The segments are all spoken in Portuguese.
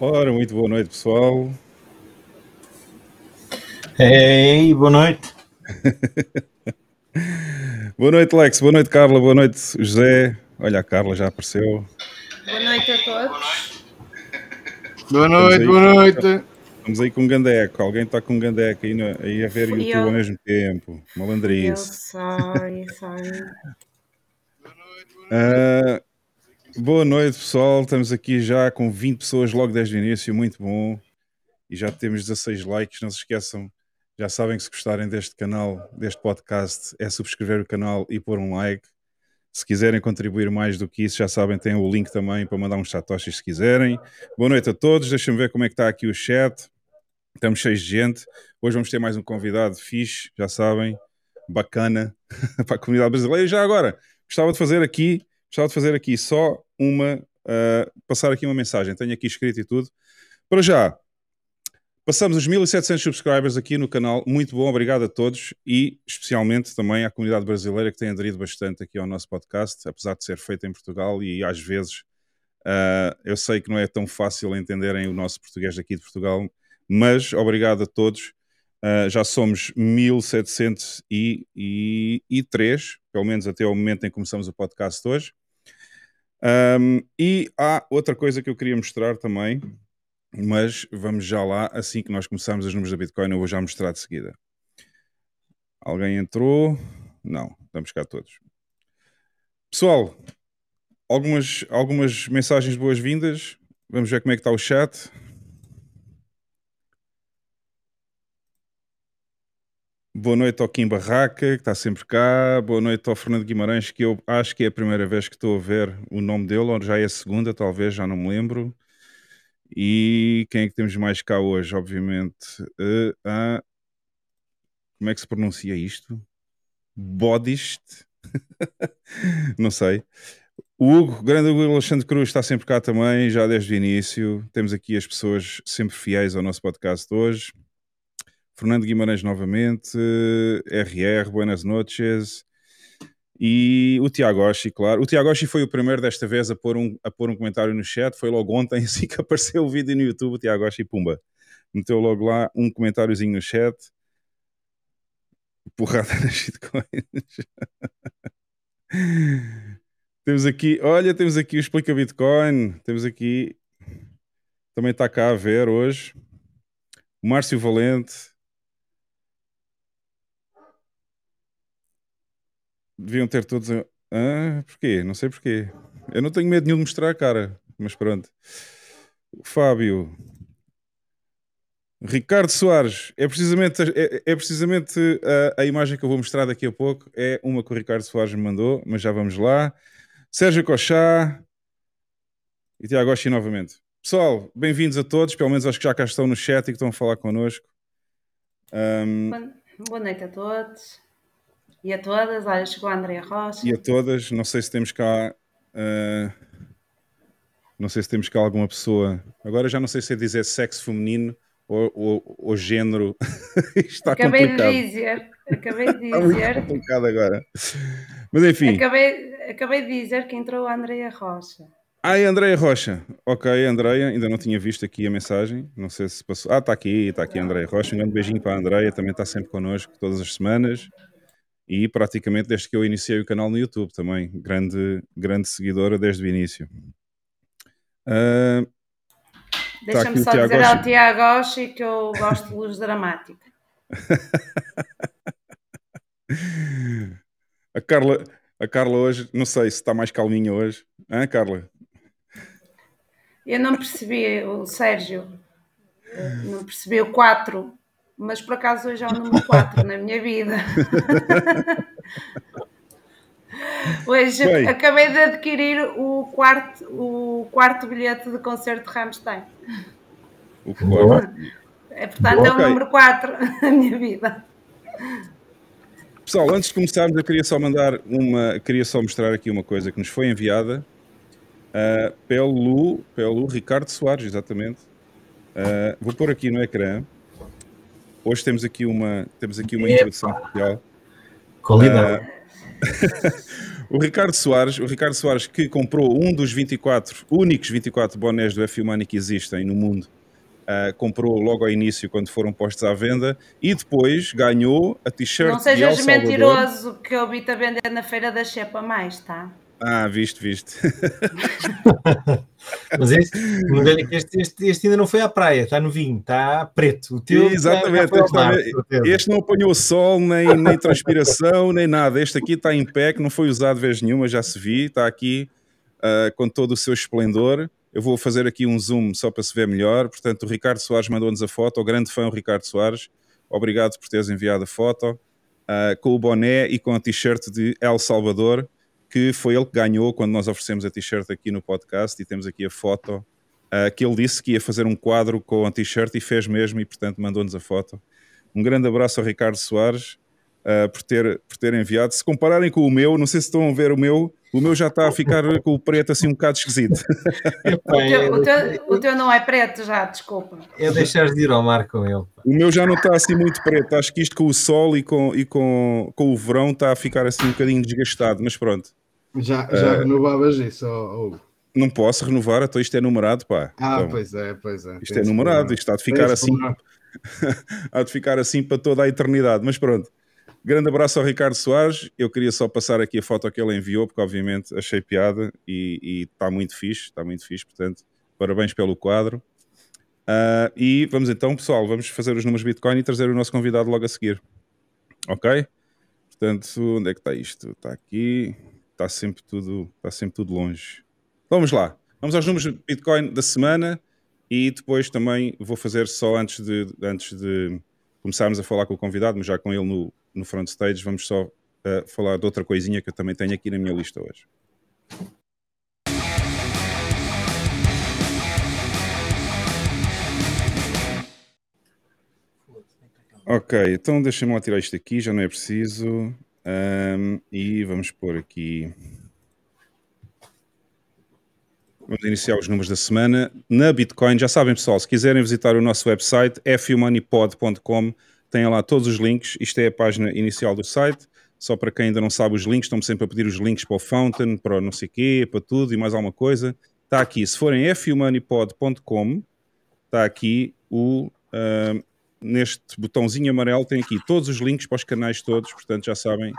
Ora, muito boa noite, pessoal. Ei, boa noite. boa noite, Lex. Boa noite, Carla. Boa noite, José. Olha, a Carla já apareceu. Boa noite a todos. Boa noite, boa noite. Estamos aí com um gandeco. Alguém está com um gandeco aí, no, aí a ver Fui YouTube eu. ao mesmo tempo. Malandrice. Eu sorry, sorry. Uh, boa noite, pessoal. Estamos aqui já com 20 pessoas logo desde o início. Muito bom. E já temos 16 likes. Não se esqueçam. Já sabem que se gostarem deste canal, deste podcast, é subscrever o canal e pôr um like. Se quiserem contribuir mais do que isso, já sabem, tem o link também para mandar uns satoshis se quiserem. Boa noite a todos, deixa-me ver como é que está aqui o chat. Estamos cheios de gente. Hoje vamos ter mais um convidado fixe, já sabem, bacana para a comunidade brasileira. E já agora, gostava de fazer aqui, gostava de fazer aqui só uma, uh, passar aqui uma mensagem. Tenho aqui escrito e tudo. Para já, Passamos os 1700 subscribers aqui no canal. Muito bom, obrigado a todos e especialmente também à comunidade brasileira que tem aderido bastante aqui ao nosso podcast, apesar de ser feito em Portugal e às vezes uh, eu sei que não é tão fácil entenderem o nosso português aqui de Portugal, mas obrigado a todos. Uh, já somos 1703, pelo menos até o momento em que começamos o podcast hoje. Um, e há outra coisa que eu queria mostrar também mas vamos já lá, assim que nós começarmos os números da Bitcoin, eu vou já mostrar de seguida. Alguém entrou? Não, estamos cá todos. Pessoal, algumas, algumas mensagens boas-vindas. Vamos ver como é que está o chat. Boa noite ao Kim Barraca, que está sempre cá. Boa noite ao Fernando Guimarães, que eu acho que é a primeira vez que estou a ver o nome dele, ou já é a segunda, talvez, já não me lembro. E quem é que temos mais cá hoje? Obviamente, uh, uh, como é que se pronuncia isto? Bodist? Não sei. O Hugo, grande Hugo Alexandre Cruz, está sempre cá também, já desde o início. Temos aqui as pessoas sempre fiéis ao nosso podcast hoje. Fernando Guimarães novamente, RR, buenas noches. E o Tiago Oshi, claro. O Tiago Oshi foi o primeiro desta vez a pôr, um, a pôr um comentário no chat. Foi logo ontem, assim que apareceu o vídeo no YouTube. O Tiago Oshi, pumba. Meteu logo lá um comentáriozinho no chat. Porrada nas shitcoins. temos aqui, olha, temos aqui o Explica Bitcoin. Temos aqui, também está cá a ver hoje. O Márcio Valente. Deviam ter todos. Ah, porquê? Não sei porquê. Eu não tenho medo nenhum de mostrar a cara, mas pronto. Fábio. Ricardo Soares, é precisamente, é, é precisamente a, a, imagem que eu vou mostrar daqui a pouco. É uma que o Ricardo Soares me mandou, mas já vamos lá. Sérgio Cochá e Tiago Oxi novamente. Pessoal, bem-vindos a todos, pelo menos aos que já cá estão no chat e que estão a falar connosco. Um... Boa noite a todos. E a todas, olha, chegou a Andréa Rocha. E a todas, não sei se temos cá. Uh, não sei se temos cá alguma pessoa. Agora já não sei se é dizer sexo feminino ou, ou, ou género. Está acabei complicado. de dizer, acabei de dizer. Está complicado agora. Mas enfim. Acabei, acabei de dizer que entrou a Andréa Rocha. Ai, Andréia Rocha. Ok, Andréia, ainda não tinha visto aqui a mensagem. Não sei se passou. Ah, está aqui, está aqui a Andréia Rocha. Um grande beijinho para a Andréia, também está sempre connosco todas as semanas e praticamente desde que eu iniciei o canal no YouTube também, grande, grande seguidora desde o início. Uh, Deixa-me só dizer ao Tiago Oshi que eu gosto de luz dramática. a Carla, a Carla hoje, não sei se está mais calminha hoje. Hã, Carla? Eu não percebi, o Sérgio, não percebi o 4 mas por acaso hoje é o número 4 na minha vida. hoje Bem. acabei de adquirir o quarto, o quarto bilhete de concerto de Rammstein. O quarto. É, portanto, é o número 4 na minha vida. Pessoal, antes de começarmos, eu queria só mandar uma, queria só mostrar aqui uma coisa que nos foi enviada uh, pelo, pelo Ricardo Soares, exatamente. Uh, vou pôr aqui no ecrã. Hoje temos aqui uma, temos aqui uma introdução especial. Qualidade. Uh, O Ricardo Soares, o Ricardo Soares que comprou um dos 24, únicos 24 bonés do F-Money que existem no mundo, uh, comprou logo ao início quando foram postos à venda e depois ganhou a t-shirt Não sejas mentiroso que eu vi-te a vender na feira da Chepa mais, tá? Ah, visto, visto. Mas este, este, este, este, ainda não foi à praia, está no vinho, está preto. O teu Exatamente, este, mar, este, não apanhou sol, nem, nem transpiração, nem nada. Este aqui está em pé, que não foi usado vez nenhuma, já se vi, está aqui uh, com todo o seu esplendor. Eu vou fazer aqui um zoom só para se ver melhor. Portanto, o Ricardo Soares mandou-nos a foto, o grande fã o Ricardo Soares. Obrigado por teres enviado a foto. Uh, com o boné e com a t-shirt de El Salvador que foi ele que ganhou quando nós oferecemos a t-shirt aqui no podcast e temos aqui a foto uh, que ele disse que ia fazer um quadro com a t-shirt e fez mesmo e portanto mandou-nos a foto. Um grande abraço ao Ricardo Soares uh, por, ter, por ter enviado. Se compararem com o meu, não sei se estão a ver o meu, o meu já está a ficar com o preto assim um bocado esquisito. o, teu, o, teu, o teu não é preto já, desculpa. É deixar de ir ao mar com ele. O meu já não está assim muito preto. Acho que isto com o sol e com, e com, com o verão está a ficar assim um bocadinho desgastado, mas pronto. Já, já uh, renovavas isso, ou Não posso renovar, então isto é numerado, pá. Ah, então, pois é, pois é. Isto é numerado, isto há de ficar assim. há de ficar assim para toda a eternidade, mas pronto. Grande abraço ao Ricardo Soares. Eu queria só passar aqui a foto que ele enviou, porque obviamente achei piada e está muito fixe, está muito fixe, portanto, parabéns pelo quadro. Uh, e vamos então, pessoal, vamos fazer os números Bitcoin e trazer o nosso convidado logo a seguir. Ok? Portanto, onde é que está isto? Está aqui está sempre tudo, está sempre tudo longe. Vamos lá. Vamos aos números de Bitcoin da semana e depois também vou fazer só antes de, antes de começarmos a falar com o convidado, mas já com ele no, no front stage, vamos só uh, falar de outra coisinha que eu também tenho aqui na minha lista hoje. Ok, então deixem-me lá tirar isto aqui, já não é preciso. Um, e vamos pôr aqui. Vamos iniciar os números da semana. Na Bitcoin, já sabem pessoal, se quiserem visitar o nosso website, fumoneypod.com, tem lá todos os links. Isto é a página inicial do site. Só para quem ainda não sabe os links, estão sempre a pedir os links para o Fountain, para o não sei quê, para tudo e mais alguma coisa. Está aqui, se forem fumoneypod.com, está aqui o, neste botãozinho amarelo tem aqui todos os links para os canais todos, portanto já sabem,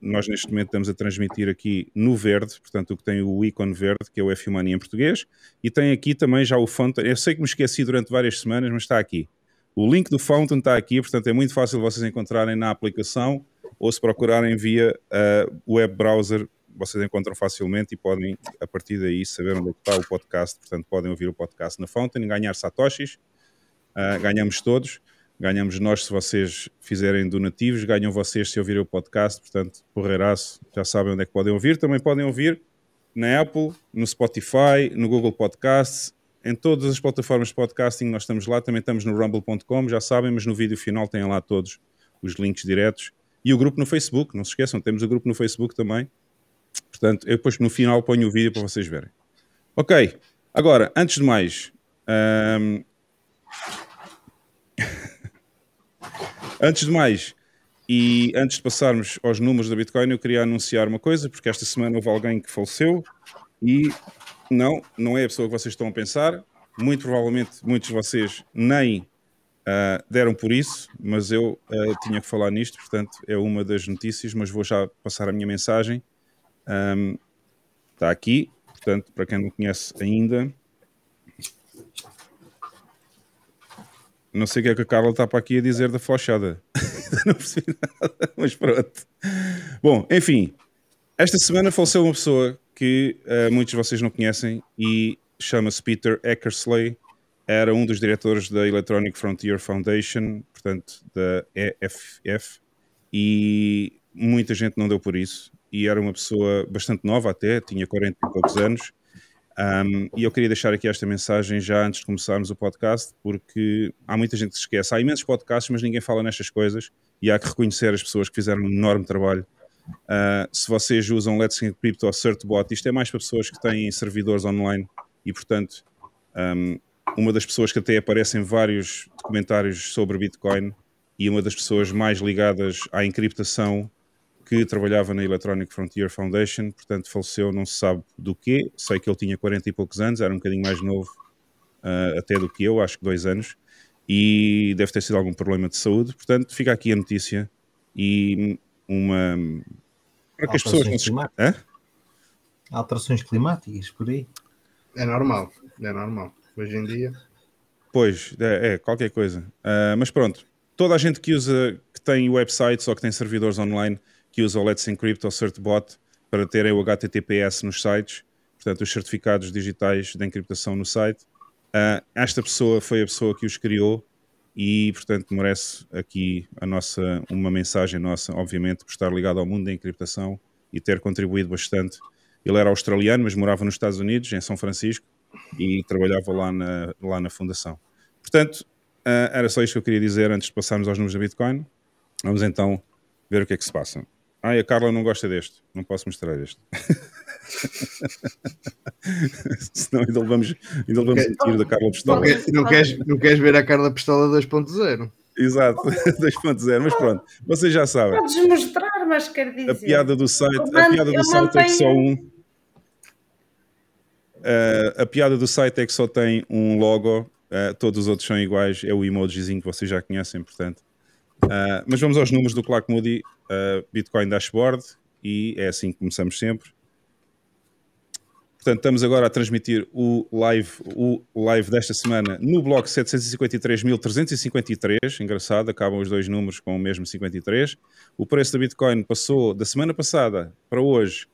nós neste momento estamos a transmitir aqui no verde, portanto o que tem o ícone verde, que é o f Money em português, e tem aqui também já o Fountain, eu sei que me esqueci durante várias semanas, mas está aqui. O link do Fountain está aqui, portanto é muito fácil vocês encontrarem na aplicação, ou se procurarem via uh, web browser, vocês encontram facilmente e podem, a partir daí, saber onde é está o podcast, portanto podem ouvir o podcast na Fountain, ganhar satoshis, uh, ganhamos todos, ganhamos nós se vocês fizerem donativos, ganham vocês se ouvirem o podcast, portanto, porreiraço, já sabem onde é que podem ouvir, também podem ouvir na Apple, no Spotify, no Google Podcasts, em todas as plataformas de podcasting nós estamos lá, também estamos no rumble.com, já sabem, mas no vídeo final têm lá todos os links diretos. E o grupo no Facebook, não se esqueçam, temos o grupo no Facebook também, portanto, eu depois no final ponho o vídeo para vocês verem. Ok, agora, antes de mais, Antes de mais, e antes de passarmos aos números da Bitcoin, eu queria anunciar uma coisa, porque esta semana houve alguém que faleceu e não, não é a pessoa que vocês estão a pensar. Muito provavelmente muitos de vocês nem uh, deram por isso, mas eu uh, tinha que falar nisto, portanto é uma das notícias, mas vou já passar a minha mensagem. Um, está aqui, portanto, para quem não conhece ainda, Não sei o que é que a Carla está para aqui a dizer da flochada. não percebi nada, mas pronto. Bom, enfim, esta semana faleceu uma pessoa que uh, muitos de vocês não conhecem e chama-se Peter Eckersley. Era um dos diretores da Electronic Frontier Foundation, portanto, da EFF, e muita gente não deu por isso. E era uma pessoa bastante nova até, tinha 40 e poucos anos, um, e eu queria deixar aqui esta mensagem já antes de começarmos o podcast, porque há muita gente que se esquece. Há imensos podcasts, mas ninguém fala nestas coisas e há que reconhecer as pessoas que fizeram um enorme trabalho. Uh, se vocês usam Let's Get Crypto ou Certbot, isto é mais para pessoas que têm servidores online e, portanto, um, uma das pessoas que até aparece em vários documentários sobre Bitcoin e uma das pessoas mais ligadas à encriptação que trabalhava na Electronic Frontier Foundation, portanto faleceu, não se sabe do quê. Sei que ele tinha 40 e poucos anos, era um bocadinho mais novo uh, até do que eu, acho que dois anos, e deve ter sido algum problema de saúde. Portanto, fica aqui a notícia e uma. Para que as pessoas não se. Hã? Alterações climáticas, por aí. É normal, é normal. Hoje em dia. Pois, é, é qualquer coisa. Uh, mas pronto, toda a gente que usa, que tem websites ou que tem servidores online, que usa o Let's Encrypt ou CertBot para terem o HTTPS nos sites, portanto, os certificados digitais de encriptação no site. Uh, esta pessoa foi a pessoa que os criou e, portanto, merece aqui a nossa, uma mensagem nossa, obviamente, por estar ligado ao mundo da encriptação e ter contribuído bastante. Ele era australiano, mas morava nos Estados Unidos, em São Francisco, e trabalhava lá na, lá na fundação. Portanto, Uh, era só isto que eu queria dizer antes de passarmos aos números da Bitcoin. Vamos então ver o que é que se passa. Ai, a Carla não gosta deste. Não posso mostrar este. Senão ainda levamos, ainda levamos tiro da Carla Pistola. Não, quer, não, queres, não queres ver a Carla Pistola 2.0? Exato, 2.0, mas pronto, vocês já sabem. Podes mostrar, mas quer dizer. A piada do site, a piada do site é que só um. Uh, a piada do site é que só tem um logo Uh, todos os outros são iguais, é o emojizinho que vocês já conhecem, portanto. Uh, mas vamos aos números do Clark Moody uh, Bitcoin Dashboard e é assim que começamos sempre. Portanto, estamos agora a transmitir o live, o live desta semana no bloco 753.353. Engraçado, acabam os dois números com o mesmo 53. O preço da Bitcoin passou da semana passada para hoje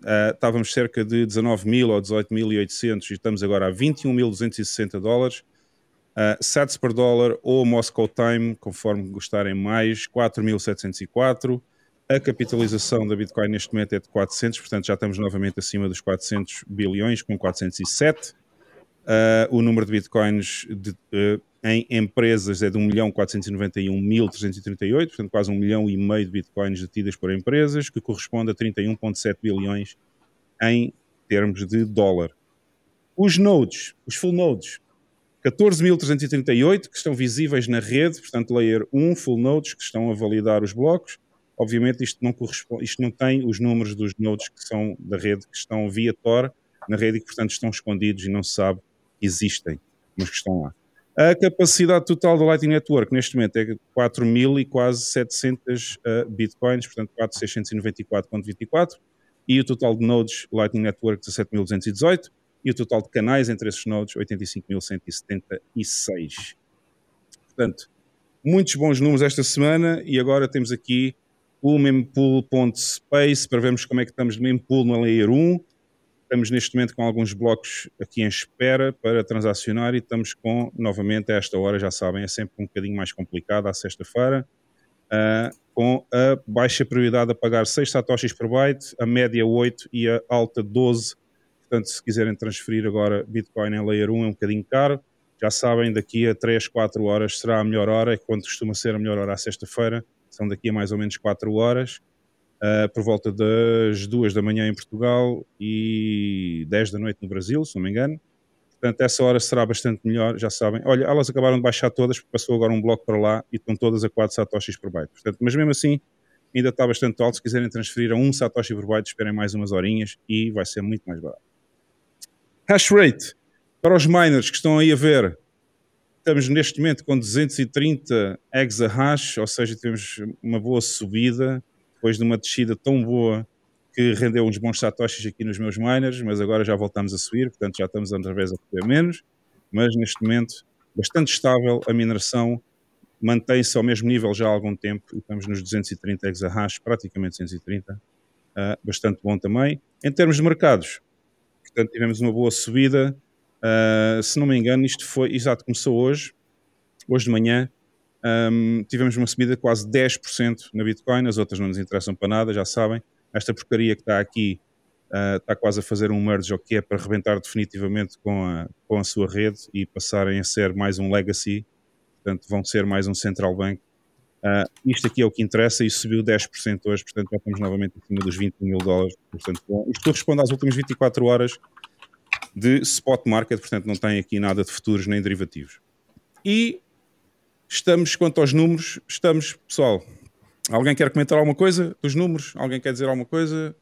Uh, estávamos cerca de 19 mil ou 18.800 e estamos agora a 21.260 dólares. Uh, sats per dólar ou Moscow Time, conforme gostarem mais, 4.704. A capitalização da Bitcoin neste momento é de 400, portanto já estamos novamente acima dos 400 bilhões, com 407. Uh, ah, o número de Bitcoins de, uh, em empresas é de 1.491.338, portanto quase 1 milhão e meio de Bitcoins detidas por empresas, que corresponde a 31.7 bilhões em termos de dólar. Os nodes, os full nodes, 14.338 que estão visíveis na rede, portanto, layer 1, full nodes, que estão a validar os blocos. Obviamente, isto não, corresponde, isto não tem os números dos nodes que são da rede, que estão via Tor na rede e que, portanto, estão escondidos e não se sabe que existem, mas que estão lá. A capacidade total do Lightning Network neste momento é 4.000 e quase 700 uh, bitcoins, portanto 4.694.24, e o total de nodes Lightning Network 17.218 e o total de canais entre esses nodes 85.176. Portanto, muitos bons números esta semana e agora temos aqui o mempool.space para vermos como é que estamos de mempool na layer 1. Estamos neste momento com alguns blocos aqui em espera para transacionar e estamos com, novamente, a esta hora, já sabem, é sempre um bocadinho mais complicado, à sexta-feira, uh, com a baixa prioridade a pagar 6 satoshis por byte, a média 8 e a alta 12 Portanto, se quiserem transferir agora Bitcoin em Layer 1 é um bocadinho caro. Já sabem, daqui a 3, 4 horas será a melhor hora, é quando costuma ser a melhor hora à sexta-feira, são daqui a mais ou menos 4 horas, uh, por volta das 2 da manhã em Portugal e 10 da noite no Brasil, se não me engano. Portanto, essa hora será bastante melhor, já sabem. Olha, elas acabaram de baixar todas, porque passou agora um bloco para lá e estão todas a 4 satoshis por byte. Portanto, mas mesmo assim, ainda está bastante alto. Se quiserem transferir a 1 satoshi por byte, esperem mais umas horinhas e vai ser muito mais barato. Hash rate, para os miners que estão aí a ver, estamos neste momento com 230 exahash, ou seja, temos uma boa subida, depois de uma descida tão boa que rendeu uns bons satoshis aqui nos meus miners, mas agora já voltamos a subir, portanto já estamos outra vez a poder menos, mas neste momento bastante estável a mineração, mantém-se ao mesmo nível já há algum tempo, e estamos nos 230 exahash, praticamente 230, uh, ah, bastante bom também. Em termos de mercados, portanto tivemos uma boa subida. Uh, se não me engano, isto foi, exato, começou hoje, hoje de manhã, um, tivemos uma subida de quase 10% na Bitcoin, as outras não nos interessam para nada, já sabem. Esta porcaria que está aqui uh, está quase a fazer um merge, o que é para rebentar definitivamente com a, com a sua rede e passarem a ser mais um legacy, portanto vão ser mais um central bank. Uh, isto aqui é o que interessa e subiu 10% hoje, portanto já estamos novamente acima dos 20 mil dólares. Portanto, bom. Isto corresponde às últimas 24 horas de spot market, portanto não tem aqui nada de futuros nem derivativos. E estamos, quanto aos números, estamos, pessoal, Alguém quer comentar alguma coisa dos números? Alguém quer dizer alguma coisa?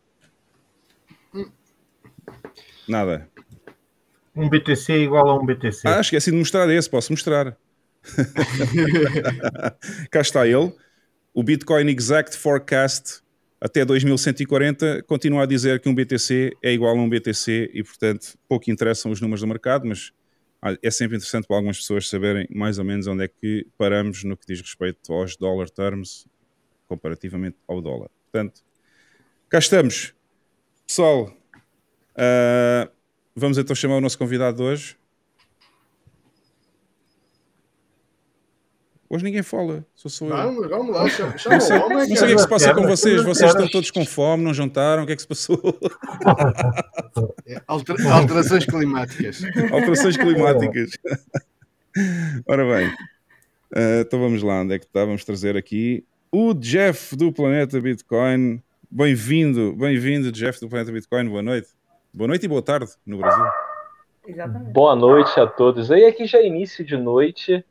Nada. Um BTC igual a um BTC. Ah, esqueci de mostrar esse, posso mostrar. Cá está ele. O Bitcoin Exact Forecast até 2140 continua a dizer que um BTC é igual a um BTC e, portanto, pouco interessam os números do mercado, mas é sempre interessante para algumas pessoas saberem mais ou menos onde é que paramos no que diz respeito aos dollar terms comparativamente ao dólar. Portanto, cá estamos. Pessoal, uh, vamos então chamar o nosso convidado de hoje. Hoje ninguém fala, sou só eu. Vamos, vamos lá, chama, chama não sei, o homem. Não sei o que é que se passa com vocês. Vocês estão todos com fome, não jantaram? O que é que se passou? É, alter, alterações climáticas. Alterações climáticas. Ora bem, uh, então vamos lá. Onde é que está? Vamos trazer aqui o Jeff do Planeta Bitcoin. Bem-vindo, bem-vindo, Jeff do Planeta Bitcoin. Boa noite. Boa noite e boa tarde no Brasil. Exatamente. Boa noite a todos. Aí aqui já é início de noite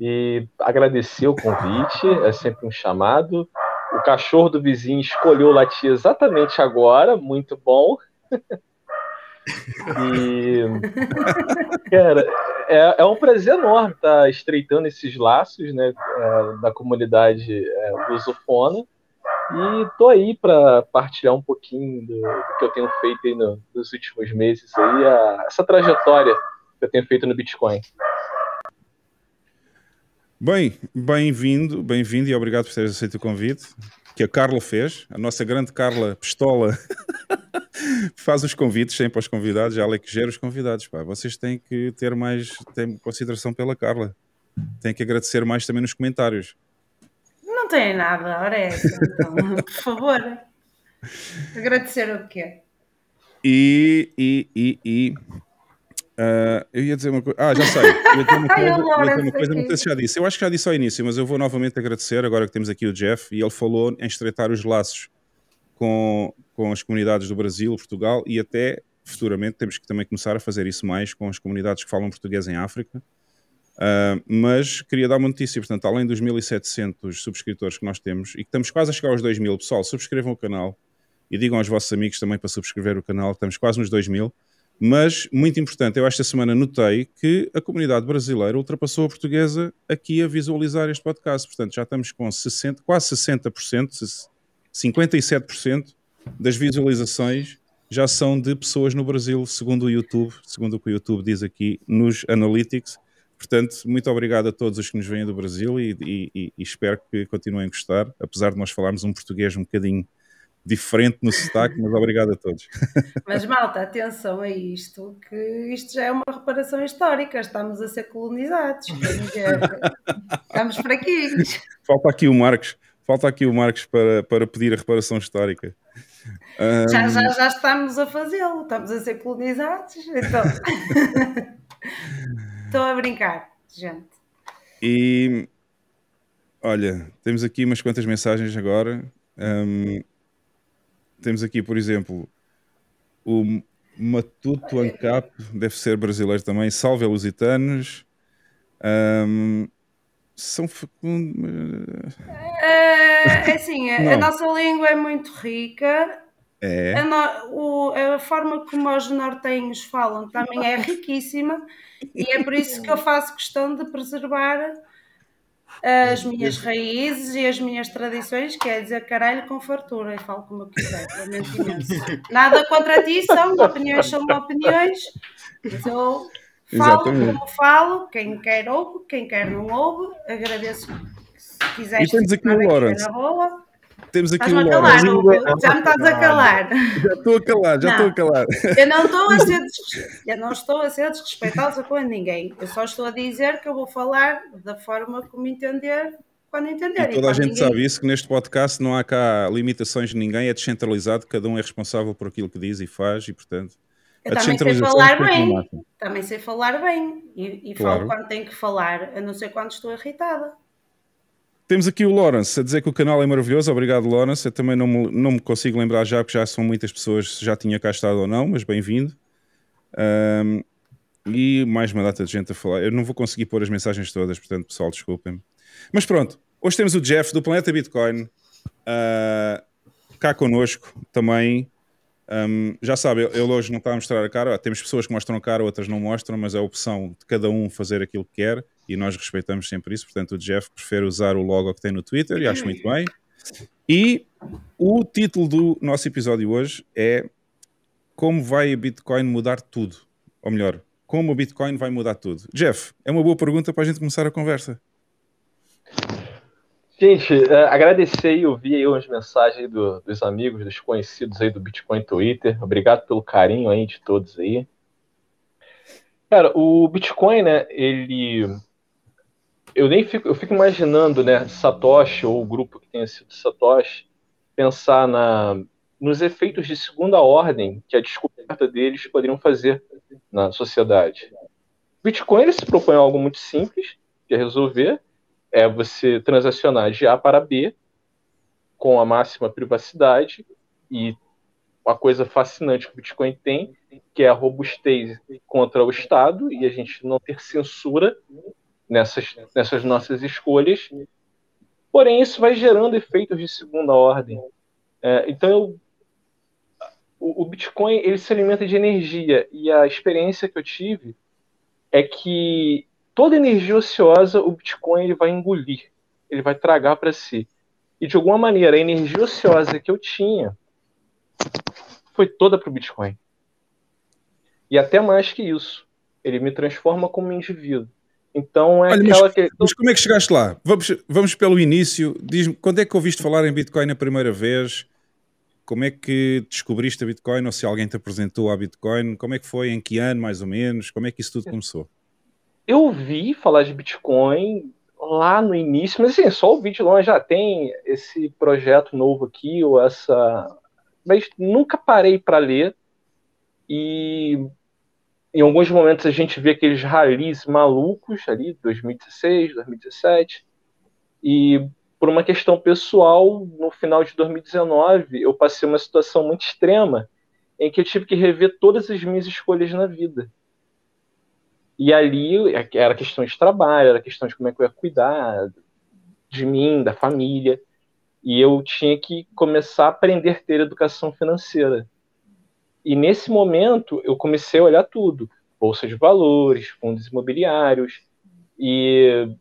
e agradecer o convite, é sempre um chamado. O cachorro do vizinho escolheu latir exatamente agora, muito bom. e, cara, é, é, um prazer enorme estar estreitando esses laços né, é, da comunidade é, lusofona. E tô aí para partilhar um pouquinho do, do, que eu tenho feito no, nos últimos meses, aí, a, essa trajetória que eu tenho feito no Bitcoin. Bem, bem-vindo, bem-vindo e obrigado por teres aceito o convite que a Carla fez, a nossa grande Carla Pistola faz os convites sempre aos convidados, ela é que gera os convidados. Pá. Vocês têm que ter mais têm consideração pela Carla, têm que agradecer mais também nos comentários. Não tem nada, ora é essa, então, por favor. Agradecer o quê? E, e, e, e Uh, eu ia dizer uma coisa. Ah, já sei. Eu ia dizer uma coisa, dizer uma coisa não sei se já disse. Eu acho que já disse ao início, mas eu vou novamente agradecer agora que temos aqui o Jeff e ele falou em estreitar os laços com, com as comunidades do Brasil, Portugal e até futuramente temos que também começar a fazer isso mais com as comunidades que falam português em África. Uh, mas queria dar uma notícia, portanto, além dos 1700 subscritores que nós temos e que estamos quase a chegar aos 2000, pessoal, subscrevam o canal e digam aos vossos amigos também para subscrever o canal, estamos quase nos 2000. Mas, muito importante, eu esta semana notei que a comunidade brasileira ultrapassou a portuguesa aqui a visualizar este podcast. Portanto, já estamos com 60, quase 60%, 57% das visualizações já são de pessoas no Brasil, segundo o YouTube, segundo o que o YouTube diz aqui nos Analytics. Portanto, muito obrigado a todos os que nos vêm do Brasil e, e, e espero que continuem a gostar, apesar de nós falarmos um português um bocadinho diferente no sotaque, mas obrigado a todos. Mas malta, atenção a isto, que isto já é uma reparação histórica, estamos a ser colonizados, estamos fraquinhos. Falta aqui o Marcos, falta aqui o Marcos para, para pedir a reparação histórica. Já, já, já estamos a fazê-lo, estamos a ser colonizados, então estou a brincar, gente. E olha, temos aqui umas quantas mensagens agora. Um, temos aqui, por exemplo, o Matuto Ancap, deve ser brasileiro também, Salve Lusitanos. Um, são fecundos. É, é assim, a, a, nossa língua é muito rica. É. A, no, o, a forma como os nortenhos falam também é riquíssima e é por isso que eu faço questão de preservar as minhas raízes e as minhas tradições, quer dizer, caralho com fartura, e falo como eu quiser, Nada contra ti, são opiniões, são opiniões, mas eu falo Exatamente. como falo, quem quer ouve, quem quer não ouve, agradeço se quiseres. E temos aqui o Lawrence. Temos aqui o Calar, já me estás a calar. Já estou a calar, já estou a calar. Eu não estou a ser eu não estou a ser desrespeitosa com ninguém. Eu só estou a dizer que eu vou falar da forma como entender quando entender. E toda a gente ninguém... sabe isso, que neste podcast não há cá limitações de ninguém, é descentralizado, cada um é responsável por aquilo que diz e faz e, portanto, eu também sei falar bem, também sei falar bem e, e claro. falo quando tenho que falar, a não ser quando estou irritada. Temos aqui o Lawrence a dizer que o canal é maravilhoso. Obrigado, Lawrence. Eu também não me, não me consigo lembrar já, porque já são muitas pessoas se já tinha cá estado ou não, mas bem-vindo. Um, e mais uma data de gente a falar. Eu não vou conseguir pôr as mensagens todas, portanto, pessoal, desculpem-me. Mas pronto, hoje temos o Jeff do Planeta Bitcoin. uh, cá connosco também. Um, já sabe, ele hoje não está a mostrar a cara. Temos pessoas que mostram a cara, outras não mostram, mas é a opção de cada um fazer aquilo que quer e nós respeitamos sempre isso. Portanto, o Jeff prefere usar o logo que tem no Twitter e acho muito bem. E o título do nosso episódio hoje é Como vai a Bitcoin mudar tudo? Ou melhor, como o Bitcoin vai mudar tudo? Jeff, é uma boa pergunta para a gente começar a conversa. Gente, uh, agradecer e ouvir aí umas mensagens do, dos amigos, dos conhecidos aí do Bitcoin Twitter. Obrigado pelo carinho aí de todos aí. Cara, o Bitcoin, né, ele eu nem fico, eu fico imaginando, né, Satoshi ou o grupo que tenha sido Satoshi pensar na, nos efeitos de segunda ordem que a descoberta deles poderiam fazer na sociedade. Bitcoin ele se propõe algo muito simples de resolver, é você transacionar de A para B com a máxima privacidade e uma coisa fascinante que o Bitcoin tem, que é a robustez contra o Estado e a gente não ter censura nessas, nessas nossas escolhas. Porém, isso vai gerando efeitos de segunda ordem. É, então, eu, o, o, Bitcoin ele se alimenta de energia e a experiência que eu tive é que toda energia ociosa o Bitcoin ele vai engolir, ele vai tragar para si. E de alguma maneira, a energia ociosa que eu tinha foi toda para o Bitcoin. E até mais que isso, ele me transforma como indivíduo. Então é Olha, aquela mas, que. Mas como é que chegaste lá? Vamos, vamos pelo início. Diz-me, quando é que ouviste falar em Bitcoin a primeira vez? Como é que descobriste a Bitcoin? Ou se alguém te apresentou a Bitcoin? Como é que foi? Em que ano, mais ou menos? Como é que isso tudo começou? Eu ouvi falar de Bitcoin lá no início, mas assim, só ouvi de longe. Já tem esse projeto novo aqui, ou essa. Mas nunca parei para ler. E em alguns momentos a gente vê aqueles ralis malucos ali, 2016, 2017, e por uma questão pessoal, no final de 2019, eu passei uma situação muito extrema em que eu tive que rever todas as minhas escolhas na vida. E ali era questão de trabalho, era questão de como é que eu ia cuidar de mim, da família, e eu tinha que começar a aprender a ter educação financeira. E nesse momento eu comecei a olhar tudo: bolsa de valores, fundos imobiliários, e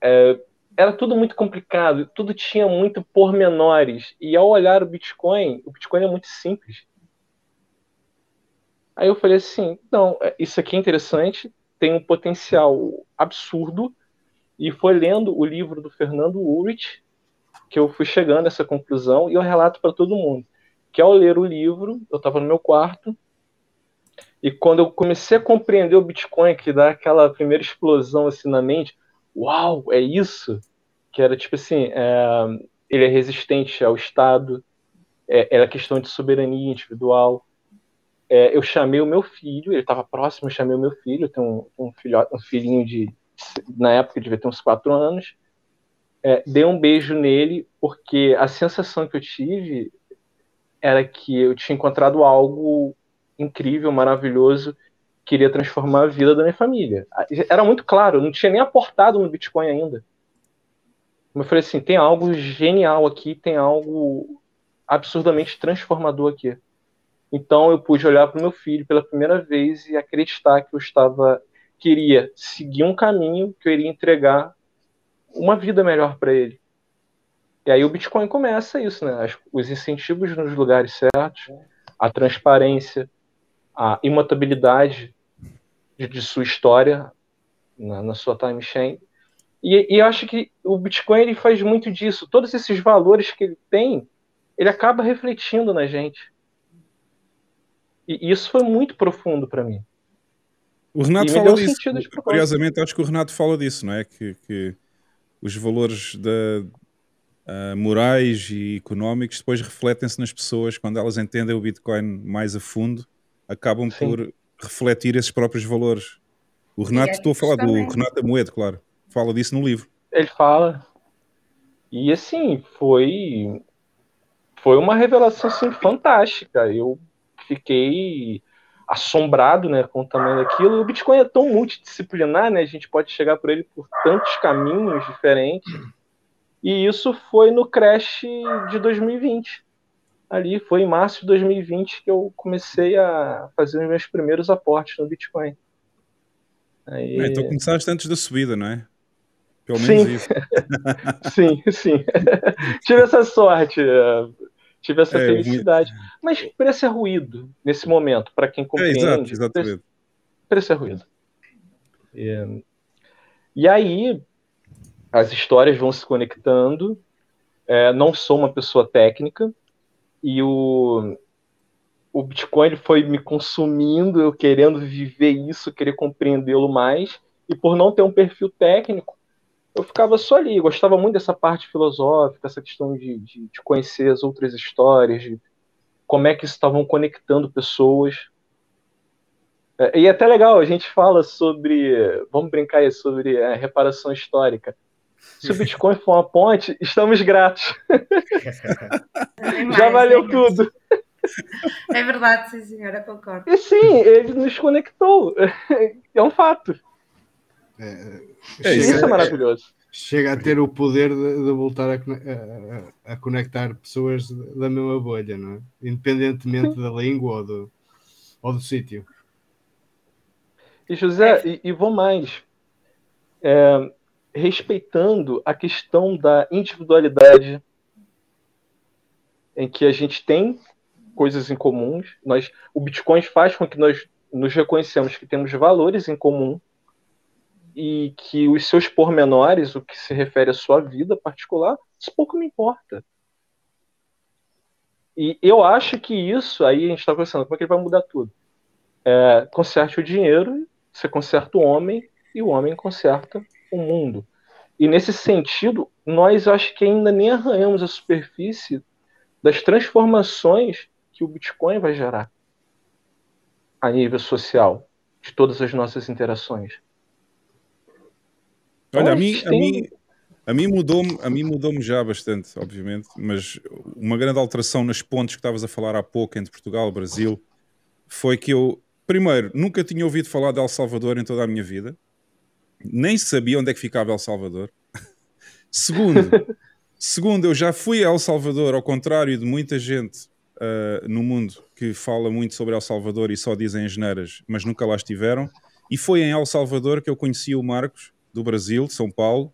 é, era tudo muito complicado, tudo tinha muito pormenores. E ao olhar o Bitcoin, o Bitcoin é muito simples. Aí eu falei assim: não, é, isso aqui é interessante, tem um potencial absurdo. E foi lendo o livro do Fernando Ulrich que eu fui chegando a essa conclusão e eu relato para todo mundo que ao ler o livro, eu estava no meu quarto, e quando eu comecei a compreender o Bitcoin, que dá aquela primeira explosão assim na mente, uau, é isso? Que era tipo assim, é, ele é resistente ao Estado, é, era questão de soberania individual. É, eu chamei o meu filho, ele estava próximo, eu chamei o meu filho, tenho um, um, filho, um filhinho de, na época, devia ter uns quatro anos, é, dei um beijo nele, porque a sensação que eu tive era que eu tinha encontrado algo incrível, maravilhoso, que iria transformar a vida da minha família. Era muito claro, eu não tinha nem aportado no Bitcoin ainda. Eu falei assim, tem algo genial aqui, tem algo absurdamente transformador aqui. Então eu pude olhar para o meu filho pela primeira vez e acreditar que eu estava queria seguir um caminho que eu iria entregar uma vida melhor para ele. E aí o Bitcoin começa isso, né? Os incentivos nos lugares certos, a transparência, a imutabilidade de, de sua história na, na sua time chain. E, e, eu acho que o Bitcoin ele faz muito disso. Todos esses valores que ele tem, ele acaba refletindo na gente. E isso foi muito profundo para mim. O Renato fala disso. Curiosamente, acho que o Renato fala disso, não é? Que, que os valores da, uh, morais e económicos depois refletem-se nas pessoas quando elas entendem o Bitcoin mais a fundo, acabam Sim. por refletir esses próprios valores. O Renato, é estou a falar também. do Renato Amoedo, claro, fala disso no livro. Ele fala. E assim, foi foi uma revelação assim, fantástica. Eu fiquei assombrado né, com o tamanho daquilo. O Bitcoin é tão multidisciplinar, né? A gente pode chegar por ele por tantos caminhos diferentes. E isso foi no crash de 2020. Ali foi em março de 2020 que eu comecei a fazer os meus primeiros aportes no Bitcoin. Aí... É, então começaste antes da subida, não é? Pelo menos sim. isso. sim, sim. tive essa sorte, tive essa é, felicidade. Mas preço é ruído nesse momento, para quem compreende. É, exato, exatamente. Preço, é ruído. E, e aí, as histórias vão se conectando. É, não sou uma pessoa técnica e o, o Bitcoin foi me consumindo, eu querendo viver isso, querer compreendê-lo mais. E por não ter um perfil técnico, eu ficava só ali. Gostava muito dessa parte filosófica, essa questão de, de, de conhecer as outras histórias, de como é que estavam conectando pessoas. É, e é até legal, a gente fala sobre. Vamos brincar aí sobre a reparação histórica. Se o Bitcoin for uma ponte, estamos gratos. Já valeu tudo. É verdade, sim, senhora, concordo. E sim, ele nos conectou. É um fato. É, é, isso é, é maravilhoso. Chega a ter o poder de, de voltar a, a, a, conectar pessoas da mesma bolha, não é? Independentemente da língua ou do, ou do sítio. E José, e, e vou mais. É, respeitando a questão da individualidade, em que a gente tem coisas em comuns. Nós, o Bitcoin faz com que nós nos reconhecemos que temos valores em comum e que os seus pormenores, o que se refere à sua vida particular, isso pouco me importa. E eu acho que isso, aí a gente está pensando, como é que ele vai mudar tudo? É, conserte o dinheiro, você conserta o homem, e o homem conserta o mundo. E nesse sentido, nós acho que ainda nem arranhamos a superfície das transformações que o Bitcoin vai gerar a nível social, de todas as nossas interações. Olha, a mim, a mim, a mim mudou-me a mim mudou já bastante, obviamente, mas uma grande alteração nas pontes que estavas a falar há pouco entre Portugal e Brasil foi que eu, primeiro, nunca tinha ouvido falar de El Salvador em toda a minha vida, nem sabia onde é que ficava El Salvador. segundo, segundo, eu já fui a El Salvador, ao contrário de muita gente uh, no mundo que fala muito sobre El Salvador e só dizem as neiras, mas nunca lá estiveram. E foi em El Salvador que eu conheci o Marcos, do Brasil, de São Paulo,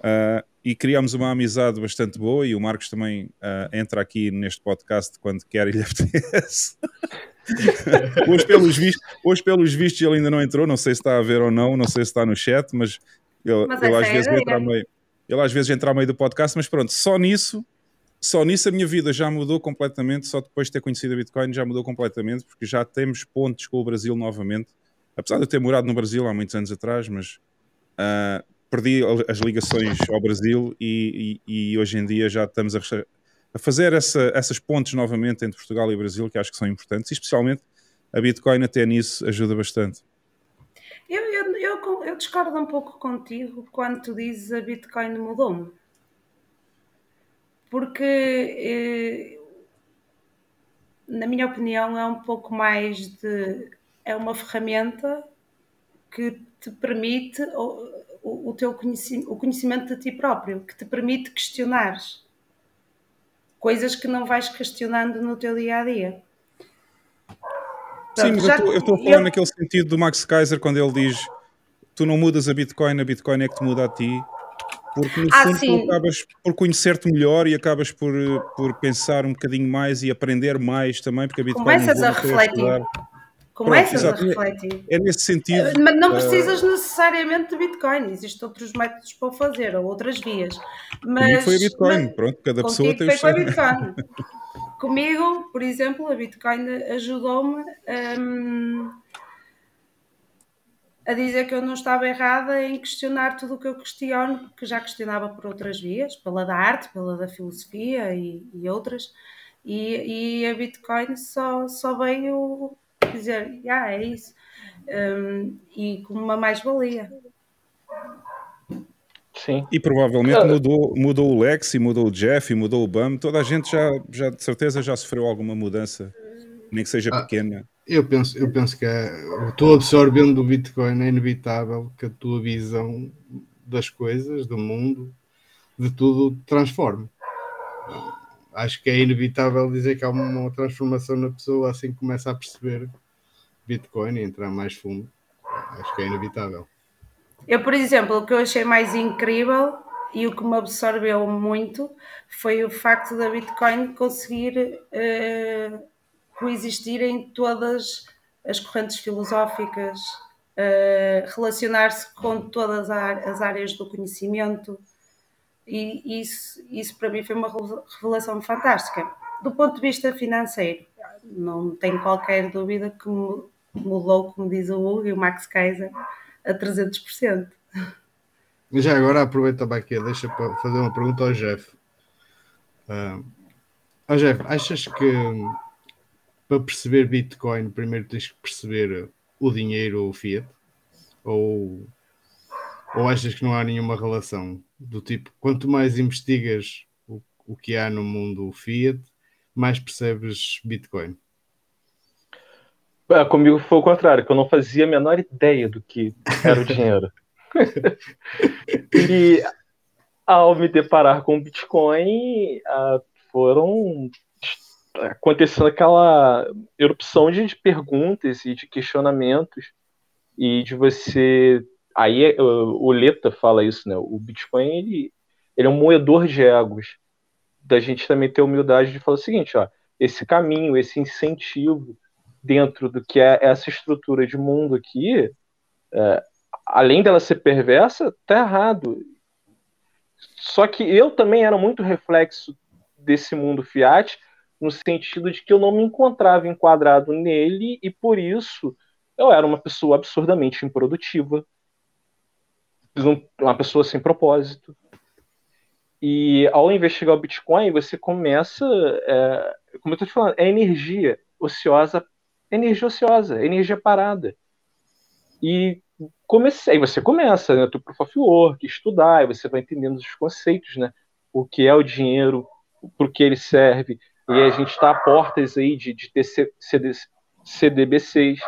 uh, e criámos uma amizade bastante boa. E o Marcos também uh, entra aqui neste podcast quando quer e lhe apetece. hoje, pelos vistos, hoje, pelos vistos, ele ainda não entrou. Não sei se está a ver ou não, não sei se está no chat, mas ele, mas ele às vezes entra meio. Ele às vezes entra ao meio do podcast, mas pronto, só nisso só nisso a minha vida já mudou completamente, só depois de ter conhecido a Bitcoin já mudou completamente, porque já temos pontos com o Brasil novamente. Apesar de eu ter morado no Brasil há muitos anos atrás, mas uh, perdi as ligações ao Brasil e, e, e, hoje em dia já estamos a, a fazer essa, essas pontes novamente entre Portugal e Brasil, que acho que são importantes, e especialmente a Bitcoin até nisso ajuda bastante. Eu, eu, eu, eu discordo um pouco contigo quando tu dizes a Bitcoin mudou-me porque, eh, na minha opinião, é um pouco mais de. é uma ferramenta que te permite o, o teu conhecimento, o conhecimento de ti próprio, que te permite questionar coisas que não vais questionando no teu dia a dia. Sim, mas já, eu estou a falar eu... naquele sentido do Max Kaiser quando ele diz tu não mudas a Bitcoin, a Bitcoin é que te muda a ti porque no ah, fundo sim. tu acabas por conhecer-te melhor e acabas por, por pensar um bocadinho mais e aprender mais também, porque a Bitcoin Começas a refletir. A Começas Pronto, a refletir. É, nesse sentido. Eh, mas não eh, precisas uh, necessariamente de Bitcoin, existem outros métodos para o fazer, ou outras vias. Mas, foi a Bitcoin, mas, pronto, cada pessoa tem o seu. Bitcoin. Comigo, por exemplo, a Bitcoin ajudou-me. Um, a dizer que eu não estava errada em questionar tudo o que eu questiono, que já questionava por outras vias, pela da arte, pela da filosofia e, e outras, e, e, a Bitcoin só, só veio dizer, ah, é isso, um, e como uma mais-valia. Sim. E provavelmente mudou, mudou o Lex, e mudou o Jeff, e mudou o BAM, toda a gente já, já de certeza já sofreu alguma mudança, nem que seja ah. pequena. Eu penso, eu penso que é, estou absorvendo o Bitcoin, é inevitável que a tua visão das coisas, do mundo, de tudo transforme. Acho que é inevitável dizer que há uma transformação na pessoa assim que começa a perceber Bitcoin e entrar mais fundo. Acho que é inevitável. Eu, por exemplo, o que eu achei mais incrível e o que me absorveu muito foi o facto da Bitcoin conseguir uh, coexistir em todas as correntes filosóficas, uh, relacionar-se com todas as áreas do conhecimento, e isso, isso para mim foi uma revelação fantástica. Do ponto de vista financeiro, não tenho qualquer dúvida que mudou, como diz o Hugo e o Max Kaiser, a 300%. Já agora aproveita aqui, deixa para fazer uma pergunta ao Jeff. Uh, Jeff, achas que para perceber Bitcoin primeiro tens que perceber o dinheiro o fiat? Ou, ou achas que não há nenhuma relação? Do tipo, quanto mais investigas o, o que há no mundo fiat, mais percebes Bitcoin? É, comigo foi o contrário, que eu não fazia a menor ideia do que era o dinheiro. e ao me deparar com o Bitcoin, uh, foram acontecendo aquela erupção de perguntas e de questionamentos e de você aí o Leta fala isso né? O Bitcoin ele, ele é um moedor de egos. Da gente também ter humildade de falar o seguinte ó esse caminho esse incentivo dentro do que é essa estrutura de mundo aqui é, além dela ser perversa, tá errado. Só que eu também era muito reflexo desse mundo fiat, no sentido de que eu não me encontrava enquadrado nele e por isso eu era uma pessoa absurdamente improdutiva, uma pessoa sem propósito. E ao investigar o Bitcoin, você começa, é, como eu estou te falando, é energia ociosa, energia ociosa, energia parada. E comecei, você começa, né, tu proof of work, estudar, e você vai entendendo os conceitos, né, o que é o dinheiro, por que ele serve, e a gente está a portas aí de, de ter CD, CDBCs,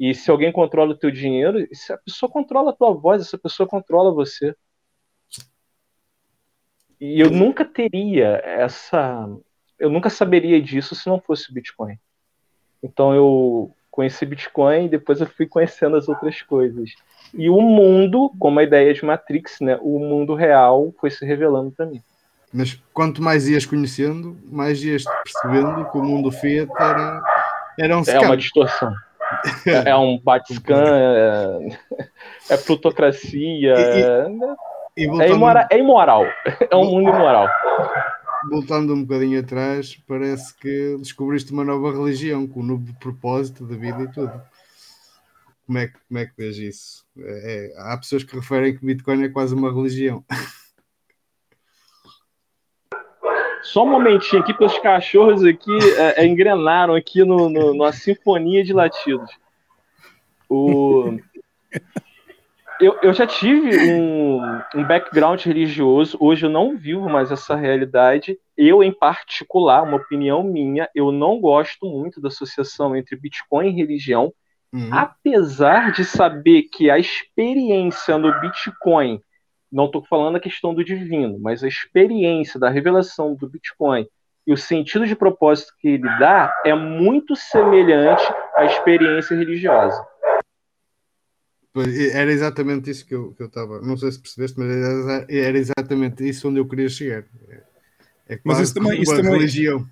e se alguém controla o teu dinheiro, a pessoa controla a tua voz, essa pessoa controla você. E eu nunca teria essa, eu nunca saberia disso se não fosse o Bitcoin. Então eu conheci Bitcoin e depois eu fui conhecendo as outras coisas. E o mundo, como a ideia de Matrix, né, o mundo real foi se revelando para mim. Mas quanto mais ias conhecendo, mais ias percebendo que o mundo Fiat era, era um. É uma distorção. é um batiscan, é, é plutocracia, e, e, e é, imora, é imoral. É um mundo imoral voltando um bocadinho atrás, parece que descobriste uma nova religião com um novo propósito da vida e tudo. Como é que, como é que vês isso? É, é há pessoas que referem que Bitcoin é quase uma religião. Só um momentinho aqui, para os cachorros aqui é, é, engrenaram aqui no, no, numa sinfonia de latidos. O eu, eu já tive um, um background religioso, hoje eu não vivo mais essa realidade. Eu, em particular, uma opinião minha, eu não gosto muito da associação entre Bitcoin e religião, uhum. apesar de saber que a experiência no Bitcoin, não estou falando a questão do divino, mas a experiência da revelação do Bitcoin e o sentido de propósito que ele dá é muito semelhante à experiência religiosa. Era exatamente isso que eu estava. Não sei se percebeste, mas era, era, exatamente isso onde eu queria chegar. É mas isso também, isso também, religião.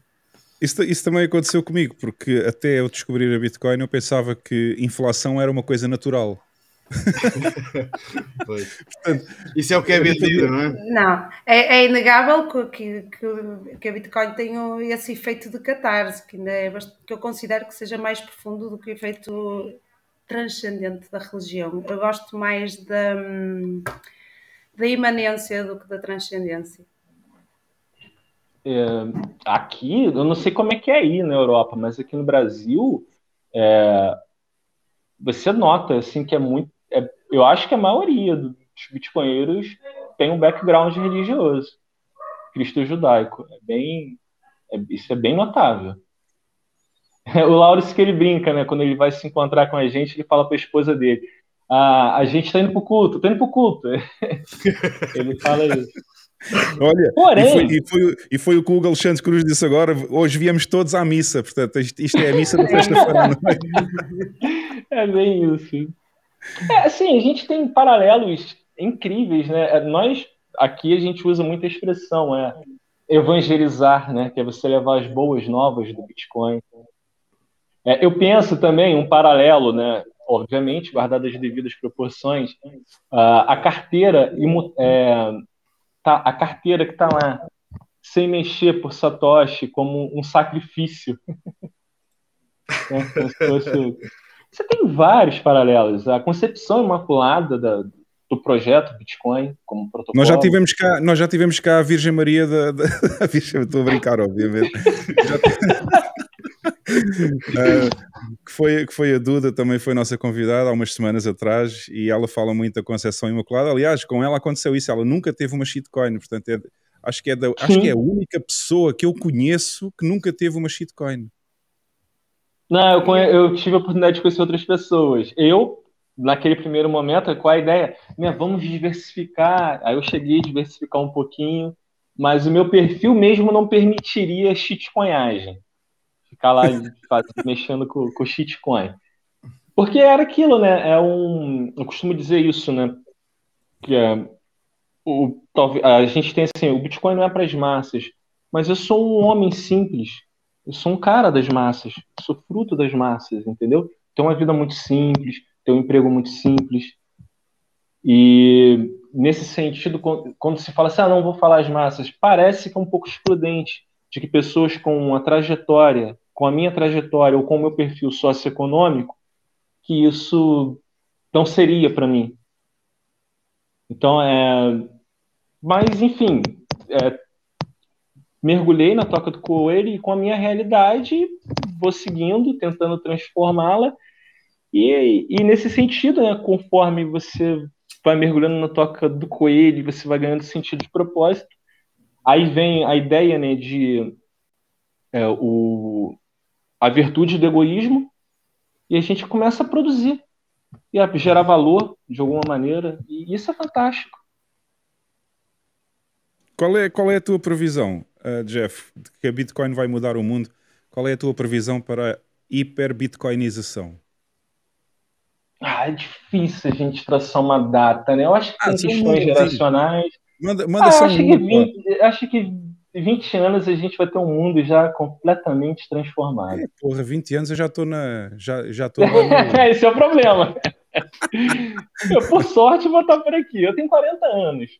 Isso, isso, também aconteceu comigo, porque até eu descobrir a Bitcoin eu pensava que inflação era uma coisa natural. Portanto, isso é o que é vendido, não é? Não, é, é inegável que, que, que, a Bitcoin tem esse efeito de catarse, que, ainda é, que eu considero que seja mais profundo do que o efeito transcendente da religião. Eu gosto mais da, da imanência do que da transcendência. É, aqui, eu não sei como é que é aí na Europa, mas aqui no Brasil, é, você nota assim que é muito. É, eu acho que a maioria dos bitcoinheiros tem um background religioso, cristo judaico. É bem, é, isso é bem notável. o Laurence que ele brinca, né? Quando ele vai se encontrar com a gente, ele fala para a esposa dele: ah, a gente está indo para o culto, está indo para o culto. ele fala isso. Olha, Porém... e, foi, e, foi, e, foi, o que o Hugo Alexandre Cruz disse agora. Hoje viemos todos à missa, portanto, isto, isto é a missa da sexta-feira. É? é bem isso. É, assim, a gente tem paralelos incríveis, né? É, nós aqui a gente usa muita expressão, é evangelizar, né? Que é você levar as boas novas do Bitcoin. É, eu penso também um paralelo, né? Obviamente, guardadas as devidas proporções, a carteira é, tá, a carteira que está lá sem mexer por Satoshi como um sacrifício. é, fosse... Você tem vários paralelos. A concepção imaculada da, do projeto Bitcoin como protocolo. Nós já tivemos cá, nós já tivemos cá a Virgem Maria da, da Virgem, estou a brincar, obviamente. uh, que, foi, que foi a Duda, também foi nossa convidada há umas semanas atrás e ela fala muito da Conceição Imaculada. Aliás, com ela aconteceu isso, ela nunca teve uma shitcoin, portanto, é, acho, que é da, acho que é a única pessoa que eu conheço que nunca teve uma shitcoin. Não, eu, eu tive a oportunidade de conhecer outras pessoas. Eu, naquele primeiro momento, qual a ideia? Né, vamos diversificar. Aí eu cheguei a diversificar um pouquinho, mas o meu perfil mesmo não permitiria shitcoinhagem ficar lá mexendo com, com shitcoin. Porque era aquilo, né? É um. Eu costumo dizer isso, né? Que é, o, a gente tem assim: o Bitcoin não é para as massas, mas eu sou um homem simples. Eu sou um cara das massas. sou fruto das massas, entendeu? Tenho uma vida muito simples, tenho um emprego muito simples. E nesse sentido, quando se fala assim, ah, não vou falar as massas, parece que é um pouco excludente de que pessoas com uma trajetória, com a minha trajetória ou com o meu perfil socioeconômico, que isso não seria para mim. Então, é... Mas, enfim, é... mergulhei na toca do coelho e com a minha realidade vou seguindo, tentando transformá-la. E, e nesse sentido, né, conforme você vai mergulhando na toca do coelho, você vai ganhando sentido de propósito, Aí vem a ideia né, de é, o, a virtude do egoísmo e a gente começa a produzir e a gerar valor de alguma maneira e isso é fantástico. Qual é, qual é a tua previsão, uh, Jeff, de que a Bitcoin vai mudar o mundo? Qual é a tua previsão para a hiperbitcoinização? Ah, é difícil a gente traçar uma data, né? Eu acho que ah, tem questões geracionais. Manda, manda ah, só acho, um... que 20, acho que 20 anos a gente vai ter um mundo já completamente transformado. É, porra, 20 anos eu já estou na. Já, já tô no... Esse é o problema. eu, por sorte, vou estar por aqui. Eu tenho 40 anos.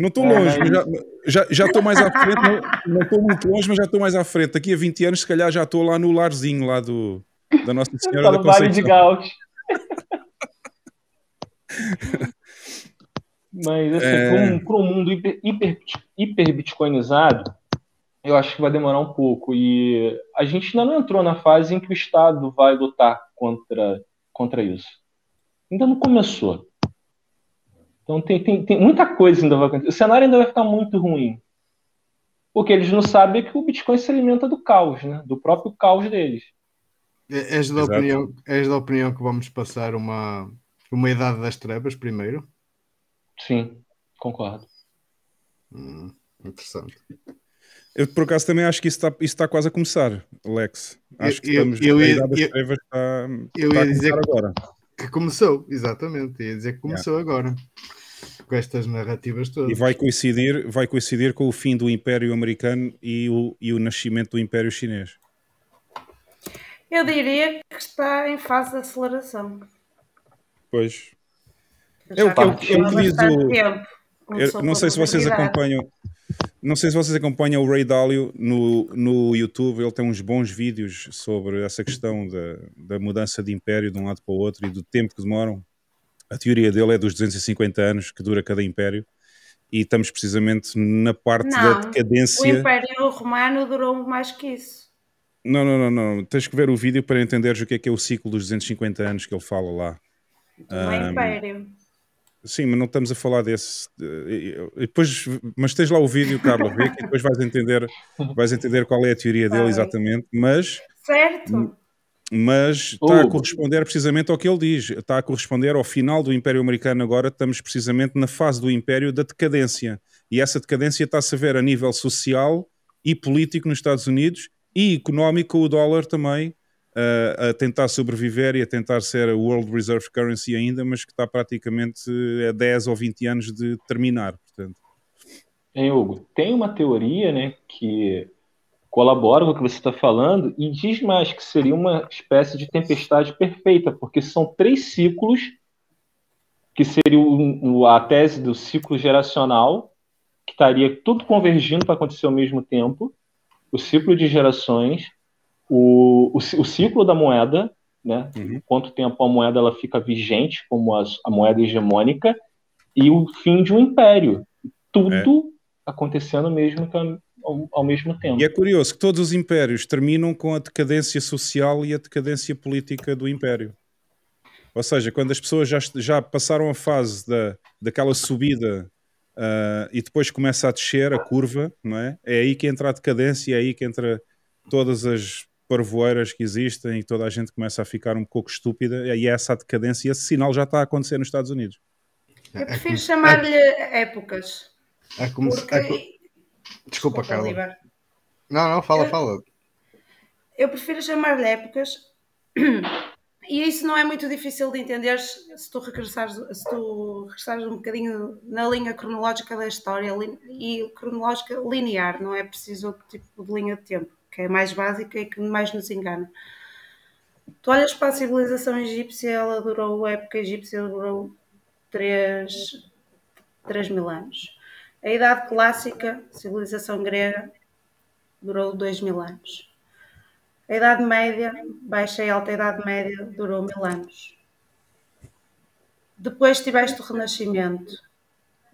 Não estou longe, é, já, já estou mais à frente, não estou muito longe, mas já estou mais à frente. Daqui a 20 anos, se calhar, já estou lá no larzinho lá do, da Nossa Senhora tá da Conceição. Vale de Gauch. Mas, assim, é... para um, mundo hiper, hiper, hiper bitcoinizado, eu acho que vai demorar um pouco. E a gente ainda não entrou na fase em que o Estado vai lutar contra, contra isso. Ainda não começou. Então tem, tem, tem muita coisa ainda vai acontecer. O cenário ainda vai ficar muito ruim. O que eles não sabem é que o Bitcoin se alimenta do caos, né? Do próprio caos deles. É, és da, opinião, és da opinião que vamos passar uma, uma idade das trevas primeiro? Sim, concordo. Hum, interessante. Eu, por acaso, também acho que isso está, isso está quase a começar, Alex. Acho que eu, estamos eu, eu, das trevas está, eu está ia dizer agora. Que começou, exatamente. Ia dizer que começou yeah. agora. Com estas narrativas todas. E vai coincidir, vai coincidir com o fim do Império Americano e o, e o nascimento do Império Chinês. Eu diria que está em fase de aceleração. Pois, é o que eu, diz o. não sei se vocês acompanham. Não sei se vocês acompanham o Ray Dalio no, no YouTube, ele tem uns bons vídeos sobre essa questão da, da mudança de império de um lado para o outro e do tempo que demoram. A teoria dele é dos 250 anos que dura cada império e estamos precisamente na parte não, da decadência. O Império Romano durou mais que isso. Não, não, não, não. Tens que ver o vídeo para entenderes o que é que é o ciclo dos 250 anos que ele fala lá. Do um, Império. Sim, mas não estamos a falar desse. Depois, mas tens lá o vídeo, Carlos, vê que depois vais entender, vais entender qual é a teoria dele exatamente. Mas certo. Mas está a corresponder precisamente ao que ele diz. Está a corresponder ao final do Império Americano. Agora estamos precisamente na fase do Império da decadência. E essa decadência está-se a ver a nível social e político nos Estados Unidos e económico, o dólar também uh, a tentar sobreviver e a tentar ser a World Reserve Currency ainda, mas que está praticamente a 10 ou 20 anos de terminar. Portanto. Hein, Hugo, tem uma teoria né, que colabora com o que você está falando e diz mais que seria uma espécie de tempestade perfeita, porque são três ciclos que seria o, a tese do ciclo geracional, que estaria tudo convergindo para acontecer ao mesmo tempo, o ciclo de gerações, o, o, o ciclo da moeda, né? Uhum. Quanto tempo a moeda ela fica vigente como a, a moeda hegemônica e o fim de um império. Tudo é. acontecendo mesmo ao, ao, mesmo tempo. E é curioso que todos os impérios terminam com a decadência social e a decadência política do império. Ou seja, quando as pessoas já, já passaram a fase da, daquela subida uh, e depois começa a descer a curva, não é? É aí que entra a decadência, é aí que entra todas as parvoeiras que existem e toda a gente começa a ficar um pouco estúpida e essa decadência, esse sinal já está a acontecer nos Estados Unidos. Eu prefiro chamar-lhe épocas. É como porque... Desculpa, Carla. Não, não, fala, eu... fala. Eu prefiro chamar-lhe épocas e isso não é muito difícil de entender se tu regressares, se tu regressares um bocadinho na linha cronológica da história e cronológica linear, não é preciso outro tipo de linha de tempo que é mais básica e que mais nos engana. Tu olhas para a civilização egípcia, ela durou, a época egípcia durou 3, 3 mil anos. A Idade Clássica, civilização grega, durou 2 mil anos. A Idade Média, Baixa e Alta Idade Média, durou mil anos. Depois tiveste o Renascimento,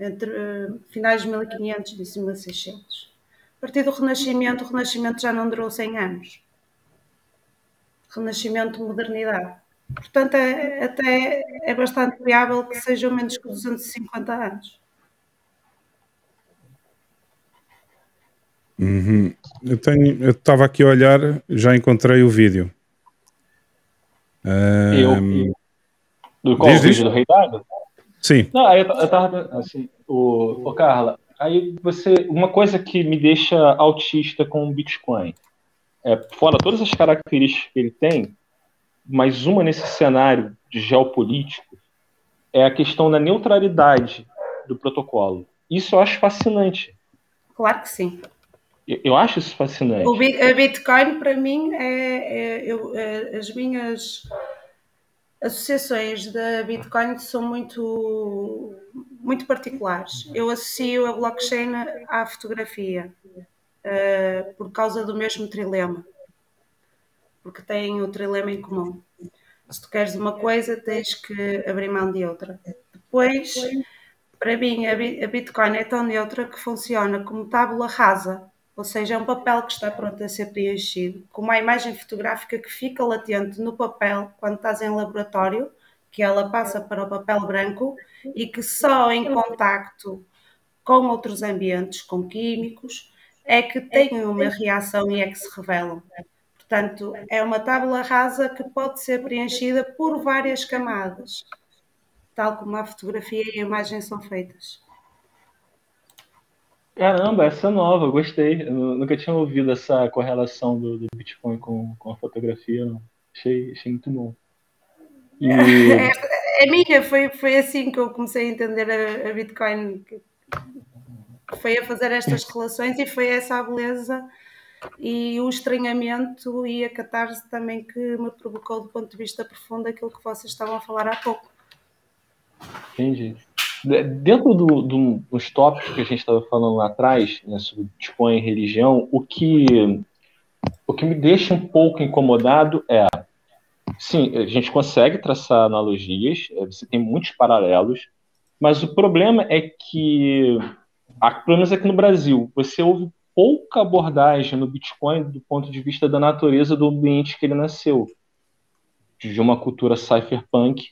entre uh, finais de 1500 e 1600. A partir do Renascimento, o Renascimento já não durou 100 anos. Renascimento, modernidade. Portanto, é, até é bastante viável que sejam menos que 250 anos. Uhum. Eu tenho, eu estava aqui a olhar, já encontrei o vídeo. Um... Eu, do qual diz, vídeo do Rei Dado? Sim. Não, aí eu, eu tava assim, o, o Carla, Aí você, uma coisa que me deixa autista com o Bitcoin, é, fora todas as características que ele tem, mas uma nesse cenário de geopolítico é a questão da neutralidade do protocolo. Isso eu acho fascinante. Claro que sim. Eu, acho isso fascinante. O Bitcoin, para mim, é, é, eu, é, as minhas associações da Bitcoin são muito, muito particulares. Eu associo a blockchain à fotografia uh, por causa do mesmo trilema, porque têm o trilema em comum. Se tu queres uma coisa, tens que abrir mão de outra. Depois, para mim, a Bitcoin é tão neutra que funciona como tábula rasa ou seja, é um papel que está pronto a ser preenchido, com uma imagem fotográfica que fica latente no papel quando estás em laboratório, que ela passa para o papel branco e que só em contacto com outros ambientes, com químicos, é que têm uma reação e é que se revelam. Portanto, é uma tábula rasa que pode ser preenchida por várias camadas, tal como a fotografia e a imagem são feitas. Caramba, essa é nova, gostei. Eu nunca tinha ouvido essa correlação do, do Bitcoin com, com a fotografia, não. Achei, achei muito bom. E... É, é, minha, foi, foi assim que eu comecei a entender a, a Bitcoin. Foi a fazer estas relações e foi essa a beleza e o estranhamento e a catarse também que me provocou do ponto de vista profundo aquilo que vocês estavam a falar há pouco. Entendi. Dentro do, do, dos tópicos que a gente estava falando lá atrás, né, sobre Bitcoin e religião, o que, o que me deixa um pouco incomodado é, sim, a gente consegue traçar analogias, é, você tem muitos paralelos, mas o problema é que, pelo menos aqui no Brasil, você ouve pouca abordagem no Bitcoin do ponto de vista da natureza do ambiente que ele nasceu, de uma cultura cypherpunk,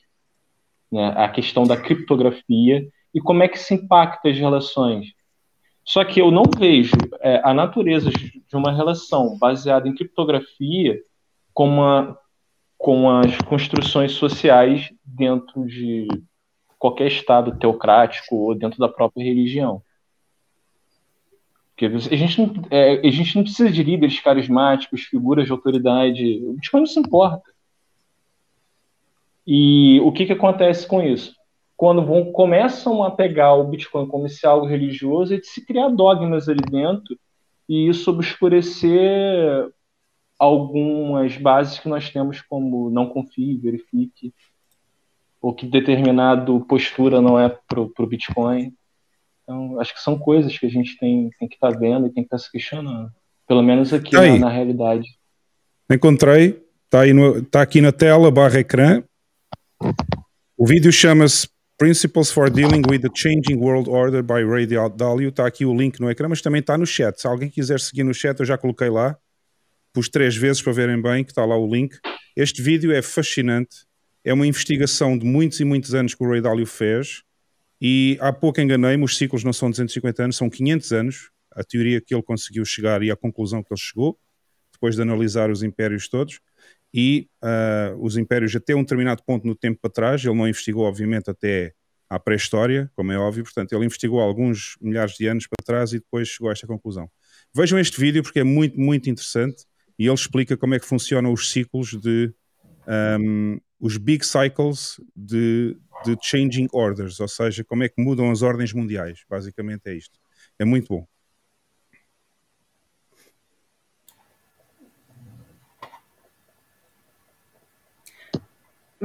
né, a questão da criptografia e como é que se impacta as relações. Só que eu não vejo é, a natureza de uma relação baseada em criptografia como uma, com as construções sociais dentro de qualquer estado teocrático ou dentro da própria religião. Porque a gente, não, é, a gente não precisa de líderes carismáticos, figuras de autoridade. O Bitcoin não se importa. E o que, que acontece com isso? Quando vão, começam a pegar o Bitcoin como se algo religioso, é de se criar dogmas ali dentro e isso obscurecer algumas bases que nós temos como não confie, verifique, ou que determinado postura não é para o Bitcoin. Então, acho que são coisas que a gente tem, tem que estar tá vendo e tem que estar tá se questionando. Pelo menos aqui tá na, na, realidade. Encontrei, está tá aqui na tela, barra ecrã. O vídeo chama-se Principles for Dealing with the Changing World Order by Ray Dalio. Está aqui o link no ecrã, mas também está no chat. Se alguém quiser seguir no chat, eu já coloquei lá. Pus três vezes para verem bem, que está lá o link. Este vídeo é fascinante. É uma investigação de muitos e muitos anos que o Ray Dalio fez. E há pouco enganei-me, os ciclos não são 250 anos, são 500 anos. A teoria que ele conseguiu chegar e a conclusão que ele chegou, depois de analisar os impérios todos e uh, os impérios até um determinado ponto no tempo para trás, ele não investigou obviamente até à pré-história, como é óbvio, portanto ele investigou alguns milhares de anos para trás e depois chegou a esta conclusão. Vejam este vídeo porque é muito, muito interessante e ele explica como é que funcionam os ciclos de um, os big cycles de, de changing orders, ou seja, como é que mudam as ordens mundiais, basicamente é isto. É muito bom.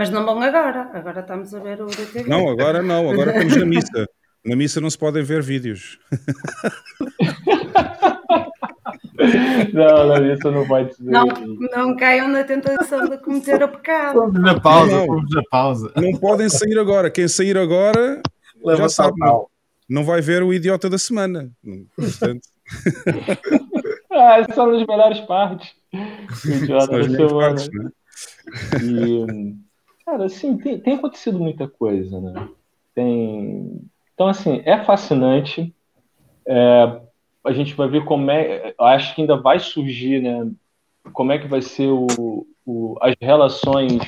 Mas não vão agora. Agora estamos a ver o DTV. Não, agora não. Agora estamos na missa. Na missa não se podem ver vídeos. Não, na missa não pode ser. Não, não caiam na tentação de cometer o pecado. Vamos na pausa, não, vamos na pausa. Não podem sair agora. Quem sair agora Leva já sabe. Não, não vai ver o idiota da semana. Portanto... ah, são as melhores partes. O idiota da semana. Partes, né? E Cara, assim, tem, tem acontecido muita coisa, né? Tem... Então, assim, é fascinante. É, a gente vai ver como é. Acho que ainda vai surgir, né? Como é que vai ser o, o as relações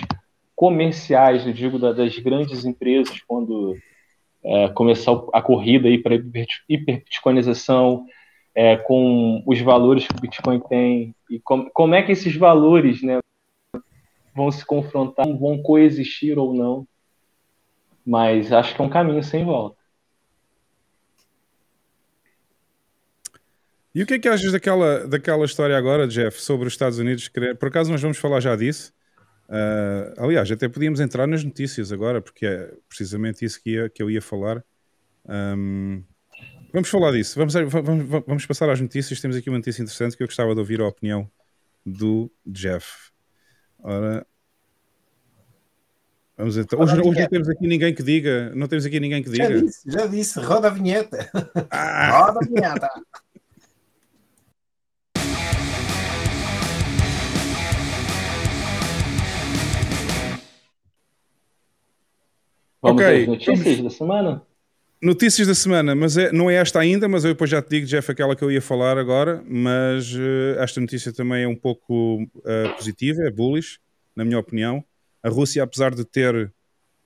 comerciais, eu digo, das grandes empresas quando é, começar a corrida aí para hiperbitcoinização, é, com os valores que o Bitcoin tem e com, como é que esses valores, né, vão se confrontar, vão coexistir ou não. Mas acho que é um caminho sem volta. E o que é que achas daquela, daquela história agora, Jeff, sobre os Estados Unidos? Por acaso nós vamos falar já disso? Uh, aliás, até podíamos entrar nas notícias agora, porque é precisamente isso que, ia, que eu ia falar. Um, vamos falar disso. Vamos, vamos, vamos passar às notícias. Temos aqui uma notícia interessante que eu gostava de ouvir a opinião do Jeff. Ora. Vamos então. Hoje, hoje não temos aqui ninguém que diga. Não temos aqui ninguém que diga. Já disse, já disse. Roda a vinheta. Ah. Roda a vinheta. Vamos ok. Notícias da semana? Notícias da semana, mas é, não é esta ainda, mas eu depois já te digo, Jeff, aquela que eu ia falar agora, mas uh, esta notícia também é um pouco uh, positiva, é bullish, na minha opinião. A Rússia, apesar de ter um,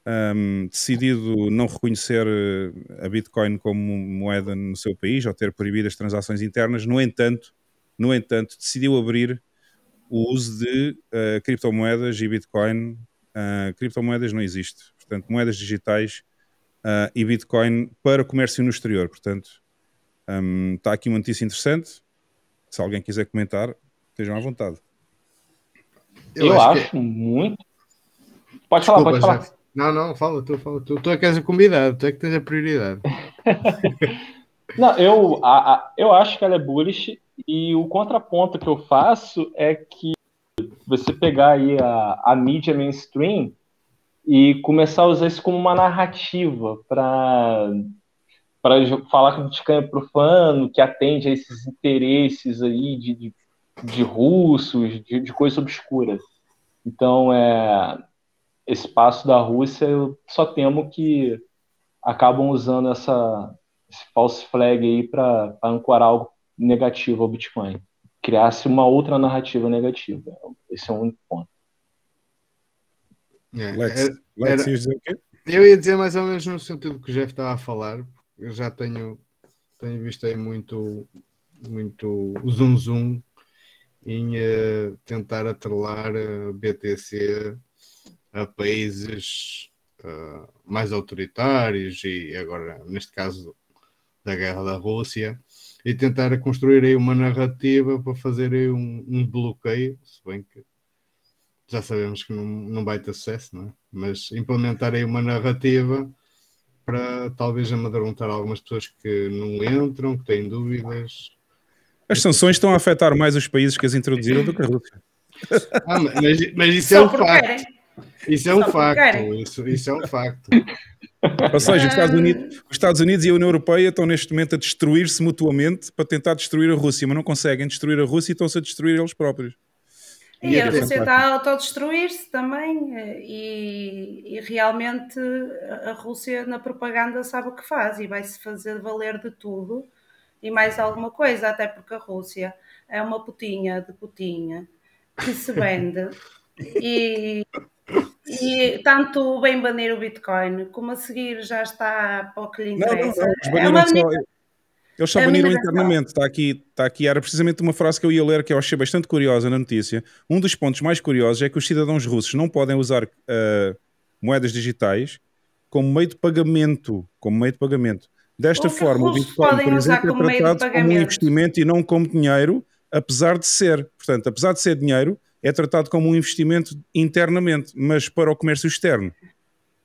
ehm, decidido não reconhecer eh, a Bitcoin como moeda no seu país, ou ter proibido as transações internas, no entanto, no entanto, decidiu abrir o uso de uh, criptomoedas e Bitcoin. criptomoedas não existe, portanto, moedas digitais uh, e Bitcoin para comércio no exterior. Portanto, um, está aqui uma notícia interessante. Se alguém quiser comentar, estejam à vontade. Eu, Eu acho, que... muito. Pode Desculpa, falar, pode falar. Não, não, fala tu, fala tu. Tu é que és o convidado, tu é que tens a prioridade. não, eu, a, a, eu acho que ela é bullish e o contraponto que eu faço é que você pegar aí a, a mídia mainstream, e começar a usar isso como uma narrativa para para falar que o é profano, que atende a esses interesses aí de, de, de russos, de, de coisas obscuras. Então, é, esse passo da Rússia, eu só temo que acabam usando essa, esse false flag aí para ancorar algo negativo ao Bitcoin. Criasse uma outra narrativa negativa. Esse é único ponto. É, Lex, era, Lex era, dizer o quê? Eu ia dizer mais ou menos no sentido que o Jeff estava a falar. Eu já tenho, tenho visto aí muito, muito zoom zoom em uh, tentar atrelar a BTC a países uh, mais autoritários e agora, neste caso, da guerra da Rússia e tentar construir aí uma narrativa para fazer aí um, um bloqueio, se bem que já sabemos que não, não vai ter sucesso, não é? mas implementar aí uma narrativa para talvez amedrontar algumas pessoas que não entram, que têm dúvidas. As sanções estão a afetar mais os países que as introduziram do que a Rússia. Ah, mas, mas, isso é um facto. Isso é um facto. Isso, isso é um facto. Ou seja, os Estados, Unidos, os Estados Unidos e a União Europeia estão neste momento a destruir-se mutuamente para tentar destruir a Rússia, mas não conseguem destruir a Rússia e estão-se a destruir eles próprios. E a Rússia está a autodestruir-se também, e, e, realmente a Rússia na propaganda sabe o que faz e vai-se fazer valer de tudo e mais alguma coisa, até porque a Rússia é uma putinha de putinha que se vende e, e tanto bem banir o Bitcoin como a seguir já está para o que lhe interessa. Não, não, não. É uma eles só baniram internamente, está aqui, está aqui, era precisamente uma frase que eu ia ler que eu achei bastante curiosa na notícia. Um dos pontos mais curiosos é que os cidadãos russos não podem usar uh, moedas digitais como meio de pagamento, como meio de pagamento. Desta forma, o Bitcoin, por exemplo, é tratado como um investimento e não como dinheiro, apesar de ser. Portanto, apesar de ser dinheiro, é tratado como um investimento internamente, mas para o comércio externo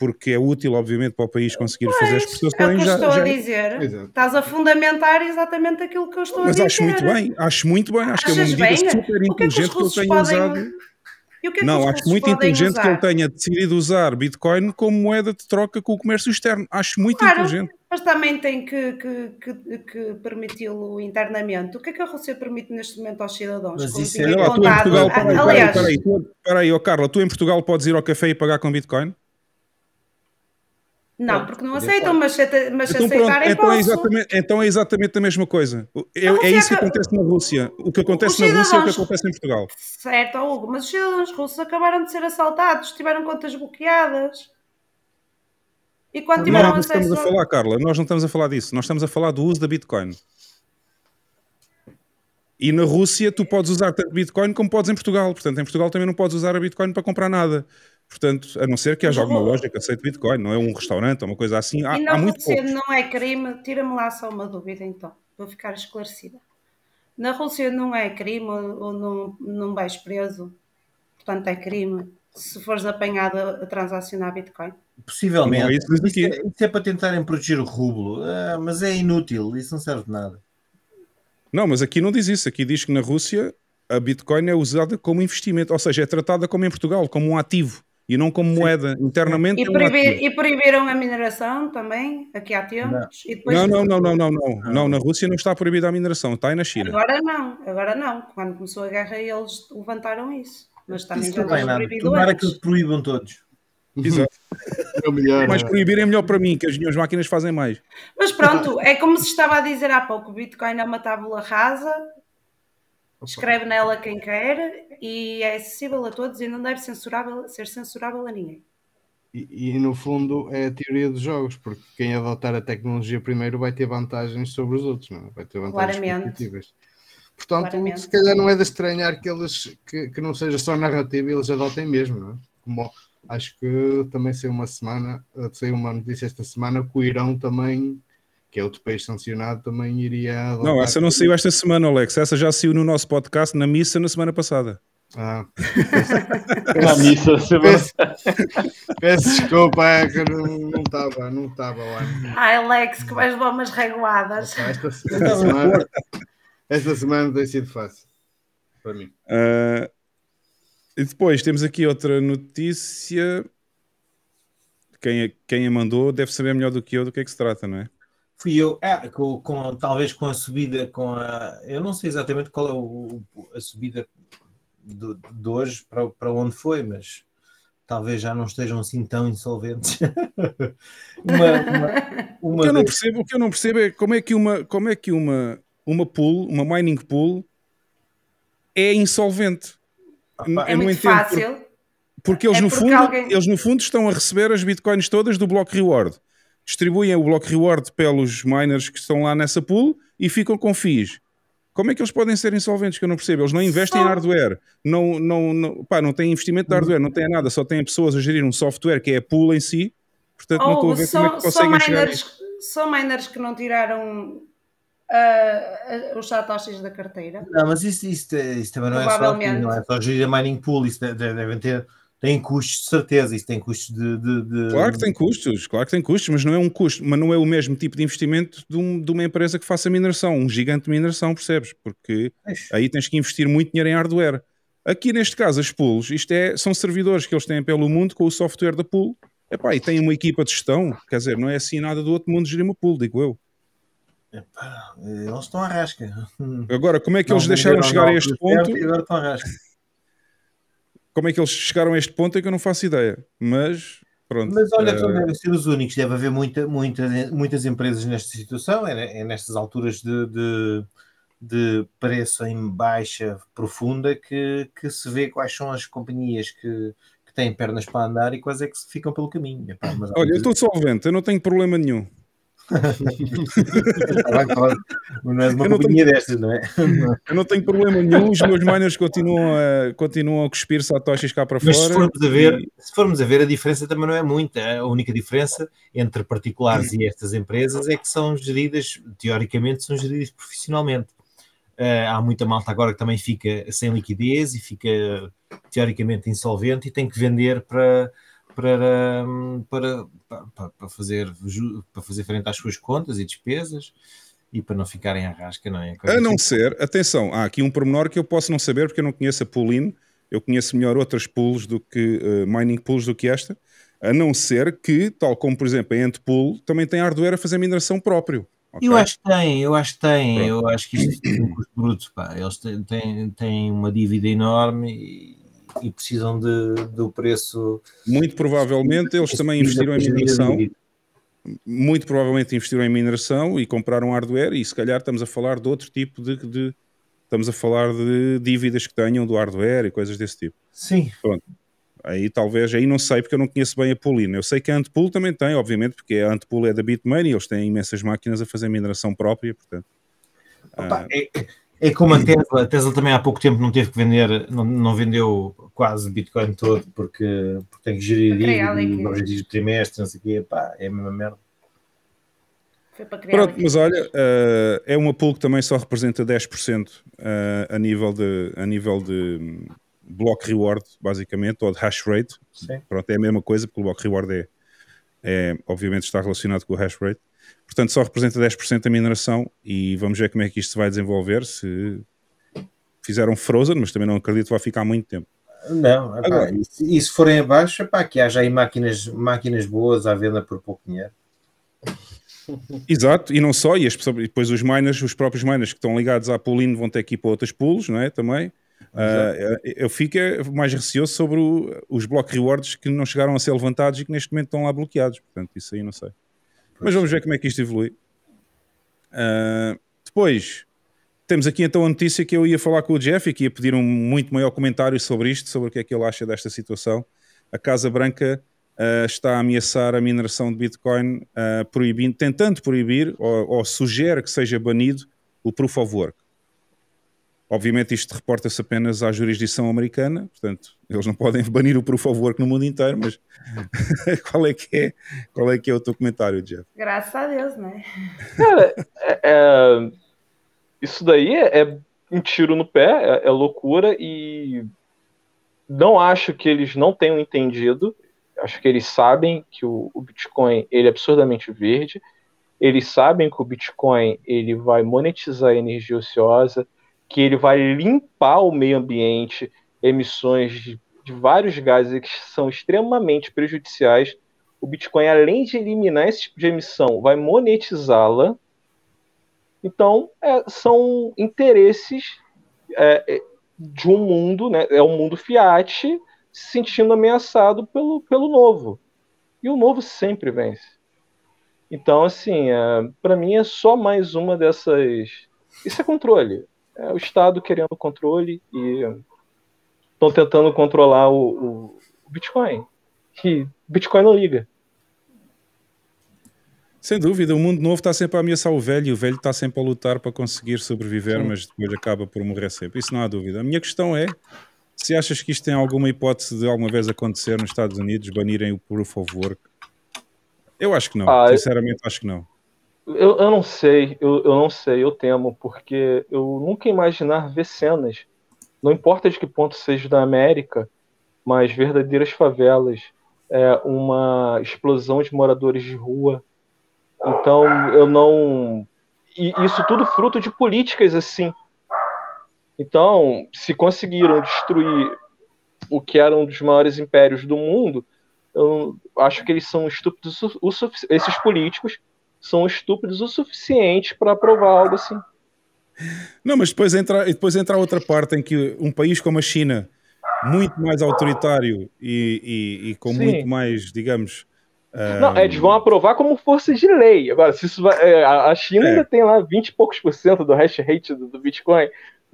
porque é útil, obviamente, para o país conseguir pois, fazer as exportações. É o que eu estou já, a dizer. Exato. Estás a fundamentar exatamente aquilo que eu estou Mas a dizer. Mas acho muito bem, acho muito bem. Acho Achas que é uma medida bem? super inteligente que, é que, ele tenha podem... usado. Que não, acho muito inteligente usar? que ele tenha decidido usar Bitcoin como moeda de troca com o comércio externo. Acho muito claro, inteligente. Mas também tem que, que, que, que permiti-lo internamente. O que é que a Rússia permite neste momento aos cidadãos? Mas isso é... Lá, tu em Portugal, peraí, Aliás, peraí, peraí, peraí, oh Carla, tu em Portugal podes ir ao café e pagar com Bitcoin? Não, porque não aceitam, mas, mas então, aceitarem pronto, então, é exatamente, então é exatamente a mesma coisa. É, é isso que acontece na Rússia. O que acontece na Rússia é o que acontece em Portugal. Certo, Hugo, mas os cidadãos russos acabaram de ser assaltados, tiveram contas bloqueadas. E quando tiveram nós não acesso... estamos a falar, Carla, nós não estamos a falar disso. Nós estamos a falar do uso da Bitcoin. E na Rússia tu podes usar tanto Bitcoin como podes em Portugal. Portanto, em Portugal também não podes usar a Bitcoin para comprar nada. Portanto, a não ser que haja alguma lógica que aceite Bitcoin, não é um restaurante, é uma coisa assim. Há, e não há muito Rússia não é crime, tira-me lá só uma dúvida então, para ficar esclarecida. Na Rússia não é crime ou não, não vais preso, portanto é crime se fores apanhado a transacionar Bitcoin. Possivelmente. Não, é isso, isso, é, isso, é, para tentarem proteger o rublo, ah, mas é inútil, isso não serve de nada. Não, mas aqui não diz isso. Aqui diz que na Rússia a Bitcoin é usada como investimento, ou seja, é tratada como em Portugal, como um ativo e não como moeda internamente. E, é proibir, e, proibiram a mineração também, aqui há tempos. Não. não, não, não, não, não, não, não. Na Rússia não está proibida a mineração, está aí na China. Agora não, agora não. Quando começou a guerra eles levantaram isso. Mas também isso já proibido Tomara que proíbam todos. Exato. É melhor, mas proibir é melhor para mim, que as minhas máquinas fazem mais. Mas pronto, é como se estava a dizer há pouco: o Bitcoin é uma tábula rasa, escreve nela quem quer e é acessível a todos e não deve censurável, ser censurável a ninguém. E, e, no fundo é a teoria dos jogos, porque quem adotar a tecnologia primeiro vai ter vantagens sobre os outros, não é? vai ter vantagens competitivas. Portanto, Claramente. se calhar não é de estranhar que eles que, que não seja só narrativa, eles adotem mesmo, não é? Como acho que também saiu uma semana, saiu uma notícia esta semana que o Irão também que é outro país sancionado, também iria. Não, essa não saiu esta semana, Alex. Essa já saiu no nosso podcast na missa na semana passada. Ah, na missa semana peço, peço desculpa, é que não estava, não estava lá. Ai, Alex, que vais levar umas reguadas. Esta, esta, semana, esta semana tem sido fácil para mim. Uh, e depois temos aqui outra notícia. Quem a, quem a mandou deve saber melhor do que eu do que é que se trata, não é? Fui eu, é, com, com, talvez com a subida, com a, eu não sei exatamente qual é o, a subida de, de, hoje para, para onde foi, mas talvez já não estejam assim tão insolventes. uma, uma, uma o, que eu não percebo, o que eu não percebo é como é que uma, como é que uma, uma pool, uma mining pool é insolvente. é muito fácil. Porque eles, É no fundo, alguém- eles no fundo estão a receber as bitcoins todas do bloco reward. Distribuem o bloco reward pelos miners que estão lá nessa pool e ficam com FIIs. Como é que eles podem ser insolventes? Que eu não percebo. Eles não investem Só- em hardware, não, não, não, pá, não têm investimento de hardware, não têm nada, só têm pessoas a gerir um software que é a pool em si. Portanto, não estou a ver só, como é que conseguem miners, só miners que não tiraram ah, os satoshis da carteira. Não, mas isso, isso, isso também não é só não é só gerir a mining pool, isso de- de- devem ter, tem custos de certeza, isso tem custos de. de- de- Claro que tem custos, claro que tem custos, mas não é um custo, mas não é o mesmo tipo de investimento de, um- de uma empresa que faça mineração, um gigante de mineração, percebes? Porque aí tens que investir muito dinheiro em hardware. Aqui neste caso, as pools, isto é, são servidores que eles têm pelo mundo com o software da pool. Epá, e têm uma equipa de gestão, quer dizer, não é assim nada do outro mundo gerir uma pool, digo eu. Epá, eles estão à rasca. Agora, como é que Não eles deixaram chegar a este ponto? Agora estão à rasca. Como é que eles chegaram a este ponto é que eu não faço ideia. Mas, pronto. Mas olha, eh, que não devem ser os únicos, deve haver muita, muita, muitas empresas nesta situação, é, é nestas alturas de, de, de preço em baixa profunda que, que se vê quais são as companhias que, que têm pernas para andar e quais é que ficam pelo caminho. Epá, olha, eu estou solvente, eu não tenho problema nenhum. Uma Eu não companhia destas, não é? Eu não tenho problema nenhum, os meus miners continuam a, continuam a cuspir satoshis cá para Mas se fora. formos, a ver, e- se formos a ver, a diferença também não é muita. A única diferença entre particulares e estas empresas é que são geridas, teoricamente, são geridas profissionalmente. Eh, há muita malta agora que também fica sem liquidez e fica teoricamente insolvente e tem que vender para, para, hum, para, para, fazer, para fazer frente às suas contas e despesas e para não ficarem à rasca, não é? A não ser, atenção, há aqui um pormenor que eu posso não saber porque eu não conheço a Poolin, eu conheço melhor outras pools do que eh, mining pools do que esta, a não ser que, tal como por exemplo a Antpool, também tem hardware a fazer mineração próprio. ok? Eu acho que tem, eu acho que tem, Pronto. eu acho que isto tem um custo bruto, pá. Eles têm, têm, têm uma dívida enorme e, e precisam de, do preço. Muito provavelmente eles também investiram em mineração, muito provavelmente investiram em mineração e compraram hardware e se calhar estamos a falar de outro tipo de, de- estamos a falar de dívidas que tenham do hardware e coisas desse tipo. Sim, Aí talvez, aí não sei porque eu não conheço bem a Poolina. Eu sei que a Antpool também tem, obviamente, porque a Antpool é da Bitmain e eles têm imensas máquinas a fazer mineração própria, portanto. Opa, ah, é, é como a Tesla, a Tesla também há pouco tempo não teve que vender, não, não vendeu quase Bitcoin todo porque, porque tem que gerir dívida, e objetivos de trimestre, não sei o quê, pá, é a mesma merda. Foi para criar Pronto, mas olha, eh, é uma pool que também só representa 10% eh, a nível de, a nível de hum, block reward, basicamente, ou de hash rate. Sim. Pronto, é a mesma coisa, porque o block reward é, é, obviamente está relacionado com o hash rate. Portanto, só representa 10% da mineração e vamos ver como é que isto se vai desenvolver. Se fizeram frozen, mas também não acredito que vai ficar muito tempo. Não, epá, Agora- e, se, e se forem abaixo, epá, que haja aí máquinas, máquinas boas à venda por pouco dinheiro. Exato, e não só, e, as pessoas- e depois os miners, os próprios miners que estão ligados à poolin vão ter que ir para outras pools, não é? Também. Ah, eu fico é, mais receoso sobre o- os block rewards que não chegaram a ser levantados e que neste momento estão lá bloqueados. Portanto, isso aí não sei. Mas vamos ver como é que isto evolui. Ah, depois, temos aqui então a notícia que eu ia falar com o Jeff e que ia pedir um muito maior comentário sobre isto, sobre o que é que ele acha desta situação. A Casa Branca ah, está a ameaçar a mineração de Bitcoin, ah, proibindo, tentando proibir ou, ou sugere que seja banido o Proof of Work. Obviamente isto reporta-se apenas à jurisdição americana, portanto, eles não podem banir o Proof of Work no mundo inteiro, mas qual é que é, qual é que é o teu comentário, Jeff? Graças a Deus, né? Cara, é- é- isso daí é, é um tiro no pé, é, é loucura e não acho que eles não tenham entendido. Acho que eles sabem que o, o Bitcoin ele é absurdamente verde. Eles sabem que o Bitcoin ele vai monetizar a energia ociosa, que ele vai limpar o meio ambiente, emissões de, de vários gases que são extremamente prejudiciais. O Bitcoin, além de eliminar esse tipo de emissão, vai monetizá-la. Então, é, são interesses é, é, de um mundo, né, é um mundo fiat se sentindo ameaçado pelo, pelo novo. E o novo sempre vence. Então, assim, é, para mim é só mais uma dessas. Isso é controle. É o Estado querendo controle e estão tentando controlar o, o, Bitcoin. E Bitcoin não liga. Sem dúvida, o mundo novo está sempre a ameaçar o velho e o velho está sempre a lutar para conseguir sobreviver, Sim. mas depois acaba por morrer sempre. Isso não há dúvida. A minha questão é se achas que isto tem alguma hipótese de alguma vez acontecer nos Estados Unidos, banirem o Proof of Work. Eu acho que não. Ah, eu- Sinceramente, acho que não. Eu, eu não sei, eu, eu não sei, eu temo, porque eu nunca imaginar ver cenas, não importa de que ponto seja da América, mas verdadeiras favelas, é, uma explosão de moradores de rua. Então, eu não. E isso tudo fruto de políticas assim. Então, se conseguiram destruir o que era um dos maiores impérios do mundo, eu acho que eles são estúpidos o, o sufici- esses políticos são estúpidos o suficiente para aprovar algo assim. Não, mas depois entra, depois entra outra parte em que um país como a China, muito mais autoritário e, e- e com Sim. muito mais, digamos. Não, eles vão aprovar como força de lei. Agora, se isso vai, é, a China É. ainda tem lá 20 e poucos por cento do hash rate do, do Bitcoin.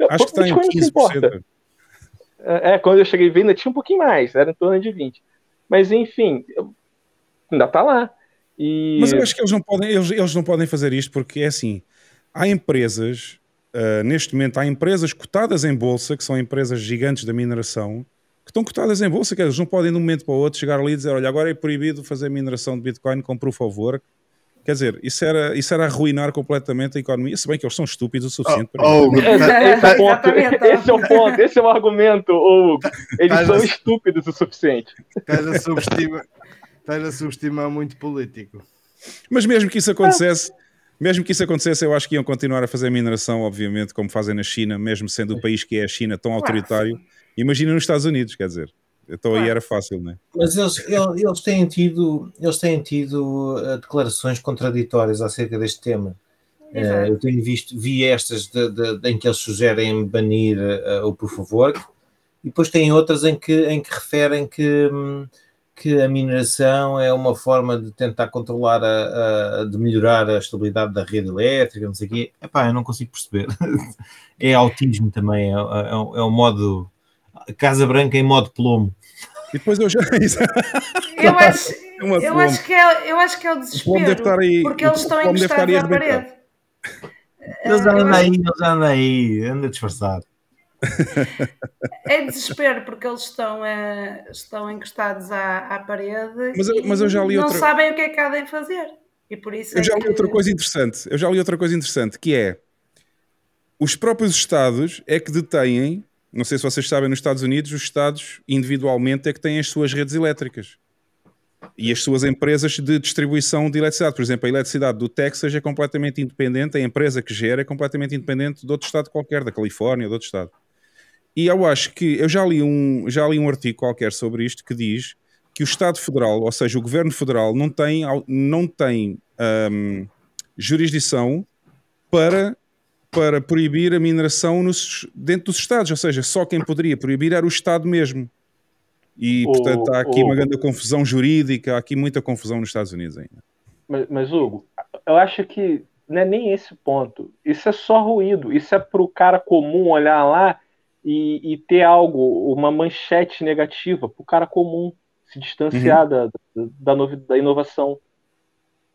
Acho que está em Bitcoin não se importa. 15%. É, é, quando eu cheguei ainda tinha um pouquinho mais, era em torno de 20. Mas enfim, ainda tá lá. E Mas eu acho que eles não podem, eles, eles não podem fazer isto porque é assim: há empresas, ah, neste momento, há empresas cotadas em bolsa, que são empresas gigantes da mineração, que estão cotadas em bolsa, que eles não podem de um momento para o outro chegar ali e dizer: olha, agora é proibido fazer mineração de Bitcoin com proof of work. Quer dizer, isso era, isso era arruinar completamente a economia, se bem que eles são estúpidos o suficiente para Oh, isso. oh, Esse, esse é o ponto, Exatamente. esse é o ponto, esse é o argumento, Hugo. Eles Mas- são estúpidos o suficiente. estás a subestimar, estás a subestimar muito político. Mas mesmo que isso acontecesse, mesmo que isso acontecesse, eu acho que iam continuar a fazer mineração, obviamente, como fazem na China, mesmo sendo o país que é a China tão autoritário. Imagina nos Estados Unidos, quer dizer. Então aí Claro. era fácil, não é? Mas eles, eles, têm tido, eles têm tido eh, declarações contraditórias acerca deste tema. Exato. eu tenho visto, vi estas de, de- de- em que eles sugerem banir eh, o of Work, e depois tem outras em que, em que referem que, hum, que a mineração é uma forma de tentar controlar, a, a- de melhorar a estabilidade da rede elétrica, não sei o quê. Epá, eu não consigo perceber. é autismo também, é, é, é o modo Casa Branca em modo plomo. E depois eu já. Eu acho, Uma eu acho, que é, eu acho que é o O desespero. Estar aí. porque o eles estão encostados à parede. Eles Ah, andam aí, eles andam aí, anda disfarçado. É desespero porque eles estão, eh, estão encostados à, à parede Mas eu- e mas eu já li não outra- sabem o que é que há de fazer. E por isso Eu é já li que- outra coisa interessante. Eu já li outra coisa interessante, que é os próprios Estados é que detêm, não sei se vocês sabem, nos Estados Unidos, os Estados individualmente é que têm as suas redes elétricas. E as suas empresas de distribuição de eletricidade. Por exemplo, a eletricidade do Texas é completamente independente, a empresa que gera é completamente independente de outro Estado qualquer, da Califórnia de outro Estado. E eu acho que eu já li um, já li um artigo qualquer sobre isto que diz que o Estado Federal, ou seja, o Governo Federal, não tem, não tem hum, jurisdição para, para proibir a mineração nos- dentro dos Estados, ou seja, só quem poderia proibir era o Estado mesmo. E, O- portanto, há aqui o- uma grande confusão jurídica, há aqui muita confusão nos Estados Unidos ainda. Mas, mas, Hugo, eu acho que não é nem esse ponto. Isso é só ruído. Isso é para o cara comum olhar lá e, e ter algo, uma manchete negativa, para o cara comum se distanciar Uhum. da, da, da, da inovação.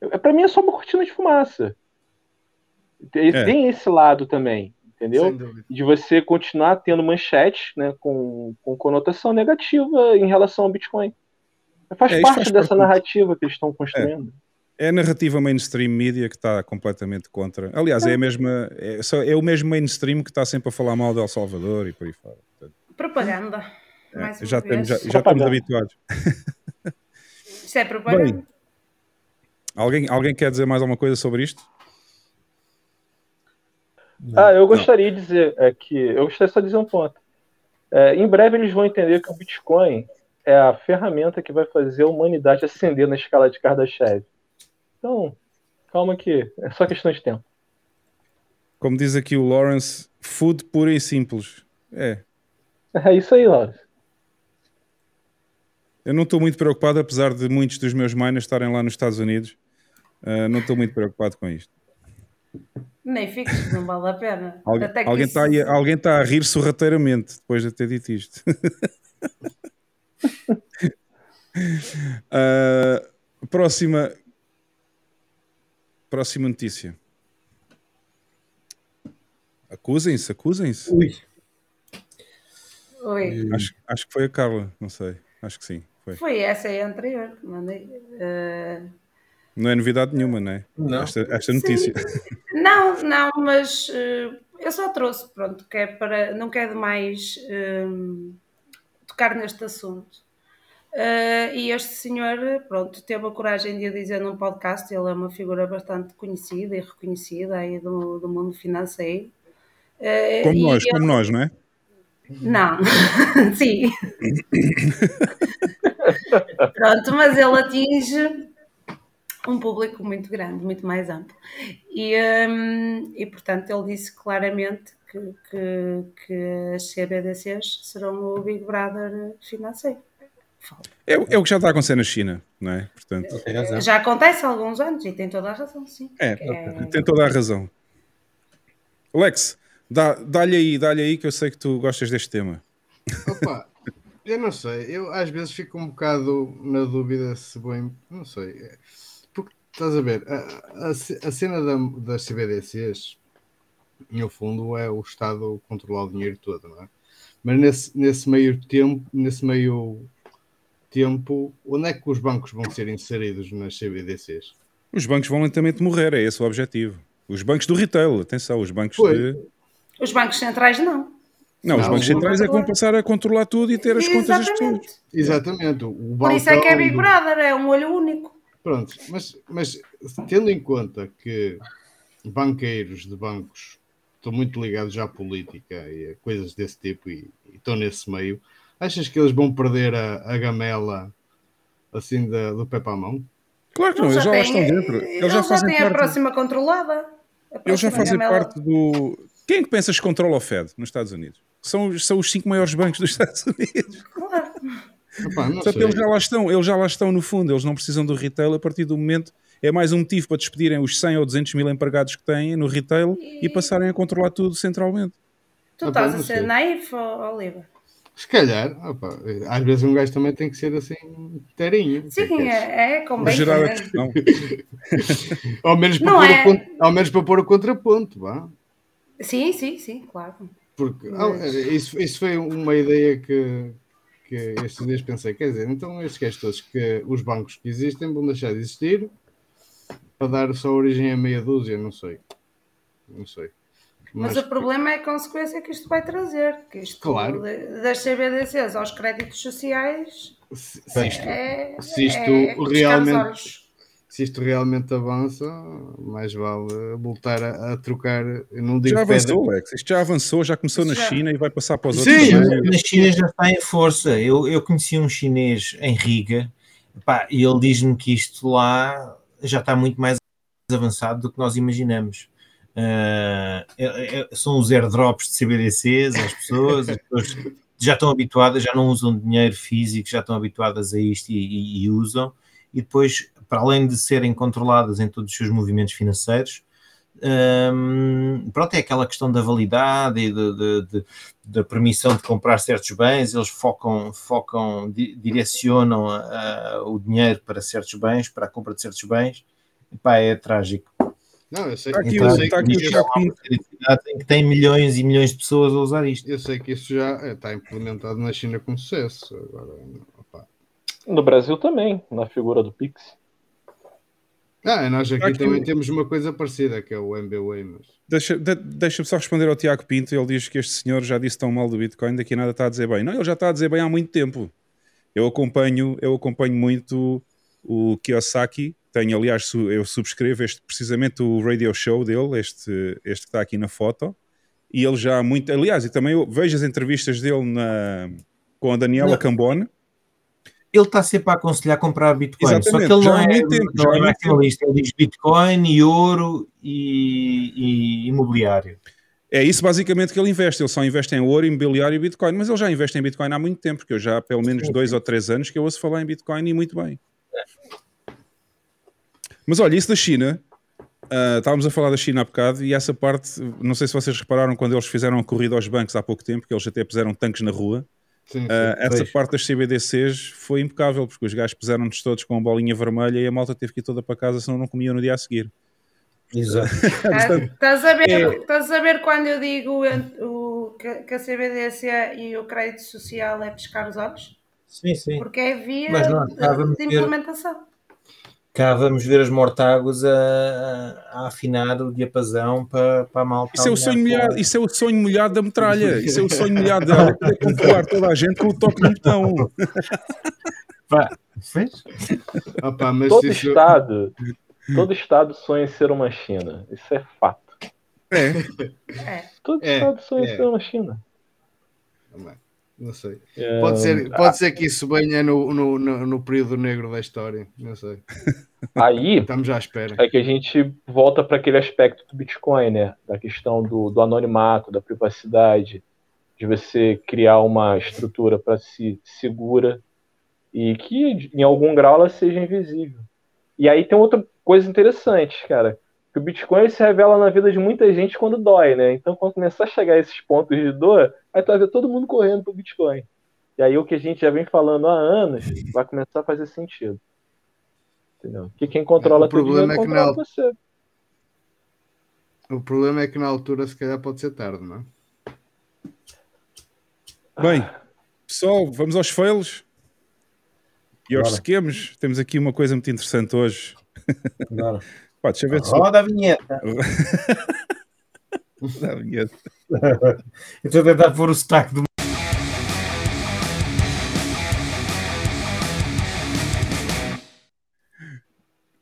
É, para mim é só uma cortina de fumaça. Tem, É. tem esse lado também, entendeu? De você continuar tendo manchetes né, com, com conotação negativa em relação ao Bitcoin. Faz É, parte faz dessa narrativa que eles estão construindo. É a narrativa mainstream media que está completamente contra. Aliás, é, a mesma, é, só- é o mesmo mainstream que está sempre a falar mal de El Salvador e por aí fora. Portanto, Propaganda. Uma já, temos, já, já estamos habituados. Isto é propaganda. Alguém, alguém quer dizer mais alguma coisa sobre isto? Ah, eu gostaria de dizer é que eu gostaria só de dizer um ponto. É, em breve eles vão entender que o Bitcoin é a ferramenta que vai fazer a humanidade ascender na escala de Kardashev. Então, calma que é só questão de tempo. Como diz aqui o Lawrence, food pura e simples. É, É isso aí, Laura. eu não estou muito preocupado, apesar de muitos dos meus miners estarem lá nos Estados Unidos. ah, não estou muito preocupado com isto. Nem fiques, não vale a pena. Que alguém, isso- está aí- alguém está a rir sorrateiramente depois de ter dito isto. Uh, próxima. Próxima notícia. Acusem-se, acusem-se. Ui. Oi. Acho, acho que foi a Carla, não sei. Acho que sim. Foi. Foi essa aí a anterior. que Mandei. eh, Não é novidade nenhuma, não é? Não. Esta, esta notícia. Não, não, mas eh, eu só trouxe, pronto, que é para. Não quero mais hum, tocar neste assunto. Eh, e este senhor, pronto, teve a coragem de dizer num podcast, ele é uma figura bastante conhecida e reconhecida aí do, do mundo financeiro. Eh, Como nós, ele- como nós, não é? Não, sim. Pronto, mas ele atinge um público muito grande, muito mais amplo. E, hum, e portanto, ele disse claramente que, que, que as CBDCs serão o Big Brother financeiro. É, o- é o que já está a acontecer na China, não é? Portanto. Já acontece há alguns anos e tem toda a razão, sim. é, É. tem toda a razão. Lex, dá- dá-lhe aí, dá-lhe aí que eu sei que tu gostas deste tema. Opa, eu não sei, eu às vezes fico um bocado na dúvida se bem, não sei, porque estás a ver, a, a a cena da, das CBDCs, no fundo, é o Estado controlar o dinheiro todo, não é? Mas nesse, nesse meio tempo, nesse meio tempo, onde é que os bancos vão ser inseridos nas CBDCs? Os bancos vão lentamente morrer, é esse o objetivo. Os bancos do retail, atenção, os bancos Pois. de. Os bancos centrais não. Não, os Não, bancos o- centrais é que vão passar a controlar tudo e ter as contas das pessoas. Exatamente. Exatamente, o Por isso é que é Big balcão do- Brother, é um olho único. Pronto, mas, mas tendo em conta que banqueiros de bancos estão muito ligados à política e a coisas desse tipo e, e estão nesse meio, achas que eles vão perder a, a gamela assim da- do pé para a mão? Claro que não, eles já lá têm- estão dentro. Eles já fazem têm a parte. próxima controlada. A Eles já próxima fazem gamela. parte do. Quem é que pensas que controla o Fed nos Estados Unidos? São, os- são os cinco maiores bancos dos Estados Unidos. Claro. Não Portanto, eles já lá estão, eles já lá estão no fundo, eles não precisam do retail a partir do momento. É mais um motivo para despedirem os 100 ou 200 mil empregados que têm no retail e passarem a controlar tudo centralmente. Tu Ah, estás a não ser ó- Oliver? Se calhar, opa, às vezes um gajo também tem que ser assim, terinho. Que é que Sim, é, é Para convém. gerar a questão. Ao menos para Não pôr, é. o, ao menos para pôr o contraponto, vá. Sim, sim, sim, claro. Porque Mas- ah, isso, isso foi uma ideia que, que estes dias pensei, quer dizer, então estes gajos todos que os bancos que existem vão deixar de existir para dar só origem a meia dúzia, não sei. Não sei. Mas, o problema é a consequência que isto vai trazer. Que isto Claro. das CBDCs aos créditos sociais se, se isto, é. se isto é realmente- se isto realmente avança, mais vale voltar a, a trocar. Não digo Já pedra- avançou, Lex. Isto já avançou, já começou na Já. China e vai passar para os outros Sim. Na China já está em força. Eu, eu conheci um chinês em Riga pá, e ele diz-me que isto lá já está muito mais avançado do que nós imaginamos. É- são os airdrops de CBDCs, as pessoas, as pessoas já estão habituadas, já não usam dinheiro físico, já estão habituadas a isto e, e- e usam. E depois, para além de serem controladas em todos os seus movimentos financeiros, hum, pronto, é aquela questão da validade e da permissão de comprar certos bens, eles focam, focam di- direcionam ah, o dinheiro para certos bens, para a compra de certos bens. E, pá, é trágico. Não, eu sei, Está aqui eu o- sei está que uma seriedade em que tem milhões e milhões de pessoas a usar isto. eu sei que isso já é, está implementado na China com sucesso. Agora, opá. No Brasil também, na figura do Pix. Ah, nós aqui Aqui também temos uma coisa parecida, que é o MBWay, mas Deixa- de- Deixa-me só responder ao Tiago Pinto. Ele diz que este senhor já disse tão mal do Bitcoin, daqui a nada está a dizer bem. Não, ele já está a dizer bem há muito tempo. Eu acompanho, eu acompanho muito o Kiyosaki. Tenho, aliás, eu subscrevo este, precisamente o radio show dele, este, este que está aqui na foto. E ele já há muito. Aliás, e também vejo as entrevistas dele na, com a Daniela Não. Cambone. Ele está sempre a aconselhar a comprar Bitcoin, só Exatamente, que ele já não é, tempo, não é maximalista. Ele diz Bitcoin e ouro e, e imobiliário. É isso basicamente que ele investe. Ele só investe em ouro, imobiliário e Bitcoin. Mas ele já investe em Bitcoin há muito tempo, porque eu já há pelo menos dois ou três anos que eu ouço falar em Bitcoin e muito bem. Mas olha, isso da China, ah, estávamos a falar da China há bocado e essa parte, não sei se vocês repararam quando eles fizeram a corrida aos bancos há pouco tempo, que eles até puseram tanques na rua. Sim, sim. Uh, essa Pois. parte das CBDCs foi impecável, porque os gajos puseram-nos todos com a bolinha vermelha e a malta teve que ir toda para casa, senão não comiam no dia a seguir. Exato. Ah, Estás a ver, É. a ver quando eu digo o, que, a CBDC e o crédito social é pescar os olhos? Sim, sim. Porque é via Mas nós de, de implementação. Cá vamos ver as mortáguas a, a afinar o diapasão para, para a malta. Isso é, o sonho molhado, isso é o sonho molhado da metralha. Isso é o sonho molhado dela, poder controlar toda a gente com o toque de um botão. Pá, vês? Opa, mas Todo isso- estado, todo estado sonha em ser uma China. Isso é fato. É. Todo É, estado sonha é. em ser uma China. Não sei. Pode ser, pode ser que isso venha no, no, no, no período negro da história. Não sei. Aí Estamos à espera. é que a gente volta para aquele aspecto do Bitcoin, né? Da questão do, do anonimato, da privacidade, de você criar uma estrutura para si segura e que em algum grau ela seja invisível. E aí tem outra coisa interessante, cara, que o Bitcoin se revela na vida de muita gente quando dói, né? Então quando começar a chegar a esses pontos de dor, aí tu vai ver todo mundo correndo pro Bitcoin. E aí o que a gente já vem falando há anos vai começar a fazer sentido. Entendeu? Que quem controla O problema é que controla você. O problema é que na altura se calhar pode ser tarde, não é? Bem, pessoal, vamos aos fails e aos esquemas. Temos aqui uma coisa muito interessante hoje. Agora. Pá, deixa eu ver se Roda a vinheta. Dá a vinheta. Eu estou a tentar pôr o sotaque do.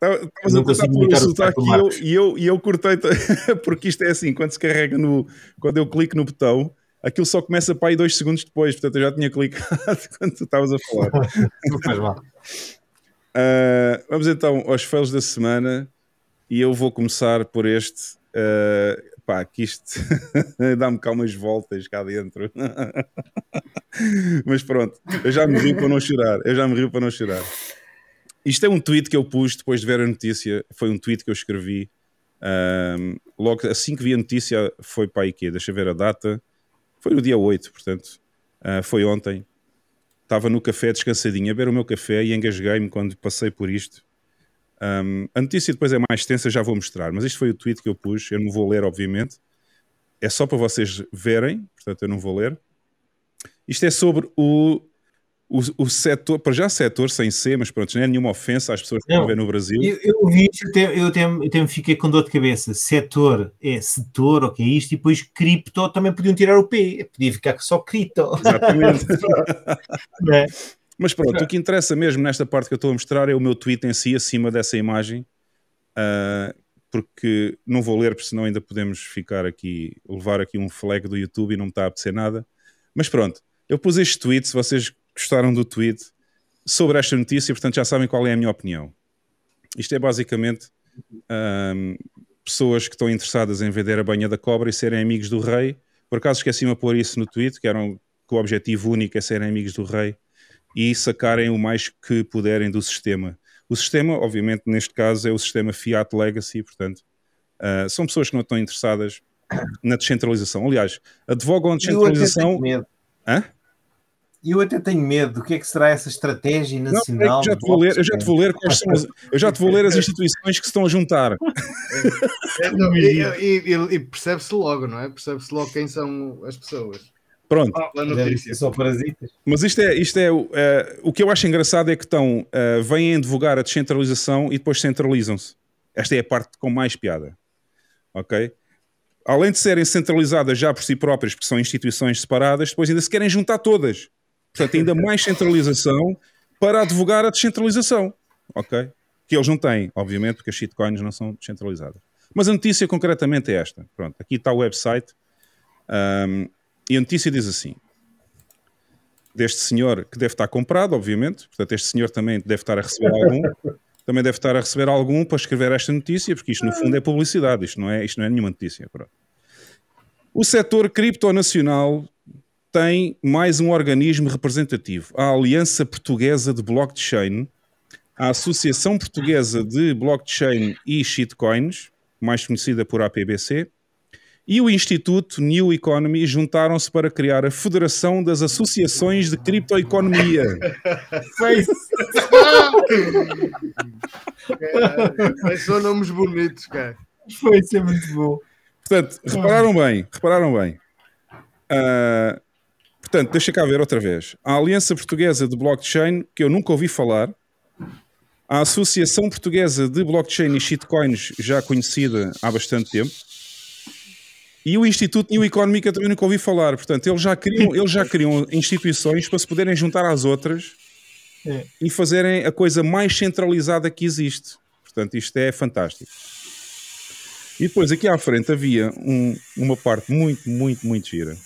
Estavas a tentar pôr o sotaque e eu, e eu, e eu cortei, porque isto é assim, quando se carrega no, quando eu clico no botão, aquilo só começa para aí dois segundos depois, portanto eu já tinha clicado quando tu estavas a falar. Não faz mal. Uh, vamos então aos fails da semana e eu vou começar por este. Uh, pá, que isto dá-me cá umas voltas cá dentro. Mas pronto, eu já me rio para não chorar. Eu já me rio para não chorar. Isto é um tweet que eu pus depois de ver a notícia. Foi um tweet que eu escrevi. Um, logo assim que vi a notícia, foi para aí que Deixa eu ver a data. Foi no dia 8, portanto, uh, foi ontem estava no café descansadinho a beber o meu café e engasguei-me quando passei por isto. Um, a notícia depois é mais extensa, já vou mostrar, mas isto foi o tweet que eu pus. Eu não vou ler, obviamente. É só para vocês verem, portanto, eu não vou ler. Isto é sobre o, o, o setor, para já setor sem ser, mas pronto, não é nenhuma ofensa às pessoas que Não, estão a ver no Brasil. Eu, eu vi isto, eu até, eu, até, eu me fiquei com dor de cabeça. Setor é setor, o que é isto? E depois cripto também podiam tirar o P. Podia ficar só cripto. Exatamente. É? Mas pronto, o que interessa mesmo nesta parte que eu estou a mostrar é o meu tweet em si, acima dessa imagem, uh, porque não vou ler, porque senão ainda podemos ficar aqui, levar aqui um flag do YouTube e não me está a apetecer nada. Mas pronto, eu pus este tweet, se vocês gostaram do tweet, sobre esta notícia, portanto já sabem qual é a minha opinião. Isto é basicamente um, pessoas que estão interessadas em vender a banha da cobra e serem amigos do rei. Por acaso esqueci-me a pôr isso no tweet, que, eram, que o objetivo único é serem amigos do rei e sacarem o mais que puderem do sistema. O sistema, obviamente, neste caso, é o sistema Fiat Legacy, portanto, uh, são pessoas que não estão interessadas na descentralização. Aliás, advogam a Eu até descentralização. tenho medo. Hã? Eu até tenho medo do que é que será essa estratégia nacional. já te vou ler, eu já te vou ler quais são as, eu já te vou ler as instituições que se estão a juntar. E, e- e- e percebe-se logo, não é? Percebe-se logo quem são as pessoas. Pronto, Só parasitas. mas isto é, isto é o- eh, o que eu acho engraçado é que estão, eh, vêm advogar a descentralização e depois centralizam-se. Esta é a parte com mais piada. Ok? Além de serem centralizadas já por si próprias, porque são instituições separadas, depois ainda se querem juntar todas. Portanto, ainda mais centralização para advogar a descentralização. Ok? Que eles não têm, obviamente, porque as shitcoins não são descentralizadas. Mas a notícia concretamente é esta. Pronto, aqui está o website. Ahm, e a notícia diz assim: deste senhor que deve estar comprado, obviamente, portanto, este senhor também deve estar a receber algum, também deve estar a receber algum para escrever esta notícia, porque isto no fundo é publicidade, isto não é, isto não é nenhuma notícia. Pronto. O setor criptonacional tem mais um organismo representativo, a Aliança Portuguesa de Blockchain, a Associação Portuguesa de Blockchain e Shitcoins, mais conhecida por APBC, e o Instituto New Economy juntaram-se para criar a Federação das Associações de Criptoeconomia. Face. Cara, são nomes bonitos, cara. Foi ser muito bom. Portanto, repararam bem, repararam bem. Ah, portanto, deixa cá ver outra vez. A Aliança Portuguesa de Blockchain, que eu nunca ouvi falar, a Associação Portuguesa de Blockchain e Shitcoins, já conhecida há bastante tempo, e o Instituto New eu também nunca ouvi falar. Portanto, eles já criam, eles já criam instituições para se poderem juntar às outras É. e fazerem a coisa mais centralizada que existe. Portanto, isto é fantástico. E depois aqui à frente havia um- uma parte muito, muito, muito gira.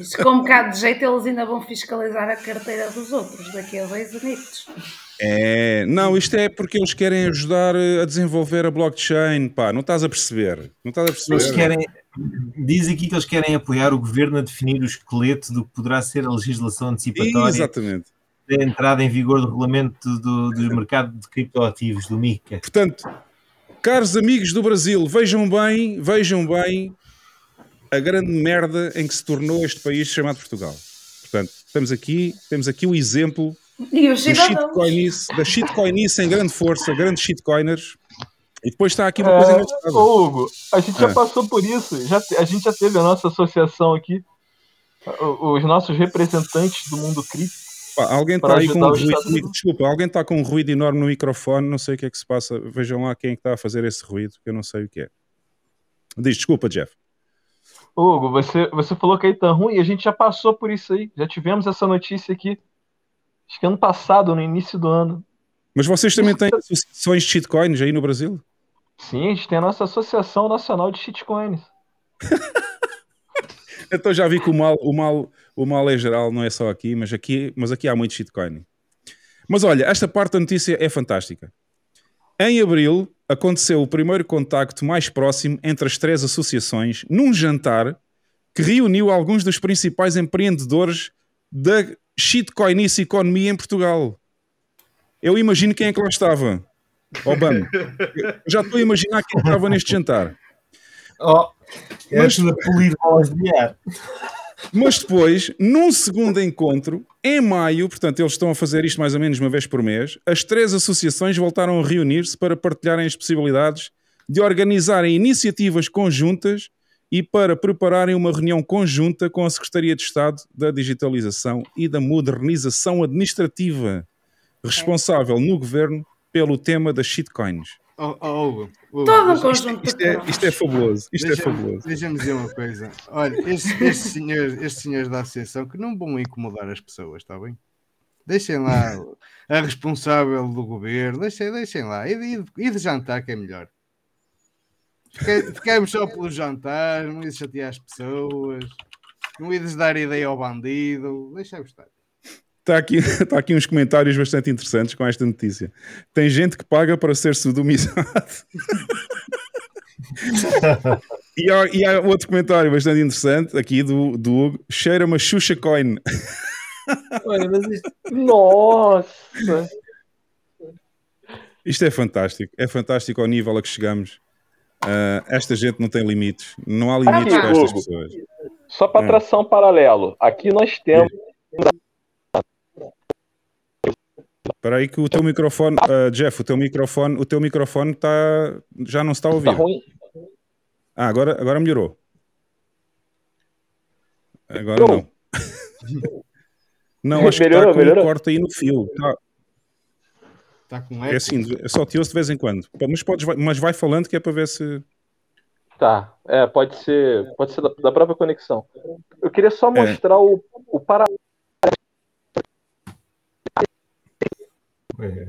Isto com um bocado de jeito eles ainda vão fiscalizar a carteira dos outros daqui a dois anos. É, não, isto é porque eles querem ajudar eh, a desenvolver a blockchain, pá, não estás a perceber. Não estás a perceber. Eles querem, diz aqui que eles querem apoiar o governo a definir o esqueleto do que poderá ser a legislação antecipatória Exatamente. da entrada em vigor do regulamento do, do mercado de criptoativos, do MICA. Portanto, caros amigos do Brasil, vejam bem, vejam bem a grande merda em que se tornou este país chamado Portugal. Portanto, estamos aqui, temos aqui o exemplo E os shitcoinice, da shitcoinice em grande força, grandes shitcoiners. E depois está aqui uma coisa É, engraçada. Hugo, a gente já É. passou por isso. Já, a gente já teve a nossa associação aqui. O- Os nossos representantes do mundo cripto. Pá, alguém está aí com um ruído. Desculpa, alguém está com um ruído enorme no microfone. Não sei o que é que se passa. Vejam lá quem é está a fazer esse ruído, que eu não sei o que é. Diz, desculpa, Jeff. Hugo, você, você falou que aí tá ruim e a gente já passou por isso aí. Já tivemos essa notícia aqui. Acho que ano passado, no início do ano. Mas vocês também têm associações de shitcoins aí no Brasil? Sim, a gente tem a nossa Associação Nacional de Shitcoins. Então já vi que o mal, o mal, o mal é geral, não é só aqui, mas aqui, mas aqui há muito shitcoin. Mas olha, esta parte da notícia é fantástica. Em abril aconteceu o primeiro contacto mais próximo entre as três associações num jantar que reuniu alguns dos principais empreendedores da shitcoinice economia em Portugal. Eu imagino quem é que lá estava. Obama. Eu já estou a imaginar quem estava neste jantar. Oh, é Mas-. Mas depois, num segundo encontro, em maio, portanto, eles estão a fazer isto mais ou menos uma vez por mês, as três associações voltaram a reunir-se para partilharem as possibilidades de organizarem iniciativas conjuntas e para prepararem uma reunião conjunta com a Secretaria de Estado da Digitalização e da Modernização Administrativa, responsável no governo pelo tema das shitcoins. Oh, oh, Hugo, Hugo, Todo um deixa- conjunto de Isto é, isto é fabuloso. Isto é deixa-me- fabuloso. Deixa-me dizer uma coisa. Olha, estes, estes, senhores, estes senhores da associação que não vão incomodar as pessoas, está bem? Deixem lá a responsável do governo, deixem, deixem lá. E de, e de jantar que é melhor. Ficamos só pelo jantar, não ides chatear as pessoas, não ides dar ideia ao bandido, deixa-me estar. Está aqui, está aqui uns comentários bastante interessantes com esta notícia. Tem gente que paga para ser sodomizado. e, há, e há outro comentário bastante interessante aqui do, do Hugo. Cheira uma Xuxa Coin. Olha, mas isto, Nossa! Isto é fantástico. É fantástico ao nível a que chegamos. Ah, esta gente não tem limites. Não há limites para estas pessoas. Só para É. traçar um paralelo. Aqui nós temos. Espera aí que o teu microfone, ah, Jeff, o teu microfone, o teu microfone está, já não está a ouvir. Tá ruim? Ah, agora, agora melhorou. Agora não. Não, acho que Melhorou, está com um melhorou? corte aí no fio. Tá- Está com é eco? assim, eu só te ouço de vez em quando. Mas, podes, mas vai falando que é para ver se. Tá. É, pode ser, pode ser da, da própria conexão. Eu queria só mostrar o, o paralelo.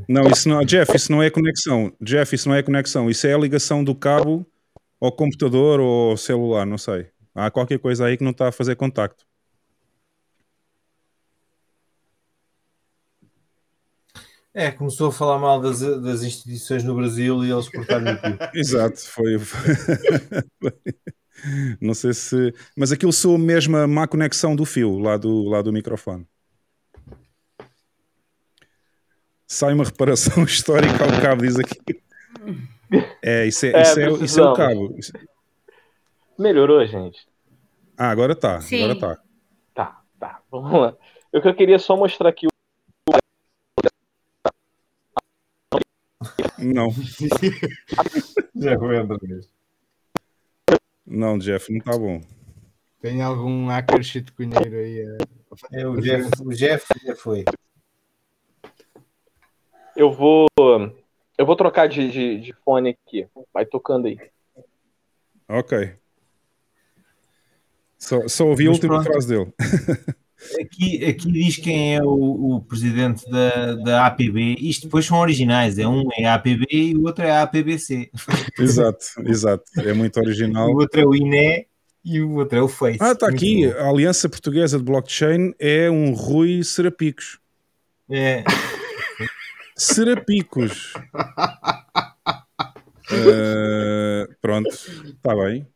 Não, isso não, Jeff, isso não é conexão. Jeff, isso não é conexão. Isso é a ligação do cabo ao computador ou ao celular, não sei. Há qualquer coisa aí que não está a fazer contacto. É, começou a falar mal das, das instituições no Brasil e eles cortaram aqui. Exato, foi. Não sei se. Mas aquilo soa mesmo a má conexão do fio lá do, lá do microfone. Sai uma reparação histórica ao cabo, diz aqui. É, isso é, É, isso é, isso é o precisamos. cabo. Melhorou, gente? Ah, agora tá. Sim. Agora tá. Tá, tá. Vamos lá. Eu que eu queria só mostrar aqui. Não, Já outra vez. não, Jeff, não tá bom. Tem algum hacker shitcoinheiro aí? a- a fazer É, o, Jeff, o Jeff já foi. Eu vou. Eu vou trocar de, de, de fone aqui. Vai tocando aí. Ok. Só, só ouvi a Mas última pronto. frase dele. Aqui, aqui diz quem é o, o presidente da, da APB. Isto depois são originais. É um é a APB e o outro é a APBC. exato, exato. É muito O original. outro é o INE e o outro é o Face. Ah, está aqui. bom. A Aliança Portuguesa de Blockchain é um Rui Serapicos. É, Serapicos. Eh, pronto, está bem.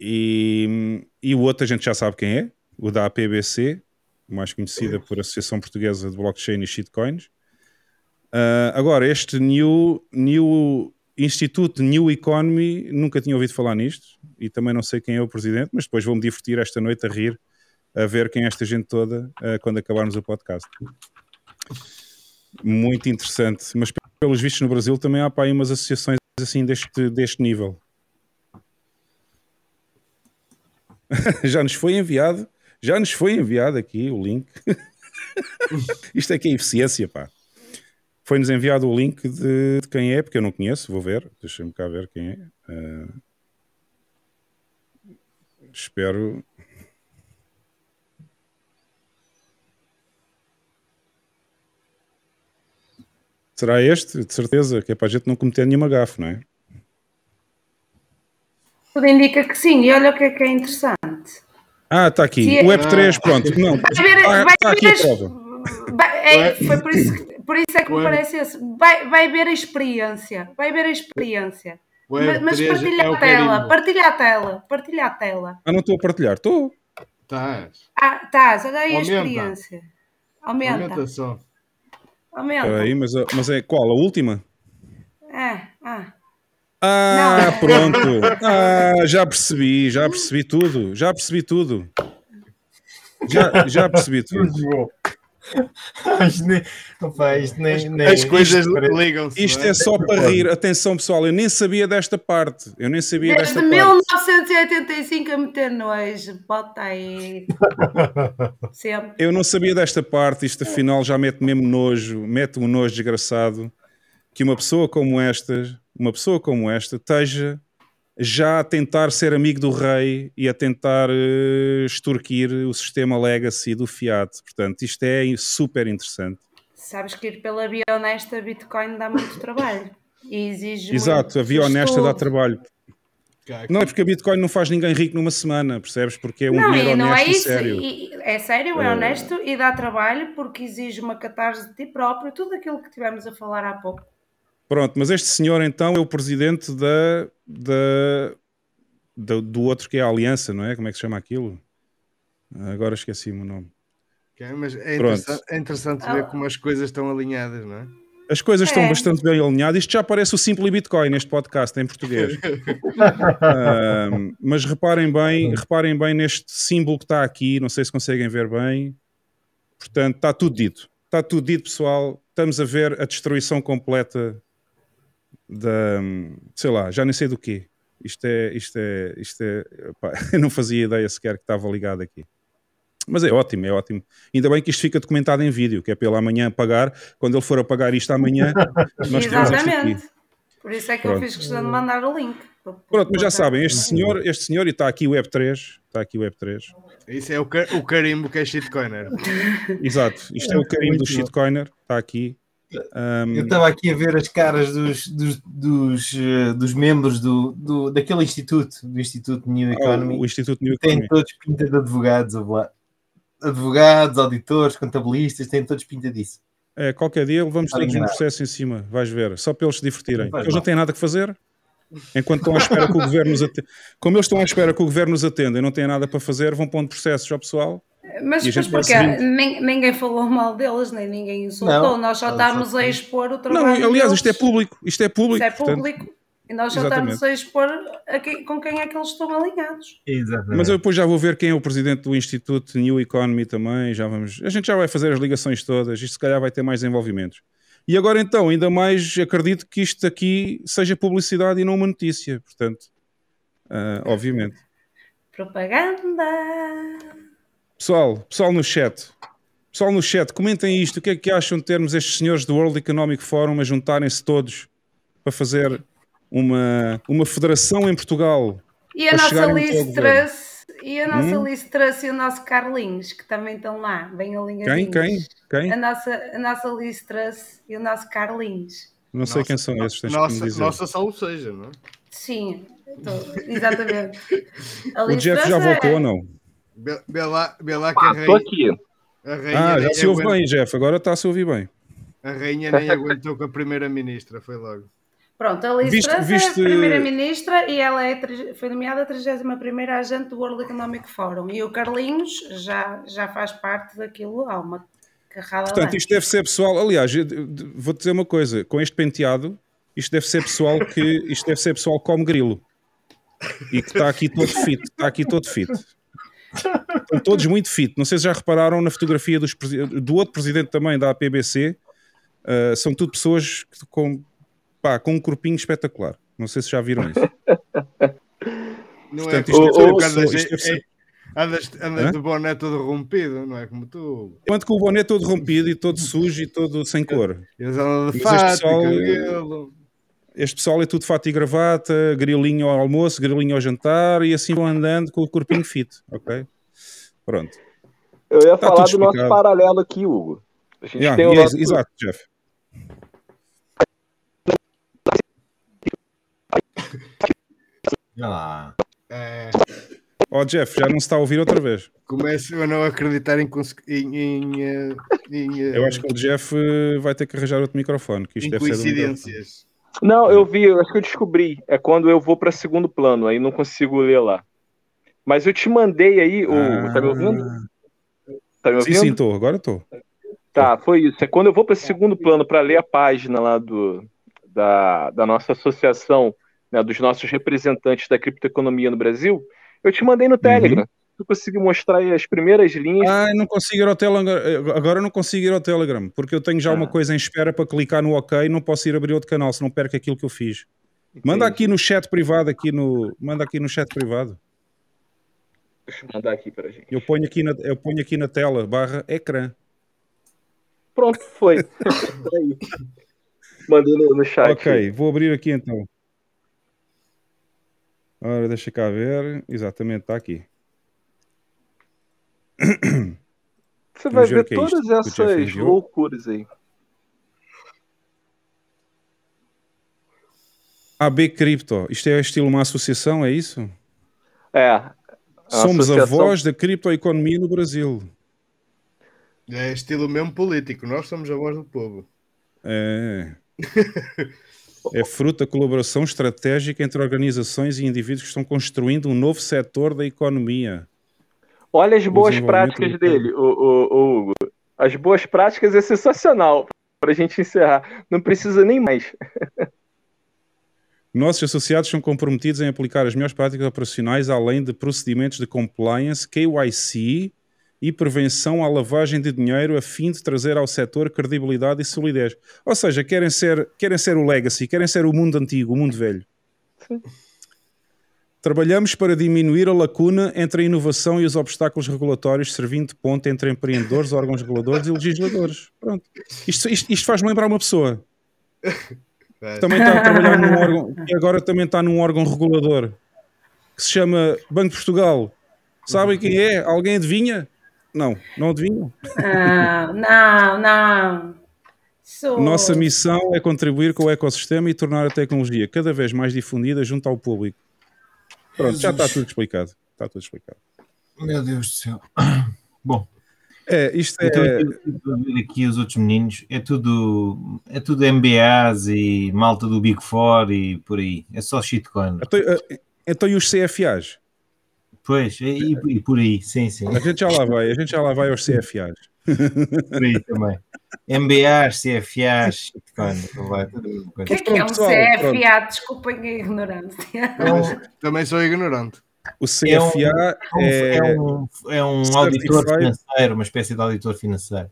E, e o outro a gente já sabe quem é, o da APBC, mais conhecida por Associação Portuguesa de Blockchain e Shitcoins. Ah, agora, este New, New Instituto New Economy, nunca tinha ouvido falar nisto e também não sei quem é o presidente, mas depois vou-me divertir esta noite a rir, a ver quem é esta gente toda ah, quando acabarmos o podcast. Muito interessante, mas pelos vistos no Brasil também há para aí umas associações assim deste, deste nível. já nos foi enviado, já nos foi enviado aqui o link. Isto é que é eficiência, pá. Foi-nos enviado o link de, de quem é, porque eu não conheço, vou ver, deixa-me cá ver quem é. Ah, espero. Será este? De certeza, que é para a gente não cometer nenhuma gafe, não é? Tudo indica que sim, e olha o que é que é interessante. Ah, está aqui. Sim, O Web3, pronto. Não, Vai ver, ah, vai está aqui ver a as- prova. vai- é, foi por isso, que- por isso é que me parece esse. Vai, vai ver a experiência. Vai ver a experiência. Mas, mas Web3 partilha é a tela, carimbo. partilha a tela, partilha a tela. Ah, não estou a partilhar. Estou. Tá, Ah, estás, olha aí a experiência. Aumenta, aumenta só. aumenta. Espera aí, mas, mas é qual? A última? É, ah. Ah, Não. pronto. Ah, já percebi, já percebi tudo. Já percebi tudo. Já, já percebi tudo. isto nem, opa, isto nem, nem- As coisas ligam-se. Isto não é só para rir. Atenção, pessoal, eu nem sabia desta parte. Eu nem sabia Desde desta parte. 1985 a meter nojo. Bota aí. Sempre. Eu não sabia desta parte. Isto afinal já mete mesmo nojo, mete um nojo desgraçado. Que uma pessoa como esta, uma pessoa como esta, esteja já a tentar ser amigo do rei e a tentar eh, extorquir o sistema legacy do fiat. Portanto, isto é super interessante. Sabes que ir pela via honesta, Bitcoin dá muito trabalho. E exige Exato, a via honesta dá trabalho. Não é porque a Bitcoin não faz ninguém rico numa semana, percebes? Porque é um Não, dinheiro e não é honesto e isso. sério. E- é sério, é honesto e dá trabalho porque exige uma catarse de ti próprio, tudo aquilo que tivemos a falar há pouco. Pronto, mas este senhor então é o presidente da, da, da- do outro que é a Aliança, não é? Como é que se chama aquilo? Agora esqueci-me o nome. Ok, mas é interessante, é interessante ver como as coisas estão alinhadas, não é? As coisas estão É. bastante bem alinhadas. Isto já parece o Simply Bitcoin neste podcast em português. Mas reparem bem, reparem bem neste símbolo que está aqui. Não sei se conseguem ver bem. Portanto, está tudo dito. Está tudo dito, pessoal. Estamos a ver a destruição completa da, sei lá, já nem sei do quê. Isto é, isto é, isto é, pá, eu não fazia ideia sequer que estava ligado aqui. Mas é ótimo, é ótimo. Ainda bem que isto fica documentado em vídeo, que é para ele amanhã apagar. Quando ele for apagar isto amanhã, nós temos isto aqui. Exatamente. Por isso é que eu Pronto. fiz questão de mandar o link. Pronto, mas já sabem, este senhor, este senhor, e está aqui o Web3, está aqui o Web3. Isso é o, ca- o carimbo que é shitcoiner. Exato, isto é o carimbo do shitcoiner, está aqui. Ahm, Eu estava aqui a ver as caras dos, dos, dos, eh, dos membros do, do, daquele instituto, do Instituto New ah, Economy. o Instituto New Economy. todos pinta de advogados, advogados, auditores, contabilistas, têm todos pinta disso. É, qualquer dia Está todos um processo em cima, vais ver, só para eles se divertirem. Eles não têm nada que fazer. Enquanto estão à espera que o governo os atenda. Como eles estão à espera que o governo os atenda e não têm nada para fazer, vão pondo processos ao pessoal. Mas, E porquê? Nin- Ninguém falou mal deles, nem ninguém insultou. Não, Nós só não, estamos a expor o Não, trabalho aliás, isto é deles. público. Isto é público. Isso é portanto, público. E nós só Exatamente. estamos a expor a quem- com quem é que eles estão alinhados. Exatamente. Mas eu depois já vou ver quem é o presidente do Instituto New Economy também. Já vamos, a gente já vai fazer as ligações todas. Isto se calhar vai ter mais desenvolvimentos. E agora então, ainda mais acredito que isto aqui seja publicidade e não uma notícia. Portanto, ah, obviamente. Propaganda! Pessoal, pessoal no chat. Pessoal no chat, comentem isto. O que é que acham de termos estes senhores do World Economic Forum a juntarem-se todos para fazer uma, uma federação em Portugal? E a nossa Liz governo. Truss, e a nossa Hum? Liz Truss e o nosso Carlinhos, que também estão lá, bem Quem? alinhadinhos. Quem? Quem? A nossa, a nossa Liz Truss e o nosso Carlinhos. Não sei quem são esses, tens que nossa, me dizer. nossa salve seja, não é? Sim, tô- exatamente. O Jeff já é- voltou ou não? Vê- Vê lá, vê lá que a Ah, tô rainha, aqui. a rainha Ah, já se ouve aguentou- bem, Jeff. Agora está a se ouvir bem. A rainha nem aguentou com a primeira-ministra, foi logo. Pronto, a Liz Viste- viste- é a primeira-ministra e ela é, foi nomeada a 31ª agente do World Economic Forum. E o Carlinhos já, já faz parte daquilo há uma carrada de Portanto, isto deve ser pessoal. Aliás, vou-te dizer uma coisa: com este penteado, isto deve ser pessoal que isto deve ser pessoal que come grilo e que está aqui todo fit. Está aqui todo fit. Estão todos muito fit. Não sei se já repararam na fotografia dos do outro presidente também da APBC. ah, são tudo pessoas com, pá, com um corpinho espetacular. Não sei se já viram isso. Não Portanto, é isto andas, isto é- andas, andas Hã? de boné todo rompido, não é como tu. Enquanto com o boné todo rompido e todo sujo e todo sem cor. Eles andam de fato, pessoal- cabelo. Este pessoal é tudo fato e gravata, grilinho ao almoço, grilinho ao jantar e assim vão andando com o corpinho fit, ok? Pronto. Eu ia Tá falar do nosso paralelo aqui, Hugo. A gente Yeah, tem o é- nosso... Exato, Jeff. Olha lá. É, Ó Jeff, já não se está a ouvir outra vez. começo a não acreditar em. conse- em, em, eh, em, eh, Eu acho que o Jeff eh, vai ter que arranjar outro microfone, que isto em deve ser coincidências. Não, eu vi, eu acho que eu descobri. É quando eu vou para segundo plano, aí não consigo ler lá. Mas eu te mandei aí, o... tá me ouvindo? Tá me Ah, Sim, ouvindo? sim, estou, agora estou. Tá, foi isso. É quando eu vou para segundo plano para ler a página lá do, da, da nossa associação, né, dos nossos representantes da criptoeconomia no Brasil, eu te mandei no Telegram. Tu conseguiu mostrar aí as primeiras linhas. Ah, não consigo ir ao Telegram. Agora eu não consigo ir ao Telegram, porque eu tenho já uma Ah. coisa em espera para clicar no OK e não posso ir abrir outro canal, senão perco aquilo que eu fiz. Manda aqui no chat privado, aqui no, manda aqui no chat privado. Deixa eu mandar aqui pra gente. Eu ponho aqui na, eu ponho aqui na tela, barra ecrã. Pronto, foi. Mandei no, no chat. Ok, vou abrir aqui então. Ora, deixa cá ver. Exatamente, está aqui. Você vai ver é todas essas loucuras aí. AB Cripto. Isto é estilo uma associação, é isso? É. a Somos a associação- voz da criptoeconomia no Brasil. É estilo mesmo político, nós somos a voz do povo. É. É fruto da colaboração estratégica entre organizações e indivíduos que estão construindo um novo setor da economia. Olha as boas práticas dele, o, o, o Hugo. As boas práticas é sensacional. Pra gente encerrar. Não precisa nem mais. Nossos associados são comprometidos em aplicar as melhores práticas operacionais, além de procedimentos de compliance, KYC e prevenção à lavagem de dinheiro, a fim de trazer ao setor credibilidade e solidez. Ou seja, querem ser, querem ser o legacy, querem ser o mundo antigo, o mundo velho. Trabalhamos para diminuir a lacuna entre a inovação e os obstáculos regulatórios, servindo de ponte entre empreendedores, órgãos reguladores e legisladores. Pronto. Isto, isto- isto faz-me lembrar uma pessoa É. também está a trabalhar num órgão e agora também está num órgão regulador que se chama Banco de Portugal. Sabem quem é? Alguém adivinha? Não, não adivinham. Não, não, não. Sou... Nossa missão é contribuir com o ecossistema e tornar a tecnologia cada vez mais difundida junto ao público. Pronto, já está tudo explicado. Está tudo explicado. Meu Deus do céu. Bom, É, isto é. então a ver aqui os outros meninos, é tudo, é tudo MBAs e malta do Big Four e por aí. É só shitcoin. Então, eh, então e os CFAs? Pois, e, e por aí, sim, sim. A gente já lá vai, a gente já lá vai aos CFAs. Por aí também. MBAs, CFAs, O que é que é um CFA? Desculpem a ignorância. Também, também sou ignorante. O CFA é, É um, é um auditor Certified. financeiro, uma espécie de auditor financeiro.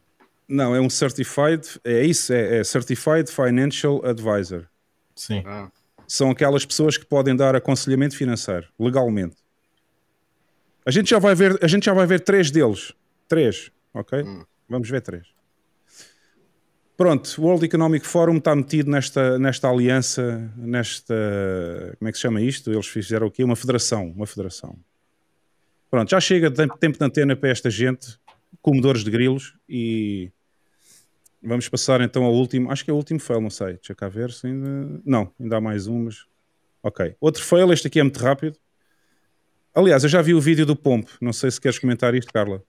não é um certified, é isso, é, é Certified Financial Advisor. Sim. Ah, São aquelas pessoas que podem dar aconselhamento financeiro legalmente. A gente já vai ver, a gente já vai ver três deles, três, ok? Vamos ver três. Pronto, o World Economic Forum está metido nesta, nesta aliança, nesta. Como é que se chama isto? Eles fizeram o quê? Uma federação. Uma federação. Pronto, já chega de tempo- tempo de antena para esta gente, comedores de grilos, e vamos passar então ao último. Acho que é o último fail, não sei. Deixa cá ver se ainda. Não, ainda há mais um, mas. Ok. Outro fail, este aqui é muito rápido. Aliás, eu já vi o vídeo do Pompo. Não sei se queres comentar isto, Carla.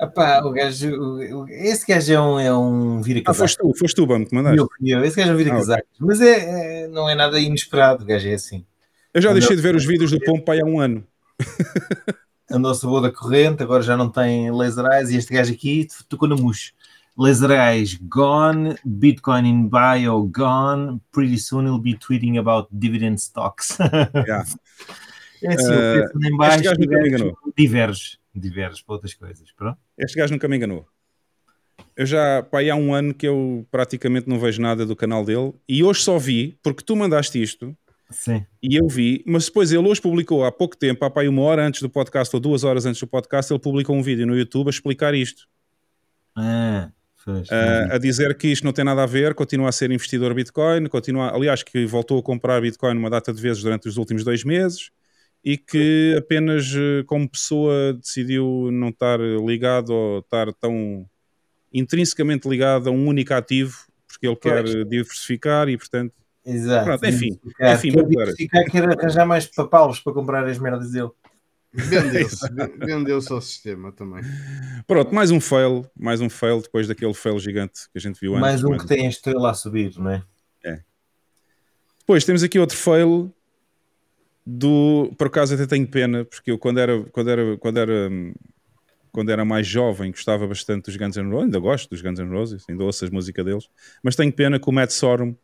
Epá, o gajo, o- esse gajo é um, é um Ah, vira-casaco. foste tu, foste tu, Bam, que mandaste. Eu, eu, esse gajo é um vira-casaco. Mas é, é- não é nada inesperado, o gajo é assim. Eu já deixei de ver os vídeos do Pompo aí há um ano. Andou-se boa da corrente, agora já não tem laser eyes e este gajo aqui tocou na mousse. Laser eyes gone, Bitcoin in bio gone, pretty soon he'll be tweeting about dividend stocks. Yeah. É assim, Eh, o preço anda em baixo este gajo diverge, diverge para outras coisas. Pronto. Este gajo nunca me enganou. Eu já, pá, há um ano que eu praticamente não vejo nada do canal dele e hoje só vi, porque tu mandaste isto Sim. e eu vi, mas depois ele hoje publicou há pouco tempo, há pá, uma hora antes do podcast ou duas horas antes do podcast, ele publicou um vídeo no YouTube a explicar isto. Ah, fez. a- a dizer que isto não tem nada a ver, continua a ser investidor Bitcoin, continua, aliás, que voltou a comprar Bitcoin uma data de vezes durante os últimos dois meses e que apenas eh, como pessoa decidiu não estar ligado ou estar tão intrinsecamente ligado a um único ativo porque ele quer Pois. eh, diversificar e portanto Exato. Pronto, enfim, Diversificar. enfim, Quer diversificar, quer arranjar mais papalos para comprar as merdas dele. Vendeu-se, vendeu-se ao sistema também. pronto, mais um fail, mais um fail depois daquele fail gigante que a gente viu antes. mais um que tem a estrela a subir, não é? Depois temos aqui outro fail do. Por acaso até tenho pena, porque eu quando era, quando era, quando era, quando era mais jovem gostava bastante dos Guns N' Roses, ainda gosto dos Guns N' Roses, ainda ouço as músicas deles, mas tenho pena que o Matt Sorum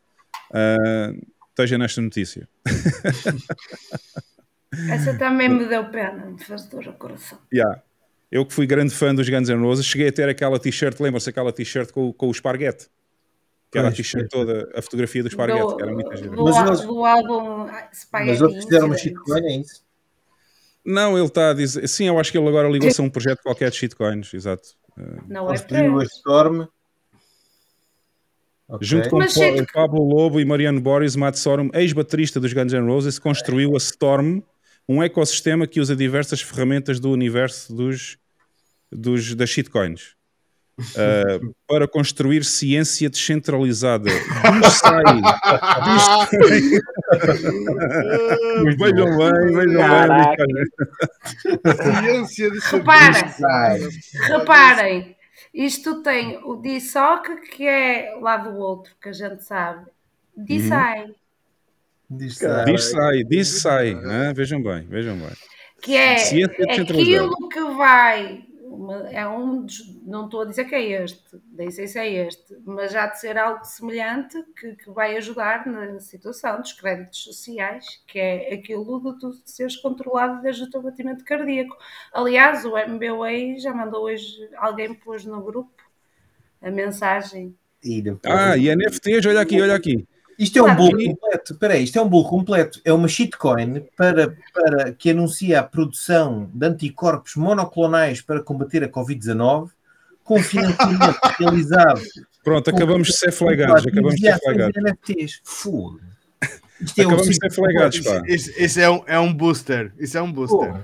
ah, esteja nesta notícia. Essa também me deu pena, me fez dor o coração. Yeah. Eu que fui grande fã dos Guns N' Roses, cheguei a ter aquela t-shirt, lembra-se aquela t-shirt com, com o esparguete? Que era a Pois, t-shirt toda, a fotografia do esparguete, que era muito do, gira. do, Mas eles- do álbum Spaghetti Mas fizeram uma shitcoin, é isso? Não, ele está a dizer. Sim, eu acho que ele agora ligou-se a um projeto qualquer de shitcoins, exato. Não é a preço. Storm. Ok. Junto com Mas shit- Pablo Lobo e Mariano Boris, Matt Sorum, ex-baterista dos Guns N' Roses, construiu a Storm, um ecossistema que usa diversas ferramentas do universo dos, dos, das shitcoins. Uh, para construir ciência descentralizada. Diz sai. Diz Vejam bem, vejam Caraca. bem. Ciência de Reparem. Reparem, isto tem o DSOC, que é lá do outro, que a gente sabe. DSI, Diz Diz sai, diz sai. né? Vejam bem, vejam bem. que é descentralizada. aquilo que vai. Uma- É um dos, não estou a dizer que é este, nem sei se é este, mas já de ser algo semelhante que, que vai ajudar na situação dos créditos sociais, que é aquilo de tu seres controlado desde o teu batimento cardíaco. Aliás, o MBA já mandou hoje, alguém pôs no grupo a mensagem. E depois- Ah, e NFTs, olha aqui, olha aqui. Isto é um bolo completo. Espera aí, isto é um bolo completo. É uma shitcoin para, para que anuncia a produção de anticorpos monoclonais para combater a Covid-19 com financiamento realizado Pronto, acabamos de ser flagados, acabamos de ser de NFTs. Foda. Isto é um Acabamos de ser flagados, completo. pá. Isso, isso é, um, é um booster. Isso é um booster. Pô,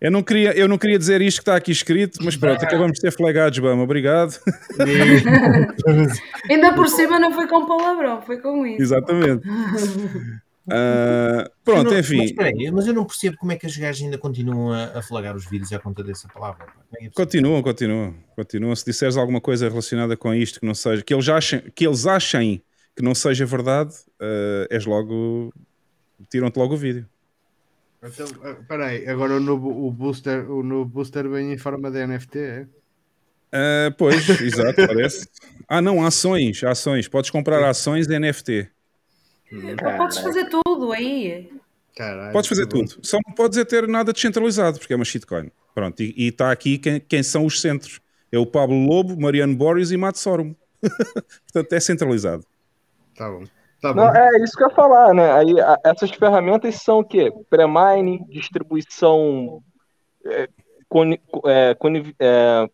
Eu não queria, eu não queria dizer isto que está aqui escrito, mas pronto, acabamos de ser flagados, Bama, obrigado. Ainda por cima não foi com palavrão, foi com isso. Exatamente. Ah, pronto, não- Mas, enfim, espera aí, mas eu não percebo como é que as gajas ainda continuam a, a flagar os vídeos à conta dessa palavra. é é continuam, continuam, continuam. Se disseres alguma coisa relacionada com isto que não seja, que eles achem que, eles achem que não seja verdade, ah, és logo, tiram-te logo o vídeo. Então, ah, espera aí, agora o novo o booster, o novo booster vem em forma de NFT, é? Uh, pois, exato, parece. Ah, não, ações, ações. Podes comprar ações de NFT. Podes fazer tudo aí. Caralho, Podes fazer que bom. tudo. Só não podes é ter nada descentralizado, porque é uma shitcoin. Pronto, e está aqui quem, quem são os centros. É o Pablo Lobo, Mariano Boris e Matt Sorum. Portanto, é centralizado. Tá bom. Tá bom. Não, é isso que eu ia falar, né? Aí, a- essas ferramentas são o quê? Pré-mine, distribuição, é, coni- é, coni- é,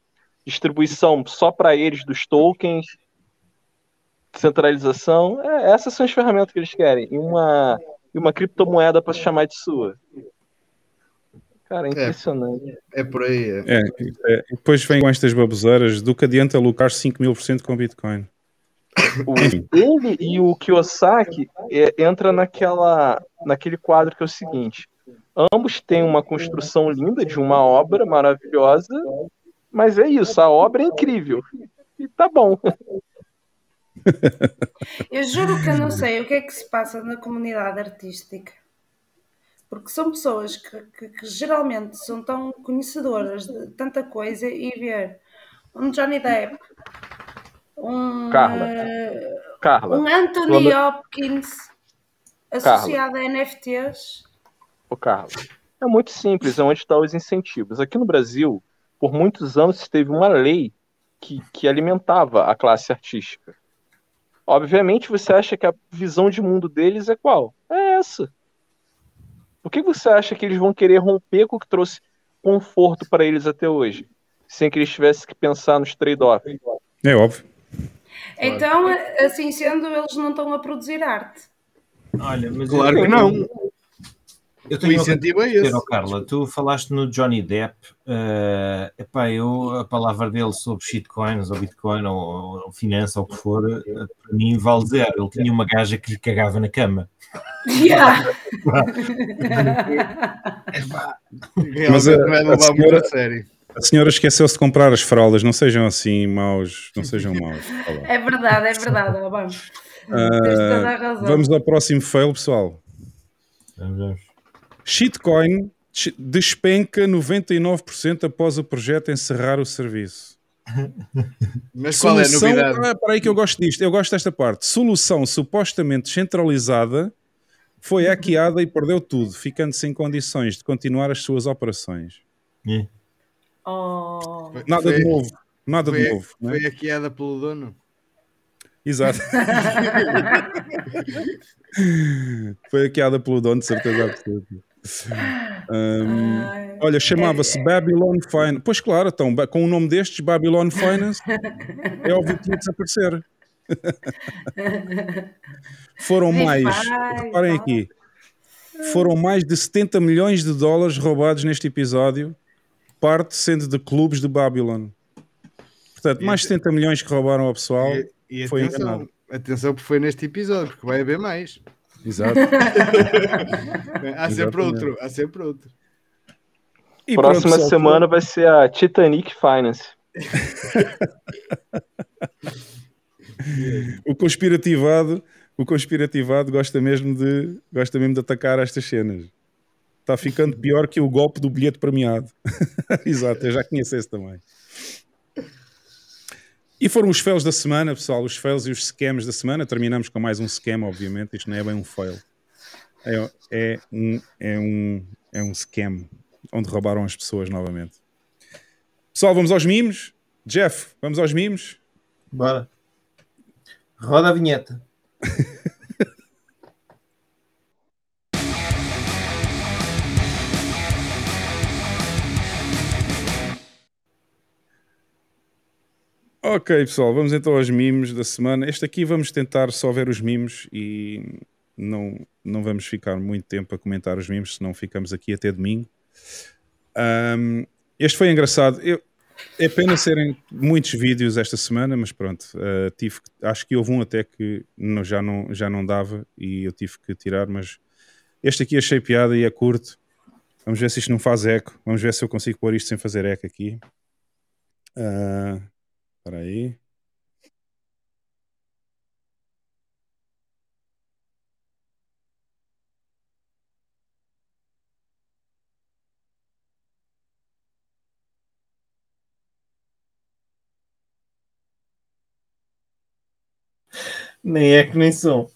distribuição só para eles dos tokens, centralização. É, essas são as ferramentas que eles querem. E uma, e uma criptomoeda para se chamar de sua. Cara, é impressionante. É por aí. É. É, é, depois vem com estas baboseiras do que adianta lucrar 5 mil por cento com Bitcoin. O- ele e o Kiyosaki é, entra naquela, naquele quadro que é o seguinte: ambos têm uma construção linda de uma obra maravilhosa, mas é isso, a obra é incrível. E tá bom. Eu juro que eu não sei o que é que se passa na comunidade artística. Porque são pessoas que, que- que geralmente são tão conhecedoras de tanta coisa e ver um Johnny Depp, um, Carla. Carla, um Anthony Hopkins associado a NFTs. ô Carla, é muito simples, é onde estão os incentivos. Aqui no Brasil, por muitos anos, se teve uma lei que, que alimentava a classe artística. Obviamente, você acha que a visão de mundo deles é qual? É essa. Por que você acha que eles vão querer romper com o que trouxe conforto para eles até hoje? Sem que eles tivessem que pensar nos trade-offs. É óbvio. Então, assim sendo, eles não estão a produzir arte. Olha, mas Claro eu, que não. Eu O tenho uma incentivo é dizer, esse. Carla, tu falaste no Johnny Depp, eh, epá, eu, a palavra dele sobre shitcoins ou bitcoin ou, ou finança ou o que for, eh, para mim vale zero. Ele tinha uma gaja que lhe cagava na cama. Yeah. Realmente Mas a- não é a levar muito senhora- a sério. A senhora esqueceu-se de comprar as fraldas. Não sejam assim maus. Não sejam maus. Tá. É verdade, é verdade. Vamos. Tens toda a razão. Vamos ao próximo fail, pessoal. Vamos, vamos. Shitcoin despenca 99% após o projeto encerrar o serviço. Mas qual é a Solução, novidade? ah, para aí que eu gosto disto, eu gosto desta parte. Solução supostamente centralizada foi hackeada e perdeu tudo, ficando sem condições de continuar as suas operações. É. Oh. Nada Foi- de novo, nada de Foi, novo. não é? foi hackeada pelo dono. Exato. foi hackeada pelo dono, de certeza absoluta. Ai. olha, chamava-se Babylon Finance. Pois claro, então, com o nome destes, Babylon Finance, é óbvio que ia desaparecer. Foram mais, reparem aqui, foram mais de 70 milhões de dólares roubados neste episódio, parte sendo de clubes de Babylon. Portanto, mais de 70 milhões que roubaram ao pessoal. E, e foi atenção, enganado. atenção, porque foi neste episódio, porque vai haver mais. Exato. Há sempre outro, há sempre outro. E Próxima pronto, semana vai ser a Titanic Finance. o conspirativado, o conspirativado gosta mesmo de gosta mesmo de atacar estas cenas. Está ficando pior que o golpe do bilhete premiado. Exato, eu já conheço esse também. E foram os fails da semana, pessoal, os fails e os scams da semana. Terminamos com mais um scam, obviamente. Isto não é bem um fail. É, é um, é, um, é um scam onde roubaram as pessoas novamente. Pessoal, vamos aos mimos. Jeff, vamos aos mimos. Bora. Roda a vinheta. Ok, pessoal, vamos então aos mimos da semana. Este aqui vamos tentar só ver os mimos e não, não vamos ficar muito tempo a comentar os mimos, senão ficamos aqui até domingo. Ahm, este foi engraçado. Eu, é pena serem muitos vídeos esta semana, mas pronto, ah, tive, acho que houve um até que não- já, não, já não dava e eu tive que tirar, mas este aqui achei piada e é curto. Vamos ver se isto não faz eco. Vamos ver se eu consigo pôr isto sem fazer eco aqui. Ah, Peraí. Nem é que nem são.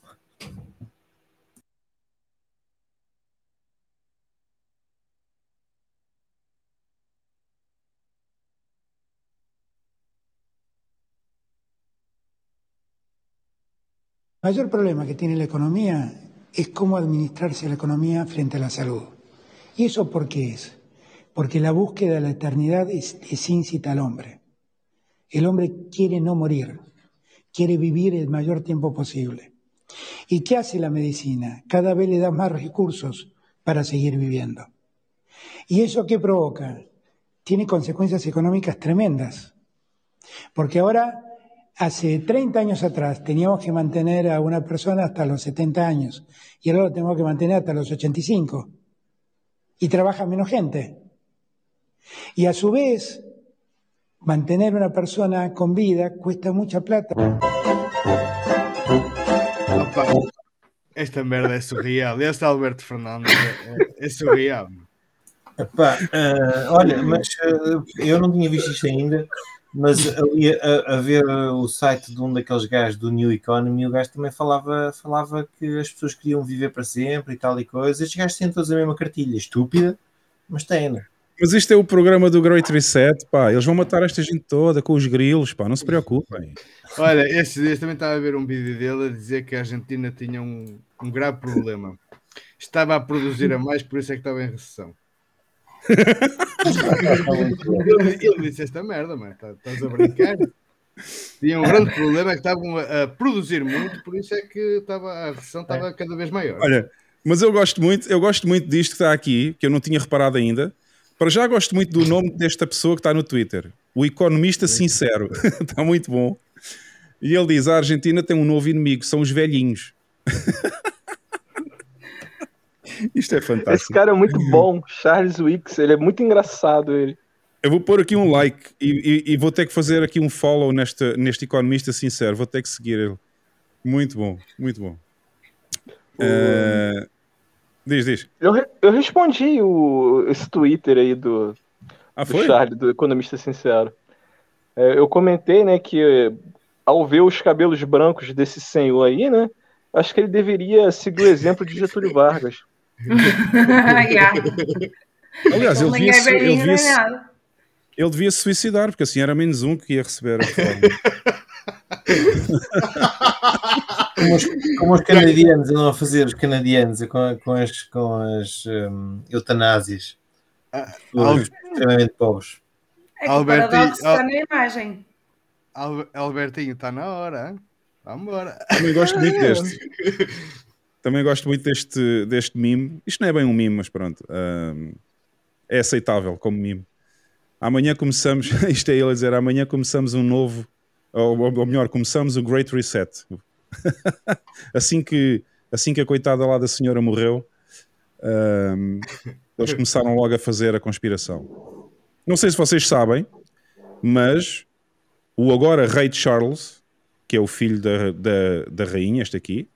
Mayor problema que tiene la economía es cómo administrarse la economía frente a la salud. ¿Y eso por qué es? Porque la búsqueda de la eternidad es, es incita al hombre. El hombre quiere no morir, quiere vivir el mayor tiempo posible. ¿Y qué hace la medicina? Cada vez le da más recursos para seguir viviendo. ¿Y eso qué provoca? Tiene consecuencias económicas tremendas. Porque ahora, hace 30 años atrás, teníamos que mantener a una persona hasta los 70 años y ahora lo tenemos que mantener hasta los 85. Y trabaja menos gente. Y a su vez, mantener una persona con vida cuesta mucha plata. Esta merda é surreal. Este Alberto Fernandes é, é- é surreal. Epá, ah, olha, mas ah, eu não tinha visto isto ainda, mas ali a, a ver o site de um daqueles gajos do New Economy, o gajo também falava, falava que as pessoas queriam viver para sempre e tal e coisa. Estes gajos têm todos a mesma cartilha, estúpida, mas têm, né? Mas isto é o programa do Great Reset, pá. Eles vão matar esta gente toda com os grilos, pá. Não se preocupem. Olha, estes dias também estava a ver um vídeo dele a dizer que a Argentina tinha um, um grave problema. Estava a produzir a mais, por isso é que estava em recessão. Ele, disse esta merda, mano. tá- Estás a brincar? Tinha um grande problema que estavam a, a produzir muito, por isso é que estava, a recessão estava cada vez maior. Olha, mas eu gosto muito, eu gosto muito disto que está aqui, que eu não tinha reparado ainda. Para já gosto muito do nome desta pessoa que está no Twitter. O economista sincero. está muito bom. E ele diz: a Argentina tem um novo inimigo, são os velhinhos. Isto é Esse fantástico. cara é muito bom, Charles Wicks, ele é muito engraçado, ele. Eu vou pôr aqui um like e, e- e vou ter que fazer aqui um follow nesta, neste economista sincero. Vou ter que seguir ele. Muito bom, muito bom. Eh, diz, diz. Eu, eu respondi o, esse Twitter aí do, Ah, do? Charles, do economista sincero. É, eu comentei, né, que eh, ao ver os cabelos brancos desse senhor aí, né, acho que ele deveria seguir o exemplo de Getúlio Vargas. Yeah. Aliás, ele devia, é se, ele, devia se, ele devia se suicidar, porque assim era menos um que ia receber a reforma. Como os, como os canadianos andam a fazer, os canadianos com, com as, com as hum, eutanásias. Al- Os extremamente pobres. É que o Alberto, paradoxo Al- está na imagem. Al- Albertinho, está na hora. Vamos embora. Também gosto muito deste. Também gosto muito deste, deste mime. Isto não é bem um mime, mas pronto. ahm, é aceitável como mime. Amanhã começamos, isto é ele a dizer, amanhã começamos um novo, ou, ou melhor, começamos o Great Reset. assim, que, assim que a coitada lá da senhora morreu, ahm, eles começaram logo a fazer a conspiração. Não sei se vocês sabem, mas o agora rei Charles, que é o filho da, da, da rainha, este aqui,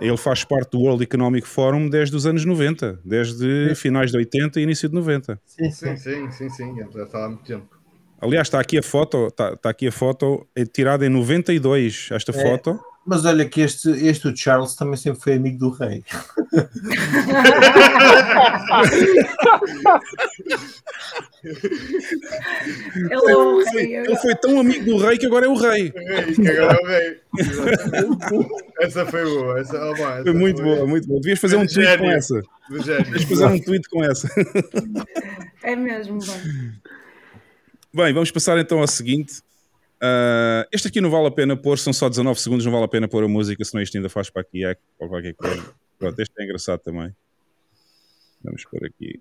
ele faz parte do World Economic Forum desde os anos 90, desde finais de 80 e início de 90. Sim, Sim, sim, sim, sim. Já está há muito tempo. Aliás, está aqui a foto, está, está aqui a foto é tirada em 92, esta É. foto. Mas olha que este, este o Charles também sempre foi amigo do rei. Ele é o rei. Ele foi tão amigo do rei que agora é o rei. Que agora é o rei. Essa foi boa. Essa, oh, bom, essa Foi muito foi boa, muito boa. Devias fazer um tweet com essa. Devias fazer um tweet com essa. É mesmo, bem. Bem, vamos passar então ao seguinte. Ah, este aqui não vale a pena pôr, são só 19 segundos, não vale a pena pôr a música, senão isto ainda faz para aqui é, ou qualquer coisa. Pronto, este é engraçado também. Vamos pôr aqui.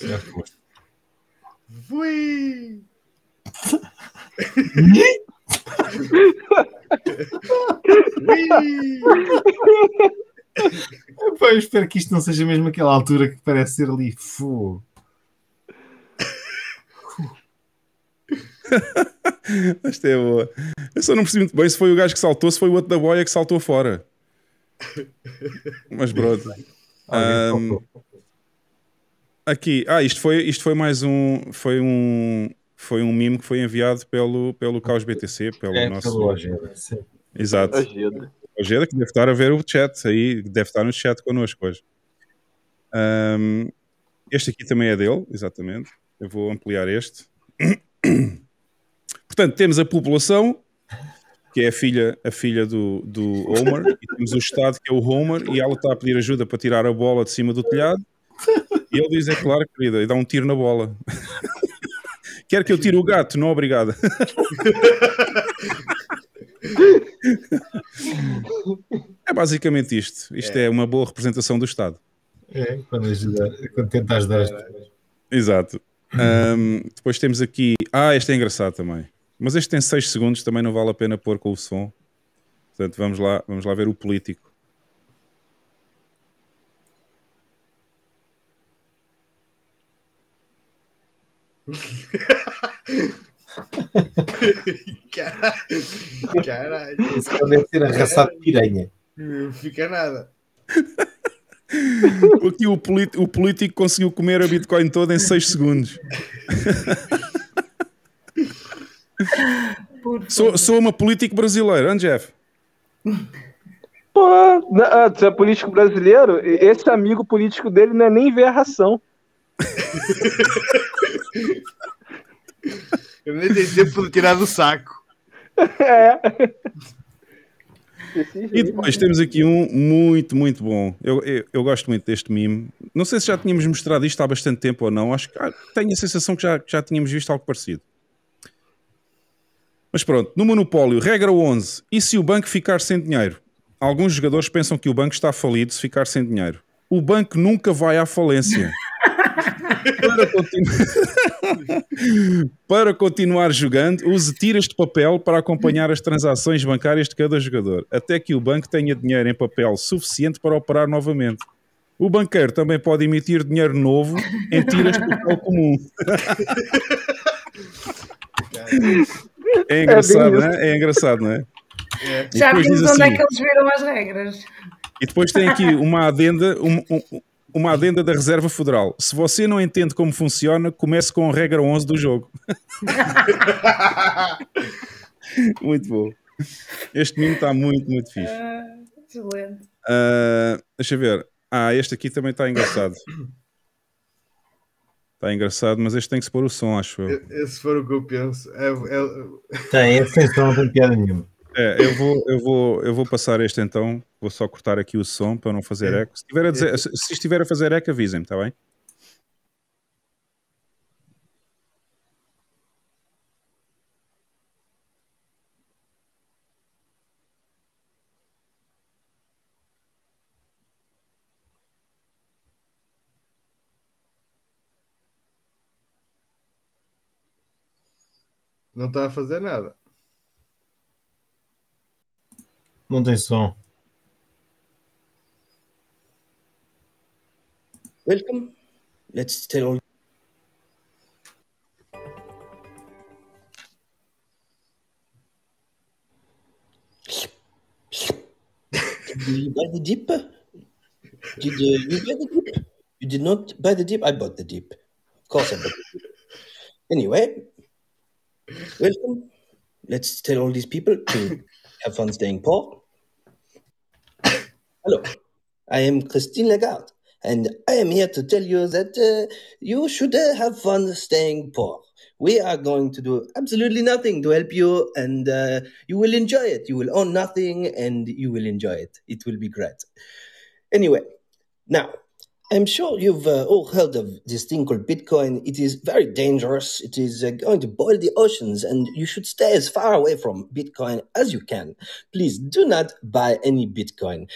Já foste. Fui! Fui! Pá, eu espero que isto não seja mesmo aquela altura que parece ser ali fogo. Esta é boa. Eu só não percebi muito bem se foi o gajo que saltou, se foi o outro da boia que saltou fora. Mas pronto. Ahm, aqui, ah, isto foi, isto foi mais um, foi um, foi um mimo que foi enviado pelo, pelo Caos BTC, pelo É, nosso. pelo Ojeda, sim. Exato. Ojeda. Ojeda que deve estar a ver o chat aí, deve estar no chat connosco hoje. Ahm, este aqui também é dele, exatamente. Eu vou ampliar este. Portanto, temos a população, que é a filha, a filha do, do Homer, e temos o Estado, que é o Homer, e ela está a pedir ajuda para tirar a bola de cima do telhado. E ele diz: É claro, querida, e dá um tiro na bola. Quer que eu tire o gato? Não, obrigada. É basicamente isto. Isto é. uma boa representação do Estado. É, quando, ajuda, quando tenta ajudar as pessoas. Exato. Ahm, depois temos aqui. Ah, este é engraçado também. Mas este tem 6 segundos, também não vale a pena pôr com o som. Portanto, vamos lá, vamos lá ver o político. Caralho. Caralho. Isso deve ser arraçado de piranha. Não fica nada. Aqui o, o político conseguiu comer a Bitcoin toda em 6 segundos. Por Sou, sou uma político brasileiro, hein, Jeff? Pô, na- ah, é político brasileiro? Esse amigo político dele não é nem ver a ração. Eu nem tenho tempo de tirar do saco. É. E depois temos aqui um muito, muito bom. Eu, eu, eu gosto muito deste meme. Não sei se já tínhamos mostrado isto há bastante tempo ou não. Acho que ah, tenho a sensação que já, que já tínhamos visto algo parecido. Mas pronto, no monopólio, regra 11. E se o banco ficar sem dinheiro? Alguns jogadores pensam que o banco está falido se ficar sem dinheiro. O banco nunca vai à falência. Para, continu- para continuar jogando, use tiras de papel para acompanhar as transações bancárias de cada jogador, até que o banco tenha dinheiro em papel suficiente para operar novamente. O banqueiro também pode emitir dinheiro novo em tiras de papel comum. É engraçado, bem não é? É engraçado, não é? E Já depois vimos diz onde é assim- que eles viram as regras. E depois tem aqui uma adenda, um- um- uma adenda da Reserva Federal. Se você não entende como funciona, comece com a regra 11 do jogo. muito bom. Este mimo está muito, muito fixe. Ah, excelente. Ah, deixa eu ver. Ah, este aqui também está engraçado. Está engraçado, mas este tem que se pôr o som, acho eu. Esse for o que eu penso. É, é- Tem, esse sem som não tem piada nenhuma. É, eu vou, eu, vou, eu vou passar este então. Vou só cortar aqui o som para não fazer eco. Se, estiver a dizer- se- se estiver a fazer eco, avisem-me, está bem? Não está a fazer nada. Não tem som. Welcome. Let's tell all Did you buy the dip? Did uh, you buy the dip? You did not buy the dip? I bought the dip. Of course I bought the dip. Anyway, welcome. Let's tell all these people to have fun staying poor. Hello, I am Christine Lagarde, and I am here to tell you that uh, you should uh, have fun staying poor. We are going to do absolutely nothing to help you, and uh, you will enjoy it. You will own nothing, and you will enjoy it. It will be great. Anyway, now, I'm sure you've uh, all heard of this thing called Bitcoin. It is very dangerous. It is uh, going to boil the oceans, and you should stay as far away from Bitcoin as you can. Please do not buy any Bitcoin.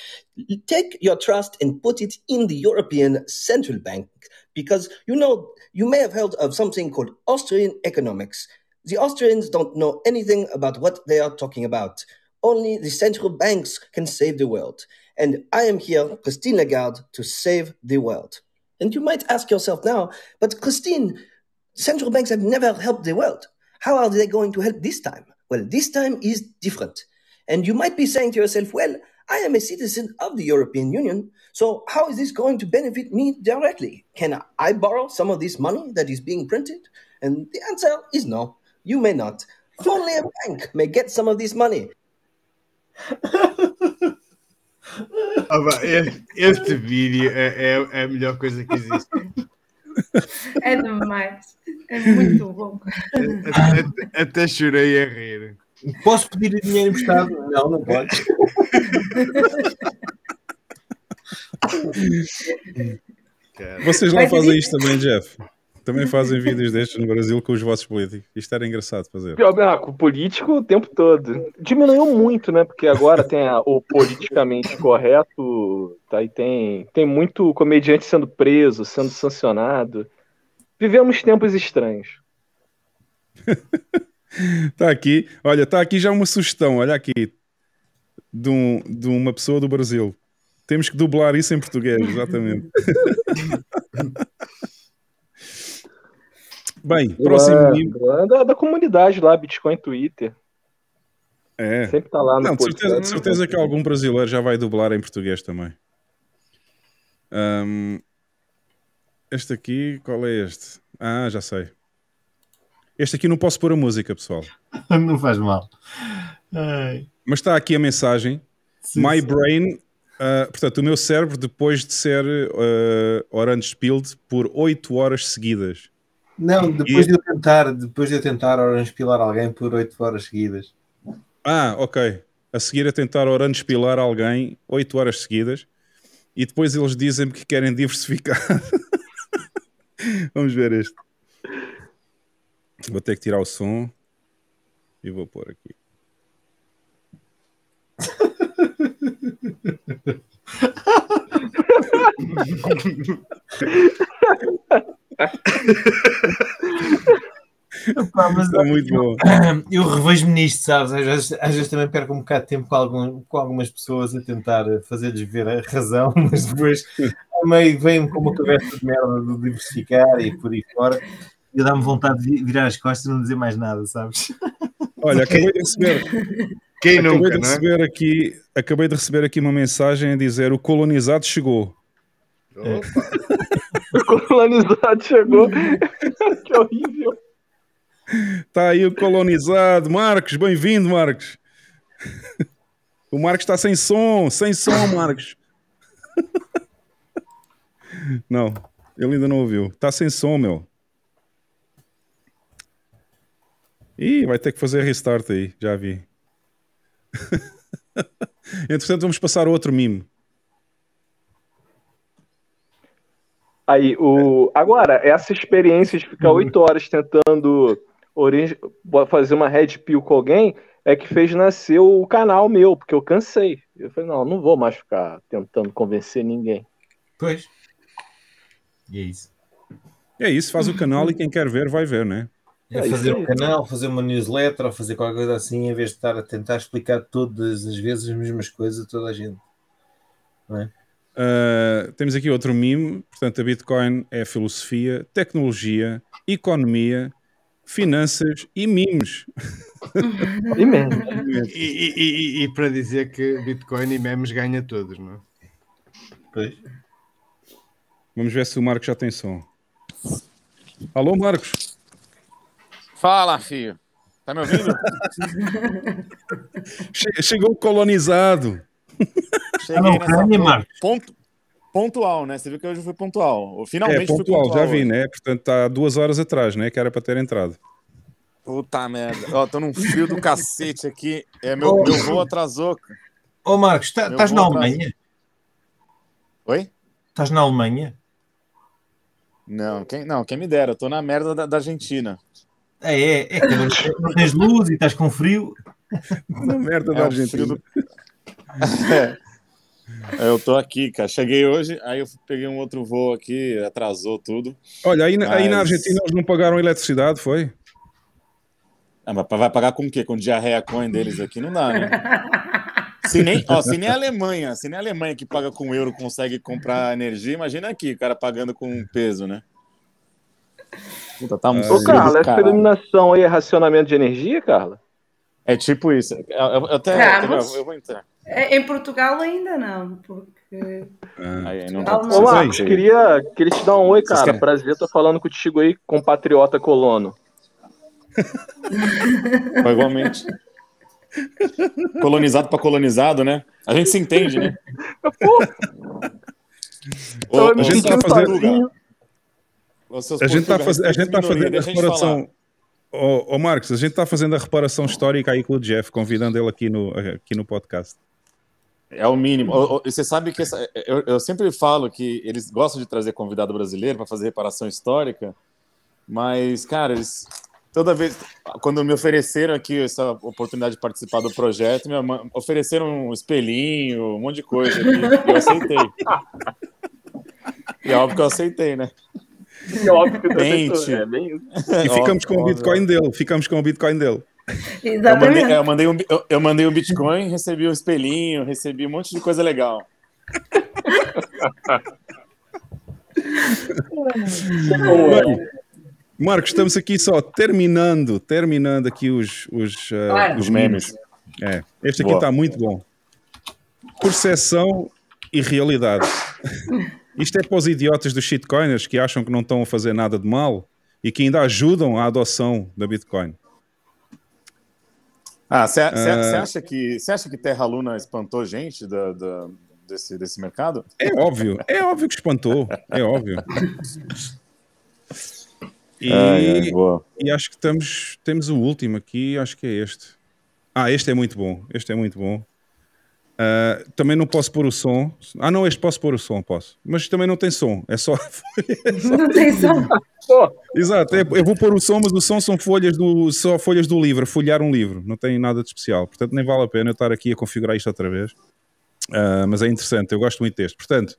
Take your trust and put it in the European Central Bank because you know you may have heard of something called Austrian economics. The Austrians don't know anything about what they are talking about. Only the central banks can save the world. And I am here, Christine Lagarde, to save the world. And you might ask yourself now, but Christine, central banks have never helped the world. How are they going to help this time? Well, this time is different. And you might be saying to yourself, well, I am a citizen of the European Union, so how is this going to benefit me directly? Can I borrow some of this money that is being printed? And the answer is no, you may not. Only a bank may get some of this money. Ah, este, este vídeo é, é- é a melhor coisa que existe. É demais. É muito bom. Até, até- até chorei a rir. Posso pedir dinheiro emprestado? Não, não podes. Cara. Vocês lá fazem isto também, Jeff. Também fazem vídeos destes no Brasil com os vossos políticos. Isto era engraçado fazer. Ah, com o político o tempo todo. Diminuiu muito, né? Porque agora tem a- o politicamente correto, tá? E tem, tem muito comediante sendo preso, sendo sancionado. Vivemos tempos estranhos. Está aqui, olha, está aqui já uma sugestão. Olha aqui, de, um- de uma pessoa do Brasil. Temos que dublar isso em português, exatamente. Bem, próximo É, meme. é da, da comunidade lá, Bitcoin Twitter. É. Sempre tá lá no Não, de certeza, de certeza que algum brasileiro já vai dublar em português também. Ahm, este aqui, qual é este? Ah, já sei. Este aqui não posso pôr a música, pessoal. Não faz mal. Ai, Mas está aqui a mensagem. sim, My sim. brain, ah, portanto, o meu cérebro, depois de ser uh, orange por 8 horas seguidas. Não, depois de eu tentar, depois de eu tentar orange pilar alguém por 8 horas seguidas. Ah, ok. A seguir a tentar orange pilar alguém 8 horas seguidas e depois eles dizem-me que querem diversificar. Vamos ver este. Vou ter que tirar o som e vou pôr aqui. Pá, mas Está muito bom. eu revejo-me nisto, sabes? Às vezes, às vezes também perco um bocado de tempo com, algum, com algumas pessoas a tentar fazer-lhes ver a razão, mas depois meio vem-me com uma cabeça de merda de diversificar e por aí fora. E dá-me vontade de virar as costas e não dizer mais nada, sabes? Olha, acabei de receber, Quem acabei nunca, de não é? receber aqui, acabei de receber aqui uma mensagem a dizer o colonizado chegou. Opa, O colonizado chegou. que horrível. Está Tá aí o colonizado. Marcos, bem-vindo, Marcos. O Marcos está sem som, sem som, Marcos. Não, ele ainda não ouviu. Está sem som, meu. Ih, vai ter que fazer restart aí, já vi. Entretanto, vamos passar a outro mime. Aí, o... agora, essa experiência de ficar oito horas tentando origi- fazer uma red pill com alguém é que fez nascer o canal meu, porque eu cansei. Eu falei, não, não vou mais ficar tentando convencer ninguém. Pois. E é isso. É isso, faz o canal e quem quer ver vai ver, né? É É fazer um canal, fazer uma newsletter ou fazer qualquer coisa assim, em vez de estar a tentar explicar todas as vezes as mesmas coisas a toda a gente. Uh, temos aqui outro mime. Portanto, a Bitcoin é filosofia, tecnologia, economia, finanças e memes. E mesmo. E, e- e- e para dizer que Bitcoin e memes ganha todos, não é? Pois. Vamos ver se o Marcos já tem som. Alô, Marcos? Fala, filho. Tá me ouvindo? Che- chegou o colonizado. Cheguei na nessa Marcos? ponto- pontual, né? Você viu que hoje foi pontual. É, Finalmente fui pontual, pontual. já vi, hoje. né? Portanto, está duas horas atrás, né? Que era para ter entrado. Puta merda. Ó, tô num frio do cacete aqui. É, meu, meu voo atrasou. Ô Marcos, tá- estás na. Alemanha? Oi? Estás na Alemanha? Não, quem, não, quem me dera. Eu tô na merda da, da Argentina. É, é, é que não tens- não luz e estás com frio. Na merda É da o Argentina. É, Eu tô aqui, cara. Cheguei hoje, aí eu peguei um outro voo aqui, atrasou tudo. Olha, aí, na- aí na Mas- Argentina eles não pagaram eletricidade, foi? Ah, mas vai pagar com o quê? Com diarreia coin deles aqui? Não dá, né? Se nem, ó, se nem a Alemanha, se nem a Alemanha que paga com euro consegue comprar energia, imagina aqui, o cara pagando com peso, né? Puta, tá um Ô, Ô, Carla, essa caralho. iluminação aí é racionamento de energia, Carla? É tipo isso. Eu, eu- eu até eu- mas- eu vou entrar. É, Em Portugal ainda não, porque Ah, Aí, aí não dá. Ô. Marcos, queria, queria te dar um oi, cara. querem? Prazer estar falando contigo aí, compatriota colono. Igualmente. Colonizado para colonizado, né? A gente se entende, né? Ô, a gente tá fazendo- A gente está portugueses, a gente tá fazendo a reparação. Ô ô, Marcos, a gente está fazendo a reparação histórica aí com o Jeff, convidando ele aqui no, aqui no podcast. É o mínimo. E Você sabe que essa- eu, eu sempre falo que eles gostam de trazer convidado brasileiro para fazer reparação histórica, mas, cara, eles toda vez quando me ofereceram aqui essa oportunidade de participar do projeto, me ofereceram um espelhinho, um monte de coisa aqui, e eu aceitei. E é óbvio que eu aceitei, né? É óbvio que Pente. aceitou, né? E ficamos com o Óbvio, Bitcoin dele. Ficamos com o Bitcoin dele. Eu mandei, exatamente. eu, mandei um, eu, eu mandei um Bitcoin, recebi um espelhinho, recebi um monte de coisa legal. Marcos, estamos aqui só terminando, terminando aqui os, os, eh, Os memes. É, este aqui está muito bom. Percepção e realidade. Isto é para os idiotas dos shitcoiners que acham que não estão a fazer nada de mal e que ainda ajudam a adoção da Bitcoin. Ah, você Ah. acha que você acha que Terra Luna espantou gente da, da- desse, desse mercado? É óbvio, é óbvio que espantou, é óbvio. E, Ai, ai, e acho que estamos, temos o último aqui, acho que é este. Ah, este é muito bom, este é muito bom. Ah, também não posso pôr o som. Ah, não, este posso pôr o som, posso. Mas também não tem som, é só. Não tem som. Exato, é- eu vou pôr o som, mas o som são folhas do, só folhas do livro, folhear um livro, não tem nada de especial. Portanto, nem vale a pena eu estar aqui a configurar isto outra vez. Ah, mas é interessante, eu gosto muito deste. Portanto,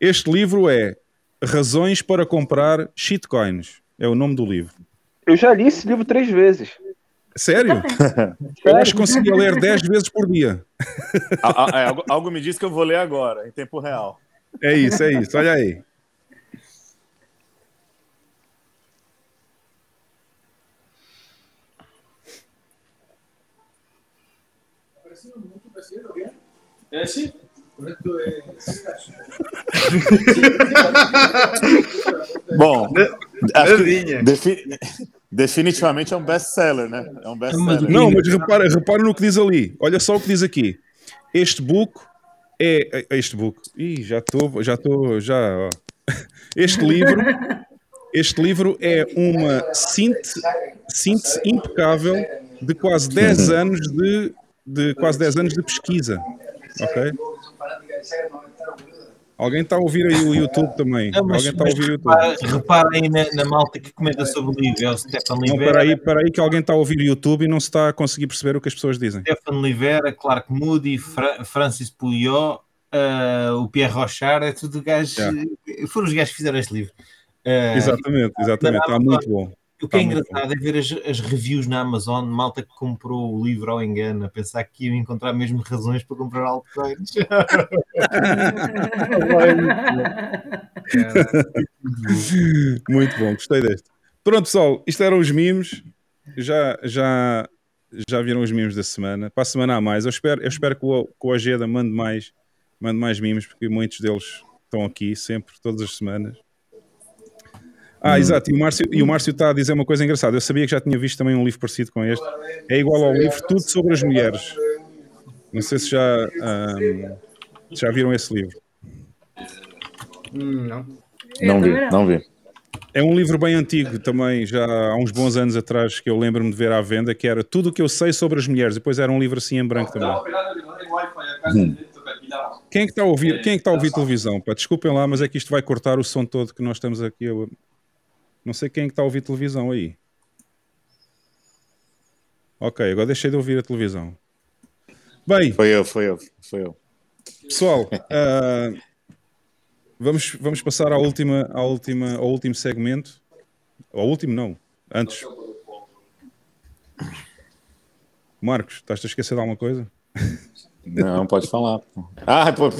este livro é Razões para comprar shitcoins. É o nome do livro. eu já li esse livro três vezes. Sério? Eu acho que conseguia ler 10 vezes por dia. Ah, ah, é, algo, algo me diz que eu vou ler agora, em tempo real. É isso, é isso. Olha aí. Bom, acho que defi- definitivamente é um best-seller, né? É um best-seller. Não, mas repara, repara no que diz ali. Olha só o que diz aqui. Este book é. é- Este book. Ih, já estou. Já estou. Já. ó. Este livro. Este livro é uma síntese, síntese impecável de quase 10 anos de, de quase 10 anos de pesquisa. Ok? Alguém está a ouvir aí o YouTube também. Não, mas, Alguém está a ouvir o YouTube. repara- reparem na, na malta que comenta sobre o livro. É o Stefan Livera, espera aí, espera aí que alguém está a ouvir o YouTube e não se está a conseguir perceber o que as pessoas dizem. Stefan Livera, Clark Moody, Fra- Francis Pouliot, ah, o Pierre Rochard, é tudo gajos. Yeah. Foram os gajos que fizeram este livro. Ah, Exatamente, exatamente. Está muito bom. O que é Tá engraçado é ver as, as reviews na Amazon, malta que comprou o livro ao engano, a pensar que iam encontrar mesmo razões para comprar altcoins. Muito bom, gostei deste. Pronto, pessoal, isto eram os mimos. Já, já, já viram os mimos da semana. Para a semana há mais. Eu espero, eu espero que, o, que o Ojeda mande mais, mande mais mimos, porque muitos deles estão aqui sempre, todas as semanas. Ah, exato. E o, Márcio, e o Márcio está a dizer uma coisa engraçada. Eu sabia que já tinha visto também um livro parecido com este. É igual ao livro Tudo sobre as Mulheres. Não sei se já, se já viram esse livro. Hum, não. Não vi, também não. vi. É um livro bem antigo também, já há uns bons anos atrás, que eu lembro-me de ver à venda, que era Tudo o que eu sei sobre as mulheres. Depois era um livro assim em branco também. Quem é que está a ouvir, quem é que está a ouvir televisão? Pá, desculpem lá, mas é que isto vai cortar o som todo que nós estamos aqui. a- Não sei quem é que está a ouvir televisão aí. Ok, agora deixei de ouvir a televisão. Bem, Foi eu, foi eu, foi eu. Pessoal, ah, vamos, vamos passar à última, à última, ao último segmento. Ao último, não. Antes. Marcos, estás-te a esquecer de alguma coisa? Não, pode falar. Ah, pô,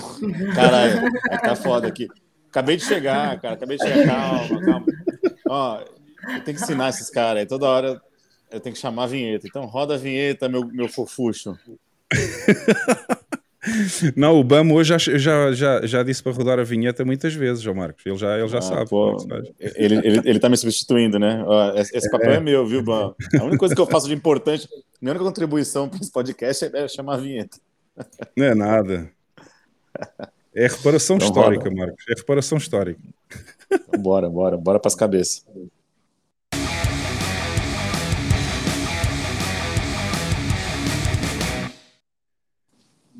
caralho, é que tá foda aqui. Acabei de chegar, cara, acabei de chegar. Calma, calma. Ó, eu tenho que ensinar esses caras aí. Toda hora Eu tenho que chamar a vinheta. Então roda a vinheta, meu, meu fofucho. Não, o Bamo hoje já, já, já, já disse para rodar a vinheta muitas vezes, João Marcos. Ele já, ele já Ah, sabe. pô, é ele, ele, ele tá me substituindo, né? Esse papel é, meu, viu, Bam? A única coisa que eu faço de importante, minha única contribuição para esse podcast é, é chamar a vinheta. Não é nada. É reparação Então histórica, roda. Marcos. É reparação histórica. Então, bora, bora, bora para as cabeças.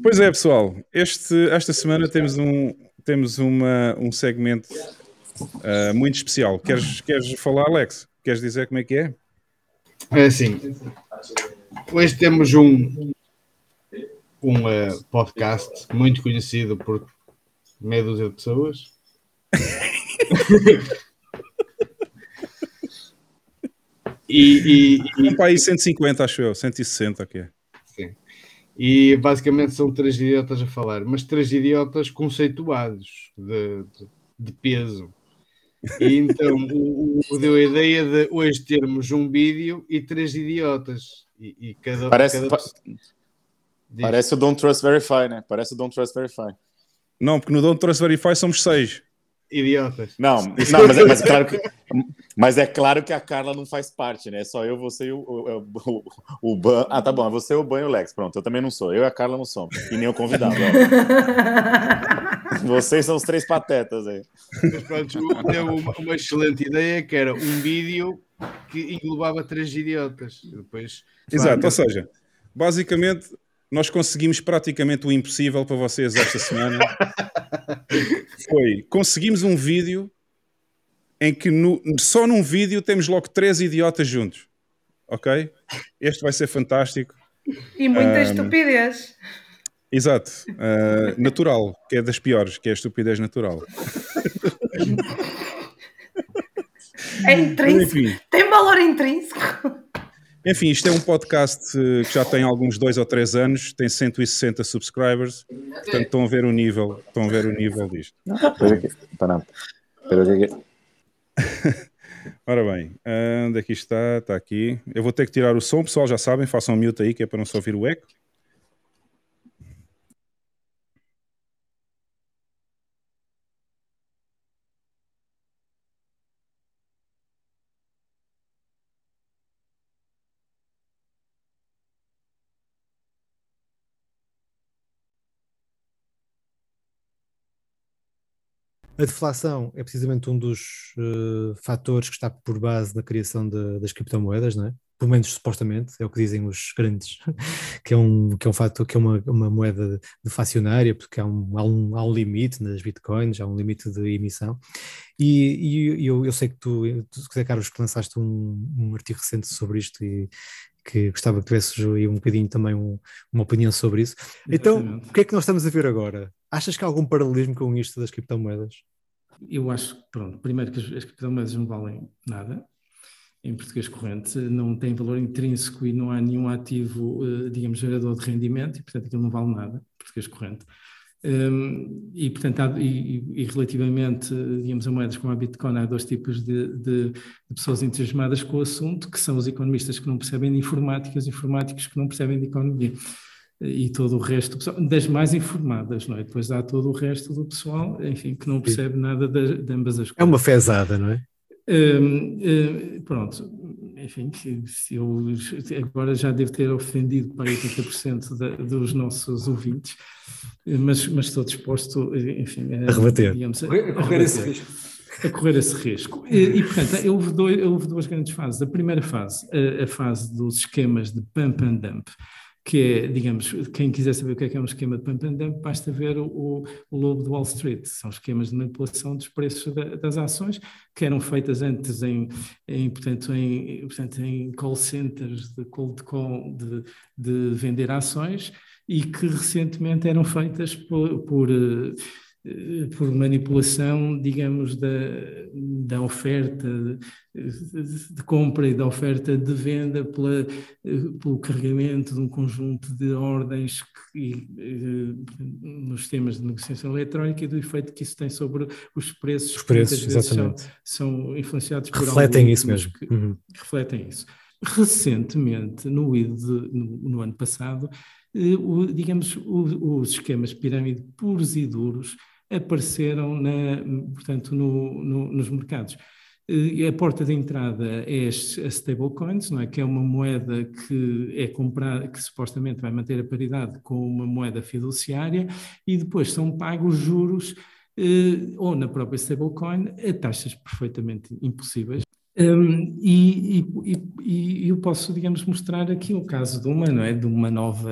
Pois é, pessoal. Este, esta semana temos um, temos uma, um segmento ah, muito especial. Queres, queres falar, Alex? Queres dizer como é que é? É assim, hoje temos um, um eh, podcast muito conhecido por meia dúzia de pessoas. e, e, Vamos para aí 150, acho eu. 160, ok. Sim. E basicamente são três idiotas a falar, mas três idiotas conceituados de, de, de peso. E então o, o- deu a ideia de hoje termos um vídeo e três idiotas. E, e cada, Parece- cada pa-. Parece o Don't Trust Verify, né? Parece o Don't Trust Verify. Não, porque no Don't Trust Verify somos seis. Idiotas. Não, não mas, é, mas é claro que, mas é claro que a Carla não faz parte, né? É só eu, você e o, o, o, o Ban. Ah, tá bom. Você, o Ban e o Lex. Pronto, eu também não sou. Eu e a Carla não somos. E nem o convidado. ó. Vocês são os três patetas aí. Mas pronto, deu uma, uma excelente ideia que era um vídeo que englobava três idiotas. Depois, Exato, claro, ou seja, basicamente nós conseguimos praticamente o impossível para vocês esta semana. Foi, conseguimos um vídeo em que no- só num vídeo temos logo três idiotas juntos. Ok? Este vai ser fantástico. E muita Ahm, estupidez. Exato. Ah, natural, que é das piores, que é a estupidez natural. É intrínseco. Enfim, Tem valor intrínseco. Enfim, isto é um podcast eh, que já tem alguns dois ou três anos, tem 160 subscribers, portanto estão a ver o nível, estão a ver o nível disto. Pero que, para, pero que, Ora bem, ah, onde é que está? Está aqui. Eu vou ter que tirar o som, pessoal, já sabem, façam mute aí, que é para não só ouvir o eco. A deflação é precisamente um dos eh, fatores que está por base na criação de- das criptomoedas, não é? Pelo menos supostamente, é o que dizem os grandes, que é um, que é um fator, que é uma, uma moeda deflacionária, porque há um, há, um, há um limite nas bitcoins, há um limite de emissão. E, e eu, eu sei que tu, tu, Carlos, que lançaste um, um artigo recente sobre isto e que gostava que tivesses aí um bocadinho também um- uma opinião sobre isso. Então, o que é que nós estamos a ver agora? Achas que há algum paralelismo com isto das criptomoedas? Eu acho que, pronto, primeiro que as, as criptomoedas não valem nada, em português corrente, não têm valor intrínseco e não há nenhum ativo, eh, digamos, gerador de rendimento, e portanto aquilo não vale nada, em português corrente. Hum, e, portanto, há- e, e- relativamente, digamos, a moedas como a Bitcoin, há dois tipos de, de- de pessoas entusiasmadas com o assunto, que são os economistas que não percebem de informática e os informáticos que não percebem de economia. E todo o resto, do pessoal- das mais informadas, não é? Depois há todo o resto do pessoal, enfim, que não percebe nada de, de ambas as coisas. É uma fezada, não é? Hum, hum, pronto, enfim, se- eu agora já devo ter ofendido para 80% da, dos nossos ouvintes, mas, mas estou disposto, enfim, A rebater. digamos, A correr esse rebater. risco. A correr esse risco. E, e, portanto, houve, dois, houve duas grandes fases. A primeira fase, a, a fase dos esquemas de pump and dump, que é, digamos, quem quiser saber o que é, que é um esquema de pump and dump, basta ver o, o, lobo de Wall Street. São esquemas de manipulação dos preços da- das ações que eram feitas antes em, em, portanto, em, portanto, em call centers de cold call de, de vender ações e que recentemente eram feitas por, por, eh, por manipulação, digamos, da, da oferta de, de compra e da oferta de venda pela, eh, pelo carregamento de um conjunto de ordens que, eh, nos sistemas de negociação eletrónica e do efeito que isso tem sobre os preços, Os que preços, são, exatamente. são influenciados por Refletem isso mesmo. que Uhum. refletem isso. Recentemente, no, no, no ano passado, o, digamos, o, os esquemas de pirâmide puros e duros apareceram na, portanto, no, no, nos mercados. E a porta de entrada é as, stablecoins, é? que é uma moeda que é comprada, que supostamente vai manter a paridade com uma moeda fiduciária, e depois são pagos juros eh, ou na própria stablecoin a taxas perfeitamente impossíveis. Um, e, e, e, eu posso, digamos, mostrar aqui o caso de uma, não é, de uma nova,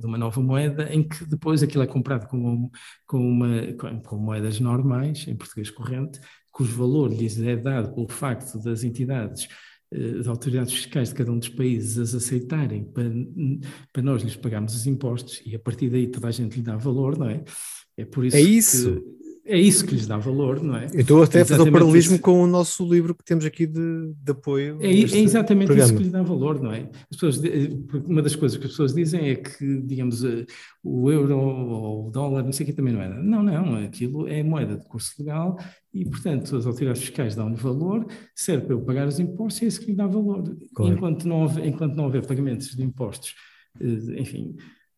de uma nova moeda em que depois aquilo é comprado com, com, uma, com, com moedas normais, em português corrente, cujo valor lhes é dado pelo facto das entidades eh, das autoridades fiscais de cada um dos países as aceitarem para, para nós lhes pagarmos os impostos e a partir daí toda a gente lhe dá valor, não é? É por isso, é isso. É isso que lhes dá valor, não é? Eu estou até a fazer o paralelismo isso. com o nosso livro que temos aqui de, de apoio. É, é exatamente programa. isso que lhes dá valor, não é? As pessoas, uma das coisas que as pessoas dizem é que, digamos, eh, o euro ou o dólar, não sei o que também não é. Não, não, aquilo é moeda de curso legal e, portanto, as autoridades fiscais dão-lhe valor, serve para eu pagar os impostos e é isso que lhe dá valor. Claro. Enquanto, não houver, enquanto não houver pagamentos de impostos, eh, enfim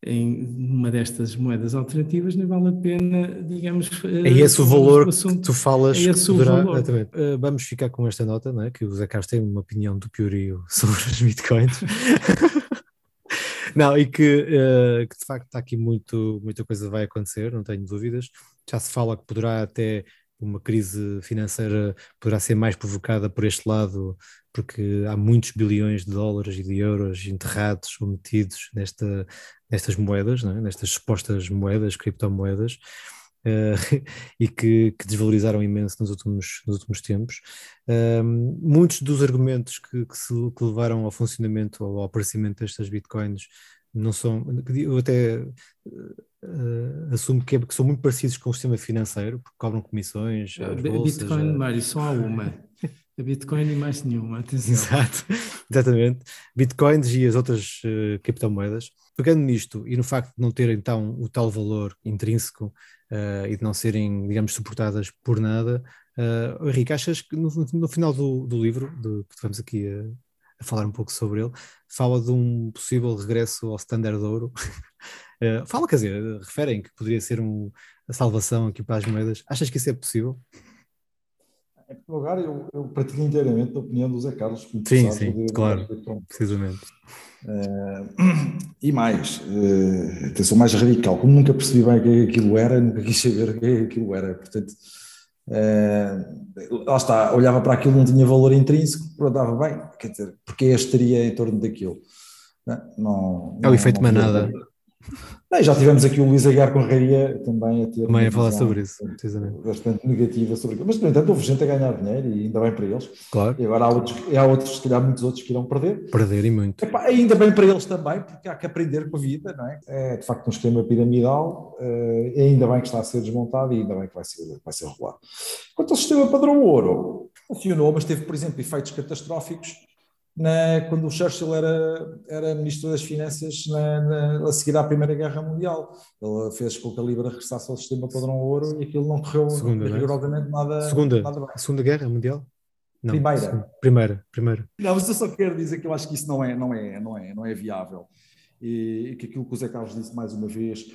em uma destas moedas alternativas, nem vale a pena, digamos. É esse o valor que tu falas é esse poderá, o valor. Uh, vamos ficar com esta nota, não é? que o Zé Carlos tem uma opinião do Piorio sobre as bitcoins. não, e que, uh, que de facto está aqui muito, muita coisa vai acontecer, não tenho dúvidas. Já se fala que poderá até uma crise financeira poderá ser mais provocada por este lado, porque há muitos bilhões de dólares e de euros enterrados ou metidos nesta, nestas moedas, é? nestas supostas moedas, criptomoedas, uh, e que, que, desvalorizaram imenso nos últimos, nos últimos tempos. Uh, muitos dos argumentos que, que, se, que levaram ao funcionamento ou ao aparecimento destas bitcoins não são, eu até uh, assumo que, é, que, são muito parecidos com o sistema financeiro, porque cobram comissões. Bolsas, Bitcoin, a... Mário, só há uma. A Bitcoin e mais nenhuma, atenção. Exato, exatamente. Bitcoins e as outras uh, criptomoedas. Pegando nisto e no facto de não terem então o tal valor intrínseco uh, e de não serem, digamos, suportadas por nada, uh, Henrique, achas que no, no final do, do livro, do, que estamos aqui a, a, falar um pouco sobre ele, fala de um possível regresso ao standard de ouro? uh, fala, quer dizer, referem que poderia ser um, a salvação aqui para as moedas. Achas que isso é possível? Em primeiro lugar, eu, eu partilho inteiramente a opinião do Zé Carlos. Sim, sim, claro, precisamente. Uh, e mais, uh, atenção mais radical, como nunca percebi bem o que é aquilo era, nunca quis saber o que é aquilo era, portanto, uh, lá está, olhava para aquilo, não tinha valor intrínseco, pronto, bem, quer dizer, porque este estaria em torno daquilo? Não, não, é o efeito não, manada. Não, já tivemos aqui o Luís Aguiar Correia também a ter. Também a falar sobre isso, precisamente. Bastante negativa sobre aquilo. Mas, no entanto, houve gente a ganhar dinheiro e ainda bem para eles. Claro. E agora há outros, há outros se calhar muitos outros que irão perder. Perder e muito. Epá, ainda bem para eles também, porque há que aprender com a vida, não é? É de facto um esquema piramidal, uh, ainda bem que está a ser desmontado e ainda bem que vai ser, vai ser rolado. Quanto ao sistema padrão ouro, funcionou, mas teve, por exemplo, efeitos catastróficos na, quando o Churchill era, era Ministro das Finanças na, na, a seguir à Primeira Guerra Mundial. Ele fez com que a Libra regressasse ao sistema padrão ouro e aquilo não correu segunda, é? rigorosamente nada, segunda, nada bem. Segunda Guerra Mundial? Não, primeira. Primeira, primeira. Não, mas eu só quero dizer que eu acho que isso não é, não é, não é, não é viável. E, e que aquilo que o Zé Carlos disse mais uma vez,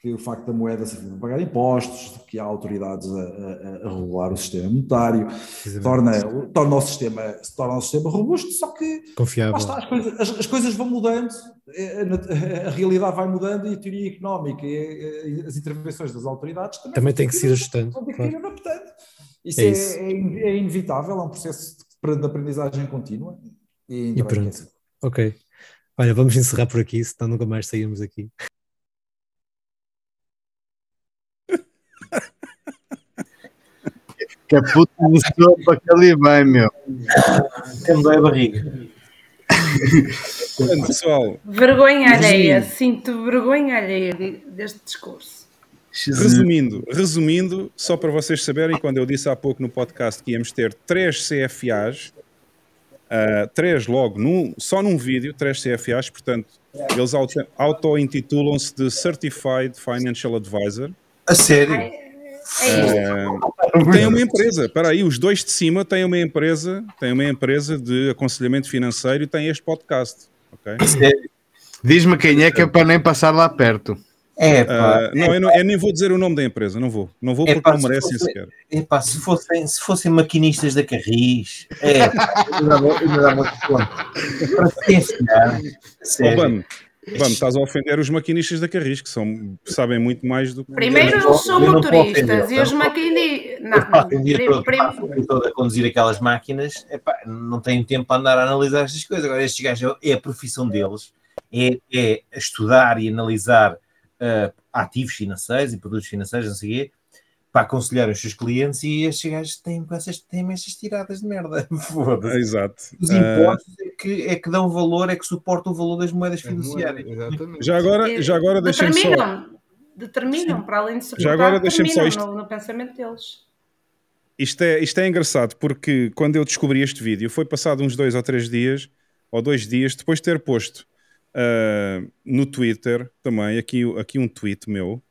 que o facto da moeda servir para pagar impostos, que há autoridades a, a, a regular o sistema monetário, torna, torna, o sistema, torna o sistema robusto, só que Confiável. Está, as, coisas, as, as, coisas, vão mudando, é, a, a, realidade vai mudando e a teoria económica e, as intervenções das autoridades também, também tem que se ir ajustando. Claro. Isso, é, é, isso. É, é, inevitável, é um processo de aprendizagem contínua. E, e pronto. Ok. Olha, vamos encerrar por aqui, senão nunca mais saímos aqui. Que a puta de sopa que ali vem, meu. Temos aí a barriga. Pessoal, vergonha alheia, sinto vergonha alheia deste discurso. Resumindo, resumindo, só para vocês saberem, quando eu disse há pouco no podcast que íamos ter três CFAs, uh, ah, três logo, num, só num vídeo, três CFAs, portanto, eles auto-intitulam-se de Certified Financial Advisor. A sério? Uh, tem uma empresa, espera aí, os dois de cima têm uma empresa, têm uma empresa de aconselhamento financeiro e têm este podcast. Okay? Diz-me quem é que é para nem passar lá perto. É, pá, Uh, não, eu não, eu nem vou dizer o nome da empresa, não vou. Não vou porque Epá, não se merecem fosse- sequer. Epá, se fossem, se fossem maquinistas da Carris, é, pá, eu dava muito conta. Para se ensinar, sério. Bam, estás a ofender os maquinistas da Carris, que são, sabem muito mais do que. Primeiro Eu não eles são motoristas ofender, e os não- maquinistas. Eu Não, prim- todo, a conduzir aquelas máquinas, epá, não tenho tempo para andar a analisar estas coisas. Agora, estes gajos é a profissão deles, é, é estudar e analisar ah, ativos financeiros e produtos financeiros, não sei o quê, para aconselhar os seus clientes e estes gajos têm, essas, têm essas tiradas de merda. Foda-se. Exato. Os Ah, impostos é, que, é que dão valor, é que suportam o valor das moedas fiduciárias. Exatamente. já agora, já agora deixem-me só. determinam, determinam, para além de suportar, Já agora deixa-me só isto- no, no pensamento deles. Isto é, isto é engraçado porque quando eu descobri este vídeo foi passado uns dois ou três dias, ou dois dias, depois de ter posto ah, no Twitter também, aqui, aqui um tweet meu.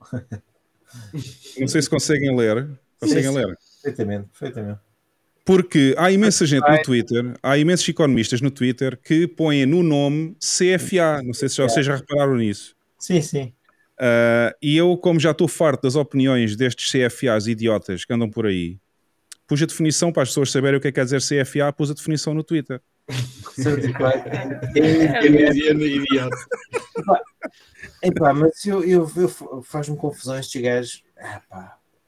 Não sei se conseguem ler. Conseguem Sim, ler? Perfeitamente, perfeitamente. Porque há imensa gente no Twitter, há imensos economistas no Twitter que põem no nome CFA. Não sei se já, vocês já repararam nisso. Sim, sim. Uh, e eu, como já estou farto das opiniões destes CFAs idiotas que andam por aí, pus a definição para as pessoas saberem o que é que quer dizer CFA, pus a definição no Twitter. Idiota. Epá, mas eu, eu, eu faz-me confusão estes gajos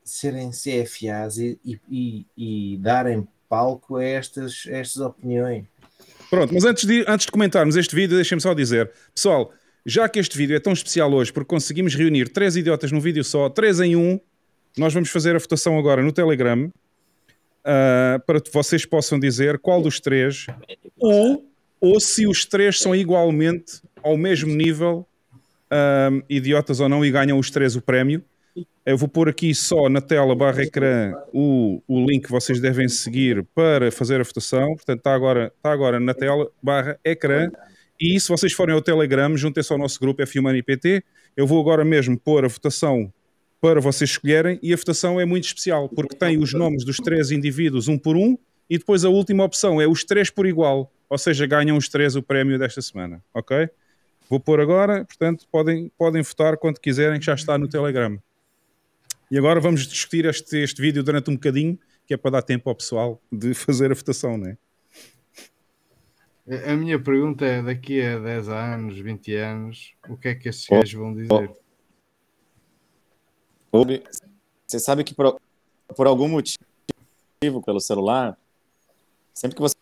serem CFAs e, e, e, darem palco a estas, a estas opiniões. Pronto, mas antes de, antes de comentarmos este vídeo, deixem-me só dizer, pessoal, já que este vídeo é tão especial hoje porque conseguimos reunir três idiotas num vídeo só, três em um, nós vamos fazer a votação agora no Telegram ah, para que vocês possam dizer qual dos três, ou, ou se os três são igualmente ao mesmo nível, ah, idiotas ou não, e ganham os três o prémio. Eu vou pôr aqui só na tela barra ecrã o, o link que vocês devem seguir para fazer a votação. Portanto, está agora, está agora na tela barra ecrã. E se vocês forem ao Telegram, juntem-se ao nosso grupo F1ManiPT. Eu vou agora mesmo pôr a votação para vocês escolherem. E a votação é muito especial, porque tem os nomes dos três indivíduos um por um. E depois a última opção é os três por igual. Ou seja, ganham os três o prémio desta semana. Ok? Vou pôr agora. Portanto, podem, podem votar quando quiserem, que já está no Telegram. E agora vamos discutir este, este vídeo durante um bocadinho, que é para dar tempo ao pessoal de fazer a votação, não é? A minha pergunta é: daqui a 10 anos, 20 anos, o que é que estes gajos vão dizer? Você sabe que por, por algum motivo, pelo celular, sempre que você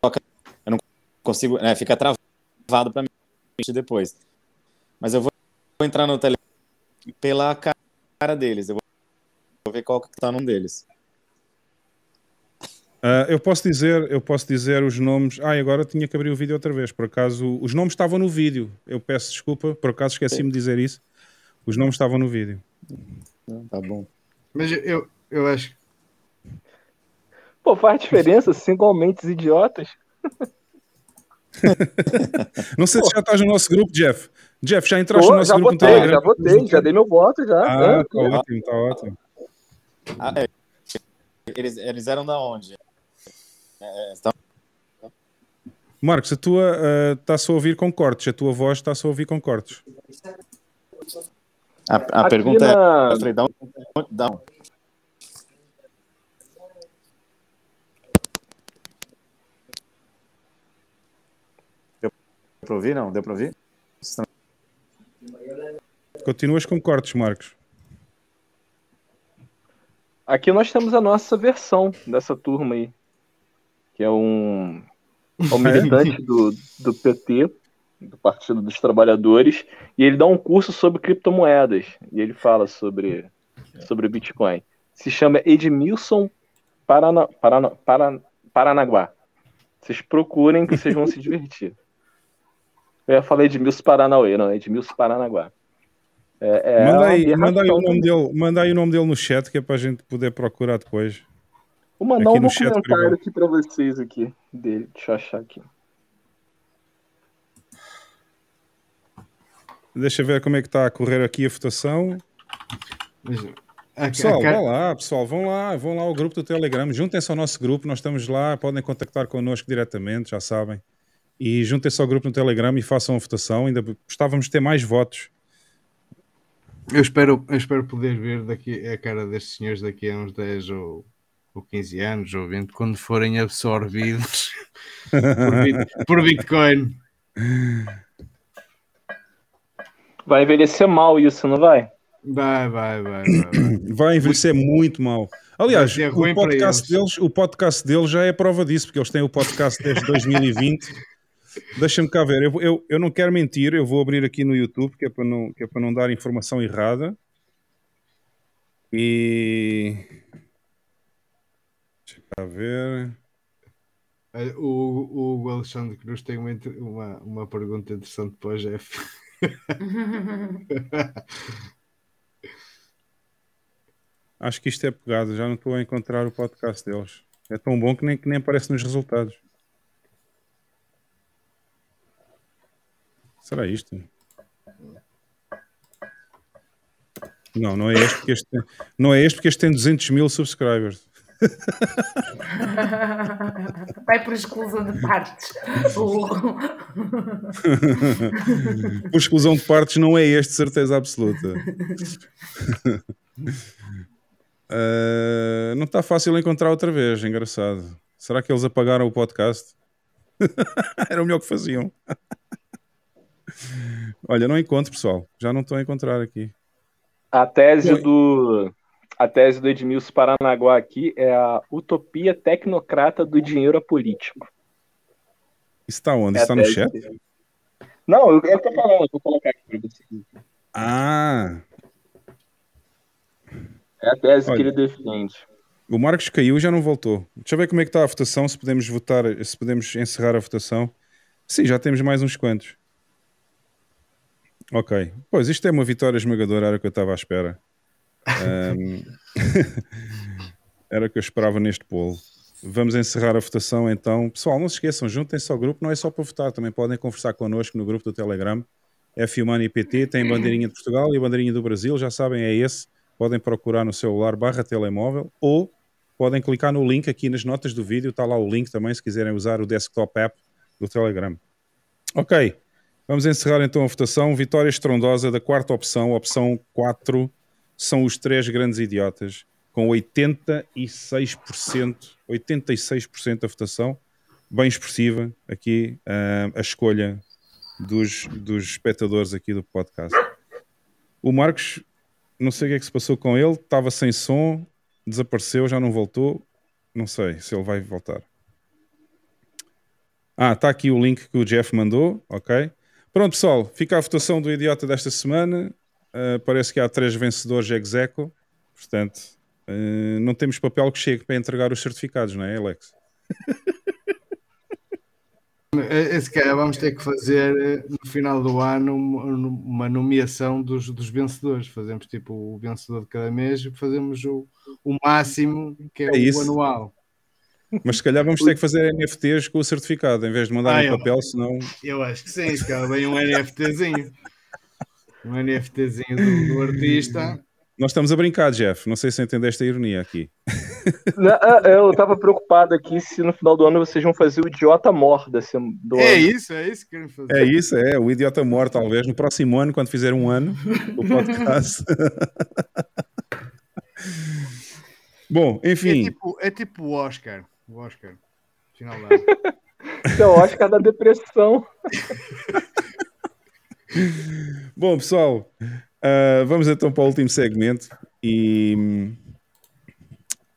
toca, eu não consigo, né, fica travado para mim depois. Mas eu vou entrar no tele pela cara deles, eu vou ver qual que tá o nome deles. Ah, eu posso dizer, eu posso dizer os nomes. Ah, e agora tinha que abrir o vídeo outra vez. Por acaso, os nomes estavam no vídeo. Eu peço desculpa, por acaso esqueci-me de dizer isso. Os nomes estavam no vídeo. Tá bom. Mas eu- eu, acho que Pô, faz diferença, são igualmente idiotas. Não sei se já estás no nosso grupo, Jeff. Jeff, já entraste Pô, no nosso já grupo no votei, Telegram? já votei, já dei meu voto já. Ah, Ah, tá ótimo, tá ótimo. Ah, é. Eles, eles eram da onde? É, estão- Marcos, a tua está-se a ouvir com cortes. A tua voz está-se a ouvir com cortes. A, a pergunta na- é, eu falei, dá um, dá um. Deu pra ouvir, não? Deu pra ouvir? Continuas com cortes, Marcos. Aqui nós temos a nossa versão dessa turma aí, que é um, é um militante do, do PT, do Partido dos Trabalhadores, e ele dá um curso sobre criptomoedas, e ele fala sobre, sobre Bitcoin. Se chama Edmilson Parana, Parana, Parana, Paranaguá. Vocês procurem que vocês vão se divertir. Eu ia falar Edmilson Paranauê, não, Edmilson Paranaguá. É, é manda, aí, manda, aí o nome dele, manda aí o nome dele no chat, que é para a gente poder procurar depois. Vou mandar Aqui um privado. aqui pra vocês aqui dele. Deixa eu achar aqui. Deixa eu ver como é que está a correr aqui a votação. Pessoal, vão lá, pessoal, vão lá, vão lá ao grupo do Telegram, juntem-se ao nosso grupo, nós estamos lá, podem contactar connosco diretamente, já sabem. E juntem-se ao grupo no Telegram e façam a votação. Ainda gostávamos de ter mais votos. Eu espero, eu espero poder ver daqui a cara destes senhores daqui a uns 10 ou, ou 15 anos ou 20, quando forem absorvidos por, bit- por Bitcoin. Vai envelhecer mal isso, não vai? Vai, vai, vai, vai. vai. Vai envelhecer muito mal. Aliás, o podcast, eles. deles, o podcast deles já é prova disso, porque eles têm o podcast desde 2020. Deixa-me cá ver, eu, eu, eu não quero mentir, eu vou abrir aqui no YouTube, que é para não, que é para não dar informação errada. E. Deixa cá ver. O, o Alexandre Cruz tem uma, uma, uma pergunta interessante para o Jeff. Acho que isto é pegado, já não estou a encontrar o podcast deles. É tão bom que nem, que nem aparece nos resultados. Será isto? Não, não é este porque este tem, não é este porque este tem 200 mil subscribers. Vai por exclusão de partes. Por exclusão de partes, não é este, certeza absoluta. Ah, não está fácil encontrar outra vez, engraçado. Será que eles apagaram o podcast? Era o melhor que faziam. Olha, não encontro, pessoal. Já não estou a encontrar aqui. A tese Oi. do a tese do Edmilson Paranaguá aqui é a utopia tecnocrata do dinheiro apolítico. Isso está onde? É a está no chat? dele. Não, eu, eu tô falando, eu vou colocar aqui pra você. Ah, É a tese Olha. que ele defende. o Marcos caiu e já não voltou. Deixa eu ver como é que está a votação, se podemos votar, se podemos encerrar a votação. Sim, já temos mais uns quantos. Ok. Pois, isto é uma vitória esmagadora, era o que eu estava à espera. Ahm, era o que eu esperava neste polo. Vamos encerrar a votação então. Pessoal, não se esqueçam, juntem-se ao grupo, não é só para votar, também podem conversar connosco no grupo do Telegram. F-Humano PT tem bandeirinha de Portugal e a bandeirinha do Brasil, já sabem, é esse. Podem procurar no celular barra telemóvel ou podem clicar no link aqui nas notas do vídeo, está lá o link também se quiserem usar o desktop app do Telegram. Ok, vamos encerrar então a votação. Vitória estrondosa da quarta opção, opção 4, são os três grandes idiotas, com 86%, 86% da votação, bem expressiva aqui ah, a escolha dos, dos espectadores aqui do podcast. O Marcos, não sei o que é que se passou com ele, estava sem som, desapareceu, já não voltou. Não sei se ele vai voltar. Ah, está aqui o link que o Jeff mandou, ok. Pronto, pessoal, fica a votação do idiota desta semana. Uh, parece que há três vencedores ex-eco, portanto, uh, não temos papel que chegue para entregar os certificados, não é, Alex? Eh, Se calhar vamos ter que fazer eh, no final do ano uma, uma nomeação dos, dos vencedores. Fazemos tipo o vencedor de cada mês e fazemos o, o máximo que é, É o isso. anual. Mas se calhar vamos ter que fazer NFTs com o certificado, em vez de mandar Ah, em eu- papel, senão. Eu acho que sim, se calhar vem um NFTzinho. Um NFTzinho do, do artista. Nós estamos a brincar, Jeff. Não sei se entendeste a ironia aqui. Não, ah, Eu tava preocupado aqui se no final do ano vocês vão fazer o idiota mor desse, do É ano. isso, é isso que queremos fazer. É isso, é. O idiota morto, talvez. No próximo ano, quando fizer um ano, o podcast. Bom, É enfim. tipo, é tipo o Oscar. O Oscar. Final. Esse é o Oscar da depressão. Bom, pessoal, ah, vamos então para o último segmento e hum,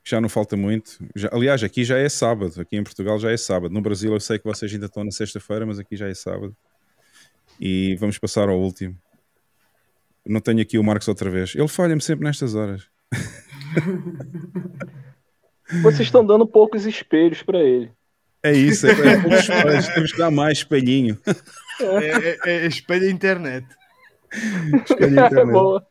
já não falta muito. Já- aliás, aqui já é sábado, aqui em Portugal já é sábado. No Brasil eu sei que vocês ainda estão na sexta-feira, mas aqui já é sábado. E vamos passar ao último. Não tenho aqui o Marcos outra vez. Ele falha-me sempre nestas horas. Vocês estão dando poucos espelhos pra ele. É isso, é, é poucos espelhos, temos que dar mais espelhinho. É, é, é espelho a internet. Espelho internet. Boa.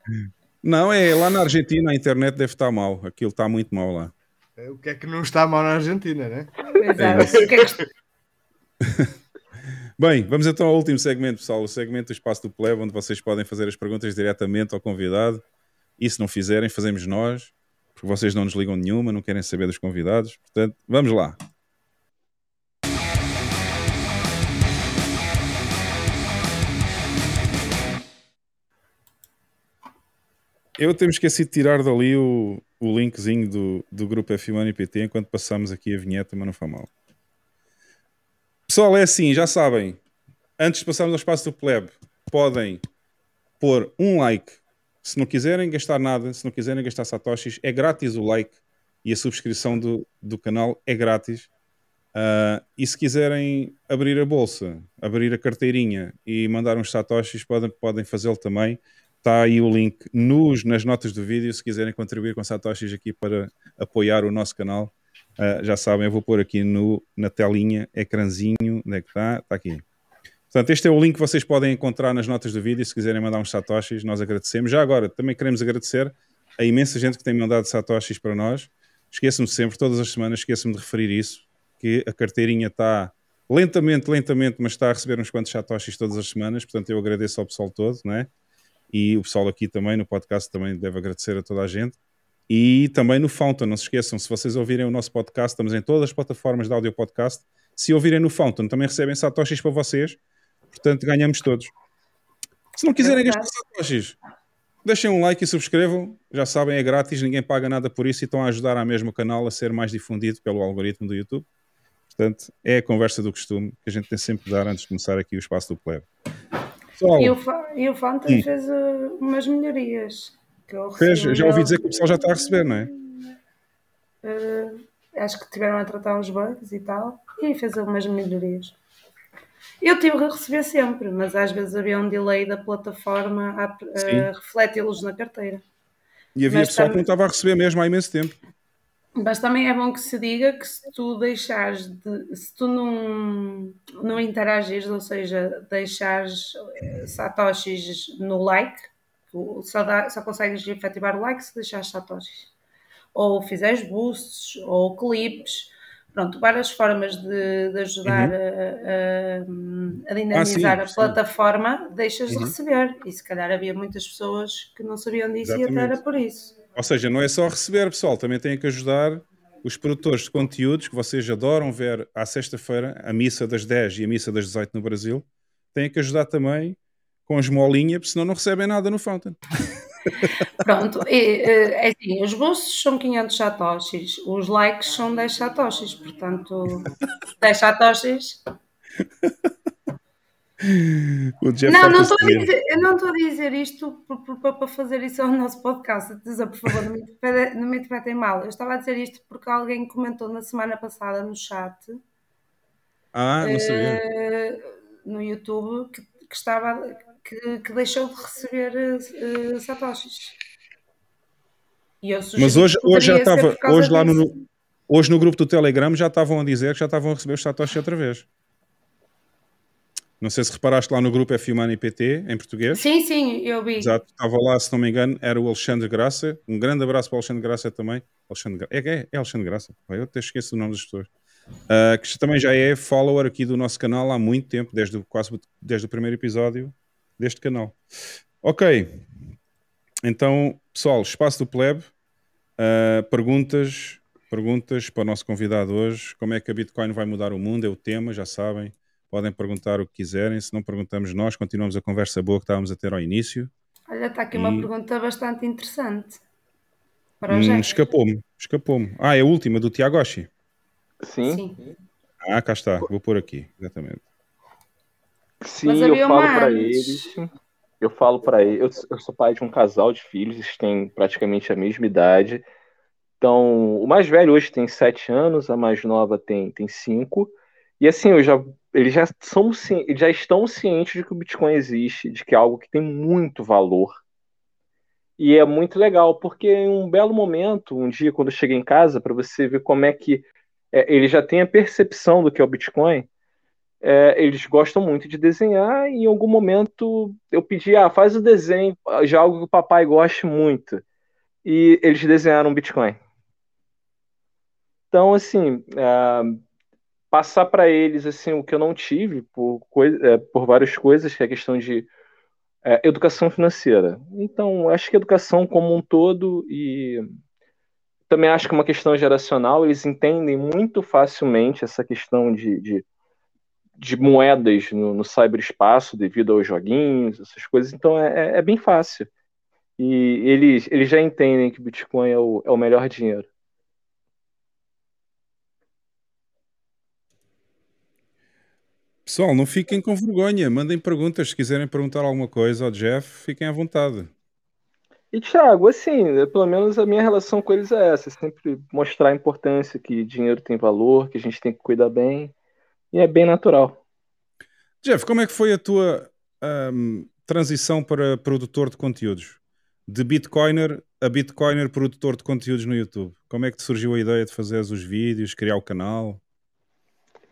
Não, é lá na Argentina a internet deve estar mal. Aquilo está muito mal lá. É, O que é que não está mal na Argentina, né? Exato. É que- Bem, vamos então ao último segmento, pessoal. O segmento do Espaço do Plebe, onde vocês podem fazer as perguntas diretamente ao convidado. E se não fizerem, fazemos nós, porque vocês não nos ligam nenhuma, não querem saber dos convidados. Portanto, vamos lá. Eu tenho esquecido de tirar dali o, o linkzinho do, do grupo F1 PT enquanto passamos aqui a vinheta, mas não foi mal. Pessoal, é assim, já sabem. Antes de passarmos ao espaço do pleb, podem pôr um like. Se não quiserem gastar nada, se não quiserem gastar satoshis, é grátis o like e a subscrição do, do canal é grátis. Uh, e se quiserem abrir a bolsa, abrir a carteirinha e mandar uns satoshis, podem, podem fazê-lo também. Está aí o link nos, nas notas do vídeo. Se quiserem contribuir com satoshis aqui para apoiar o nosso canal, uh, já sabem, eu vou pôr aqui no, na telinha, ecrãzinho, onde é que está? Está aqui. Portanto, este é o link que vocês podem encontrar nas notas do vídeo. Se quiserem mandar uns satoshis, nós agradecemos. Já agora, também queremos agradecer a imensa gente que tem mandado satoshis para nós. Esqueço-me sempre, todas as semanas, esqueço-me de referir isso, que a carteirinha está lentamente, lentamente, mas está a receber uns quantos satoshis todas as semanas. Portanto, eu agradeço ao pessoal todo, não é? E o pessoal aqui também, no podcast, também deve agradecer a toda a gente. E também no Fountain, não se esqueçam, se vocês ouvirem o nosso podcast, estamos em todas as plataformas de áudio podcast. Se ouvirem no Fountain, também recebem satoshis para vocês Portanto, ganhamos todos. Se não quiserem gastar satoshis, deixem um like e subscrevam. Já sabem, é grátis, ninguém paga nada por isso e estão a ajudar a mesmo canal a ser mais difundido pelo algoritmo do YouTube. Portanto, é a conversa do costume que a gente tem sempre de dar antes de começar aqui o espaço do plebe. Pessoal, e o, e o Fantas fez uh, umas melhorias. fez, já ouvi dizer que o pessoal já está a receber, não é? Uh, acho que tiveram a tratar uns bugs e tal. E fez algumas melhorias. Eu tive a receber sempre, mas às vezes havia um delay da plataforma a, a refleti-los na carteira. E havia mas pessoal também, que não estava a receber mesmo há imenso tempo. Mas também é bom que se diga que se tu deixares de. Se tu não, não interagires, ou seja, deixares eh, satoshis no like, só, dá, só consegues efetivar o like se deixares satoshis. Ou fizeres boosts, ou clips pronto, várias formas de, de ajudar uhum. a, a, a, dinamizar ah, sim, a plataforma, sim. deixas uhum. de receber. E se calhar havia muitas pessoas que não sabiam disso Exatamente. e até era por isso. Ou seja, não é só receber, pessoal, também tem que ajudar os produtores de conteúdos que vocês adoram ver à sexta-feira, a missa das 10 e a missa das 18 no Brasil, têm que ajudar também com as molinhas, porque senão não recebem nada no Fountain. Pronto, e, é assim, os bolsos são 500 satoshis, os likes são 10 satoshis, portanto, 10 satoshis. não, não estou a dizer, eu não estou a dizer isto para fazer isso ao nosso podcast. Por favor, não me, interpretem, não me interpretem mal. Eu estava a dizer isto porque alguém comentou na semana passada no chat. Ah, não sabia. Uh, no YouTube que, que estava que, que deixou de receber uh, satoshis. Mas hoje, hoje já estava, hoje lá no, hoje no grupo do Telegram já estavam a dizer que já estavam a receber os satoshis outra vez. Não sei se reparaste lá no grupo F Humana PT, em português. Sim, sim, eu vi. Exato, estava lá, se não me engano, era o Alexandre Graça. Um grande abraço para o Alexandre Graça também. Alexandre, é, é, é Alexandre Graça, eu até esqueço o nome das pessoas. Uh, que também já é follower aqui do nosso canal há muito tempo, desde, quase desde o primeiro episódio deste canal. Ok, então, pessoal, espaço do plebe, uh, perguntas, perguntas para o nosso convidado hoje. Como é que a Bitcoin vai mudar o mundo? É o tema, já sabem. Podem perguntar o que quiserem. Se não perguntamos nós, continuamos a conversa boa que estávamos a ter ao início. Olha, está aqui e... uma pergunta bastante interessante. Hum, escapou-me, escapou-me. Ah, é a última, do Tiago Sim. Sim. Ah, cá está, vou pôr aqui, exatamente. Sim, eu falo para eles. Eu falo para eles. Eu, eu sou pai de um casal de filhos, eles têm praticamente a mesma idade. Então, o mais velho hoje tem sete anos, a mais nova tem, tem cinco. E assim, eu já, eles já são eles já estão cientes de que o Bitcoin existe, de que é algo que tem muito valor. E é muito legal, porque em um belo momento, um dia, quando eu cheguei em casa, para você ver como é que é, ele já tem a percepção do que é o Bitcoin, é, eles gostam muito de desenhar e em algum momento eu pedi, ah, faz o desenho, já algo que o papai goste muito. E eles desenharam Bitcoin. Então, assim, é, passar para eles assim o que eu não tive por, coisa, é, por várias coisas, que é a questão de é, educação financeira. Então, acho que educação como um todo e também acho que uma questão geracional, eles entendem muito facilmente essa questão de, de, de moedas no, no, cyberespaço devido aos joguinhos, essas coisas, então é, é, é bem fácil. E eles, eles já entendem que Bitcoin é o, é o melhor dinheiro. Pessoal, não fiquem com vergonha, mandem perguntas. Se quiserem perguntar alguma coisa ao Jeff, fiquem à vontade. E, Thiago, assim, pelo menos a minha relação com eles é essa: é sempre mostrar a importância que dinheiro tem valor, que a gente tem que cuidar bem, e é bem natural. Jeff, como é que foi a tua um, transição para produtor de conteúdos? De Bitcoiner a Bitcoiner produtor de conteúdos no YouTube. Como é que te surgiu a ideia de fazer os vídeos, criar o canal?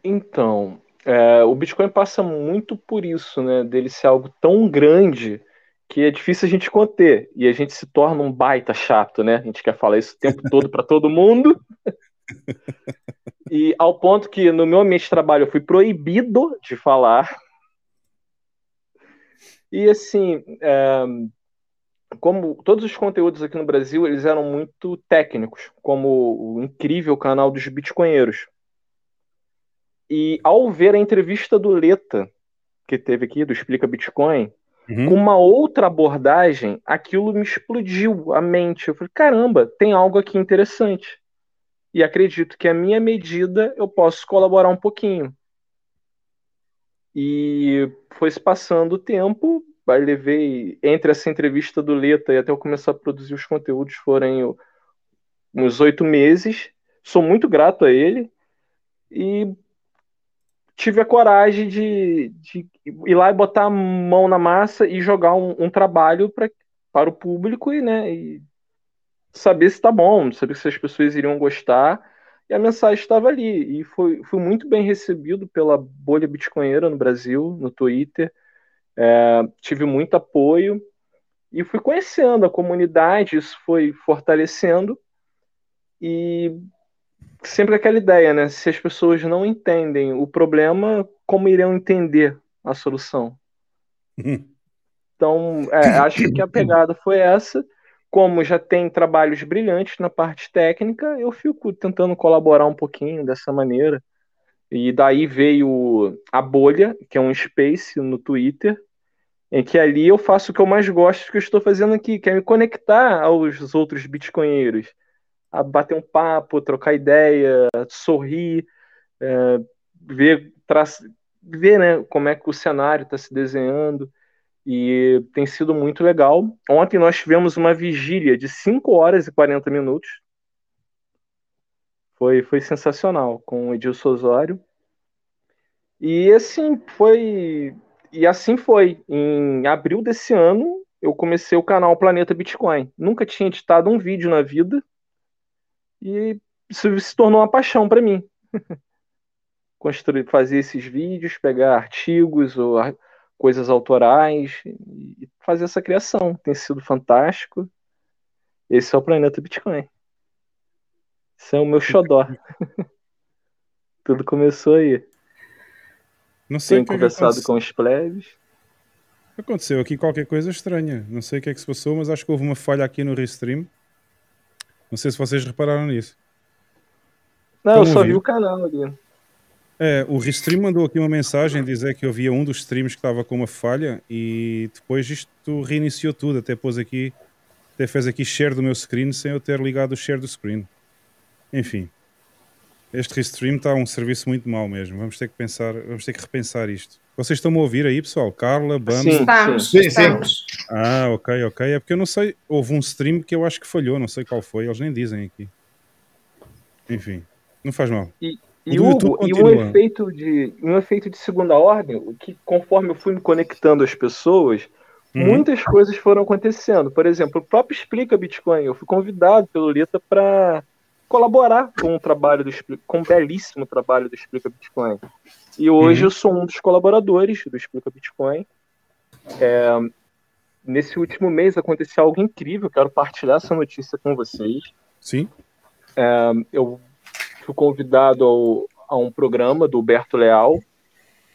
Então, é, o Bitcoin passa muito por isso, né? Dele ser algo tão grande que é difícil a gente conter. E a gente se torna um baita chato, né? A gente quer falar isso o tempo todo para todo mundo. E ao ponto que no meu ambiente de trabalho eu fui proibido de falar. E assim, é, como todos os conteúdos aqui no Brasil, eles eram muito técnicos, como o incrível canal dos bitcoinheiros. E ao ver a entrevista do Leta, que teve aqui, do Explica Bitcoin, uhum. com uma outra abordagem, aquilo me explodiu a mente. Eu falei, caramba, tem algo aqui interessante. E acredito que a minha medida eu posso colaborar um pouquinho. E foi se passando o tempo, levei, entre essa entrevista do Leta e até eu começar a produzir os conteúdos, foram uns oito meses. Sou muito grato a ele. E tive a coragem de, de, ir lá e botar a mão na massa e jogar um, um trabalho pra, para o público e, né, e saber se está bom, saber se as pessoas iriam gostar. E a mensagem estava ali. E foi, foi muito bem recebido pela bolha bitcoinheira no Brasil, no Twitter. É, tive muito apoio e fui conhecendo a comunidade, isso foi fortalecendo. E sempre aquela ideia, né? Se as pessoas não entendem o problema, como irão entender a solução? Então, é, acho que a pegada foi essa. Como já tem trabalhos brilhantes na parte técnica, eu fico tentando colaborar um pouquinho dessa maneira. E daí veio a Bolha, que é um space no Twitter, em que ali eu faço o que eu mais gosto que eu estou fazendo aqui, que é me conectar aos outros bitcoinheiros a bater um papo, trocar ideia, sorrir, é, ver, ver né, como é que o cenário está se desenhando. E tem sido muito legal. Ontem nós tivemos uma vigília de 5 horas e 40 minutos. Foi, foi sensacional com o Edilson Osório. E assim foi. E assim foi. Em abril desse ano, eu comecei o canal Planeta Bitcoin. Nunca tinha editado um vídeo na vida. E isso se tornou uma paixão para mim. Construir, fazer esses vídeos, pegar artigos ou coisas autorais e fazer essa criação. Tem sido fantástico. Esse é o Planeta Bitcoin. Esse é o meu xodó. Tudo começou aí. Não sei Tenho conversado com os plebes. Aconteceu aqui qualquer coisa estranha. Não sei o que é que se passou, mas acho que houve uma falha aqui no Restream. Não sei se vocês repararam nisso. Não, eu só vi o canal ali. É, o Restream mandou aqui uma mensagem dizer que havia um dos streams que estava com uma falha e depois isto reiniciou tudo. Até pôs aqui, até fez aqui share do meu screen sem eu ter ligado o share do screen. Enfim, este Restream está um serviço muito mau mesmo. Vamos ter que pensar, vamos ter que repensar isto. Vocês estão-me a ouvir aí, pessoal? Carla, Bams? Sim, estamos, sim, estamos. Ah, ok, ok. É porque eu não sei. Houve um stream que eu acho que falhou, não sei qual foi. Eles nem dizem aqui. Enfim, não faz mal. E, e, o, e um, efeito de, um efeito de segunda ordem, que conforme eu fui me conectando às pessoas, uhum. muitas coisas foram acontecendo. Por exemplo, o próprio Explica Bitcoin. Eu fui convidado pelo Lita para colaborar com o trabalho do com um belíssimo trabalho do Explica Bitcoin. E hoje uhum. eu sou um dos colaboradores do Explica Bitcoin. É, nesse último mês aconteceu algo incrível, quero partilhar essa notícia com vocês. Sim. É, eu fui convidado ao, a um programa do Berto Leal,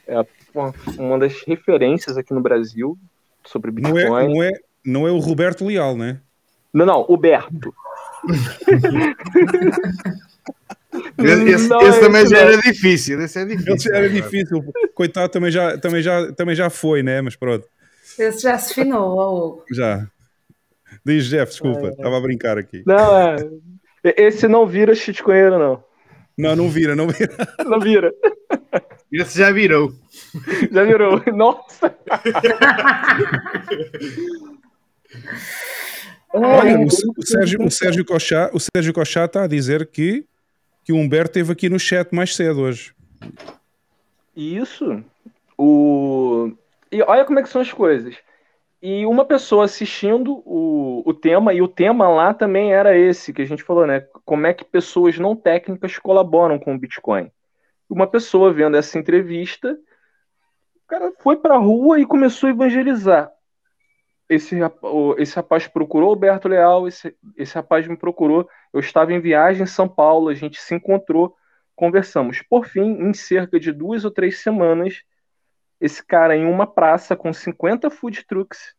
é uma, uma das referências aqui no Brasil sobre Não Bitcoin. é, não, é, não é o Roberto Leal, né? Não, não, o Berto. Esse, esse- Não esse é também já não. era difícil. Esse é difícil. Ele era difícil. Coitado, também já, também, já, também já foi, né? Mas pronto, Esse já se finou, já. Diz, Jeff, desculpa, estava a brincar aqui. Não, é. Esse não vira shitcoinheiro, não. Não, não vira, não vira. Não vira. Esse já virou. Já virou. Nossa! Olha, o, o Sérgio, o Sérgio Cochá, o Sérgio Cochá está a dizer que, que o Humberto esteve aqui no chat mais cedo hoje. Isso. O... E olha como é que são as coisas. E uma pessoa assistindo o, o tema, e o tema lá também era esse que a gente falou, né? Como é que pessoas não técnicas colaboram com o Bitcoin. Uma pessoa vendo essa entrevista, o cara foi para a rua e começou a evangelizar. Esse, esse rapaz procurou o Alberto Leal, esse, esse rapaz me procurou. Eu estava em viagem em São Paulo, a gente se encontrou, conversamos. Por fim, em cerca de duas ou três semanas, esse cara em uma praça com 50 food trucks,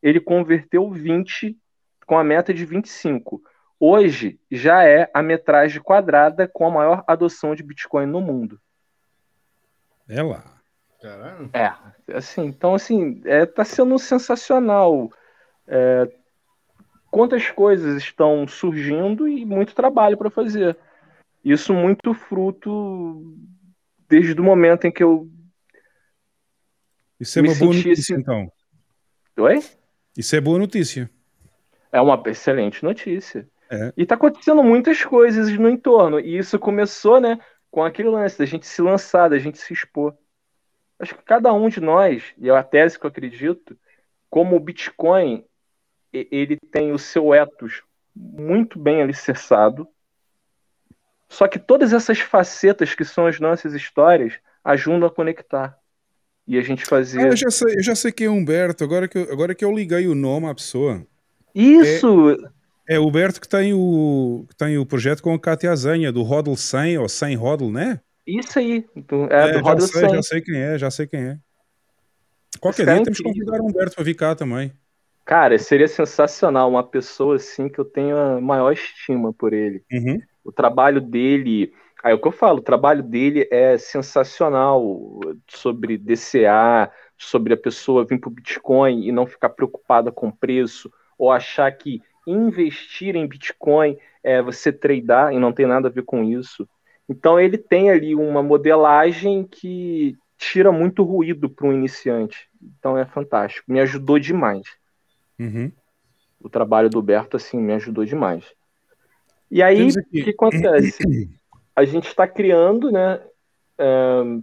ele converteu 20 com a meta de 25. Hoje já é a metragem quadrada com a maior adoção de Bitcoin no mundo. É lá. Caralho. É, assim, então assim, é, tá sendo sensacional. É, quantas coisas estão surgindo e muito trabalho para fazer. Isso muito fruto desde o momento em que eu. Isso é uma boa notícia, esse- então. Oi? Isso é boa notícia. É uma excelente notícia. É. E tá acontecendo muitas coisas no entorno. E isso começou, né, com aquele lance da gente se lançar, da gente se expor. Acho que cada um de nós, e é a tese que eu acredito, como o Bitcoin, ele tem o seu ethos muito bem alicerçado. Só que todas essas facetas que são as nossas histórias ajudam a conectar. E a gente Ah, fazer. eu, já sei, eu já sei quem é Humberto, agora que, eu, agora que eu liguei o nome à pessoa. Isso! É o Humberto que tem o, que tem o projeto com a Cátia Azanha, do Hodl 100 ou 100 Hodl, né? Isso aí. Do, é, do já Rodel sei, 100. já sei quem é, já sei quem é. Qualquer Esse dia é temos que convidar o Humberto para vir cá também. Cara, seria sensacional uma pessoa assim que eu tenho a maior estima por ele. Uhum. O trabalho dele, aí é o que eu falo, o trabalho dele é sensacional sobre DCA, sobre a pessoa vir para o Bitcoin e não ficar preocupada com preço, ou achar que investir em Bitcoin é você tradear e não tem nada a ver com isso. Então ele tem ali uma modelagem que tira muito ruído para um iniciante. Então é fantástico. Me ajudou demais Uhum. o trabalho do Berto assim me ajudou demais. E aí, o que acontece? A gente está criando, né? ahn,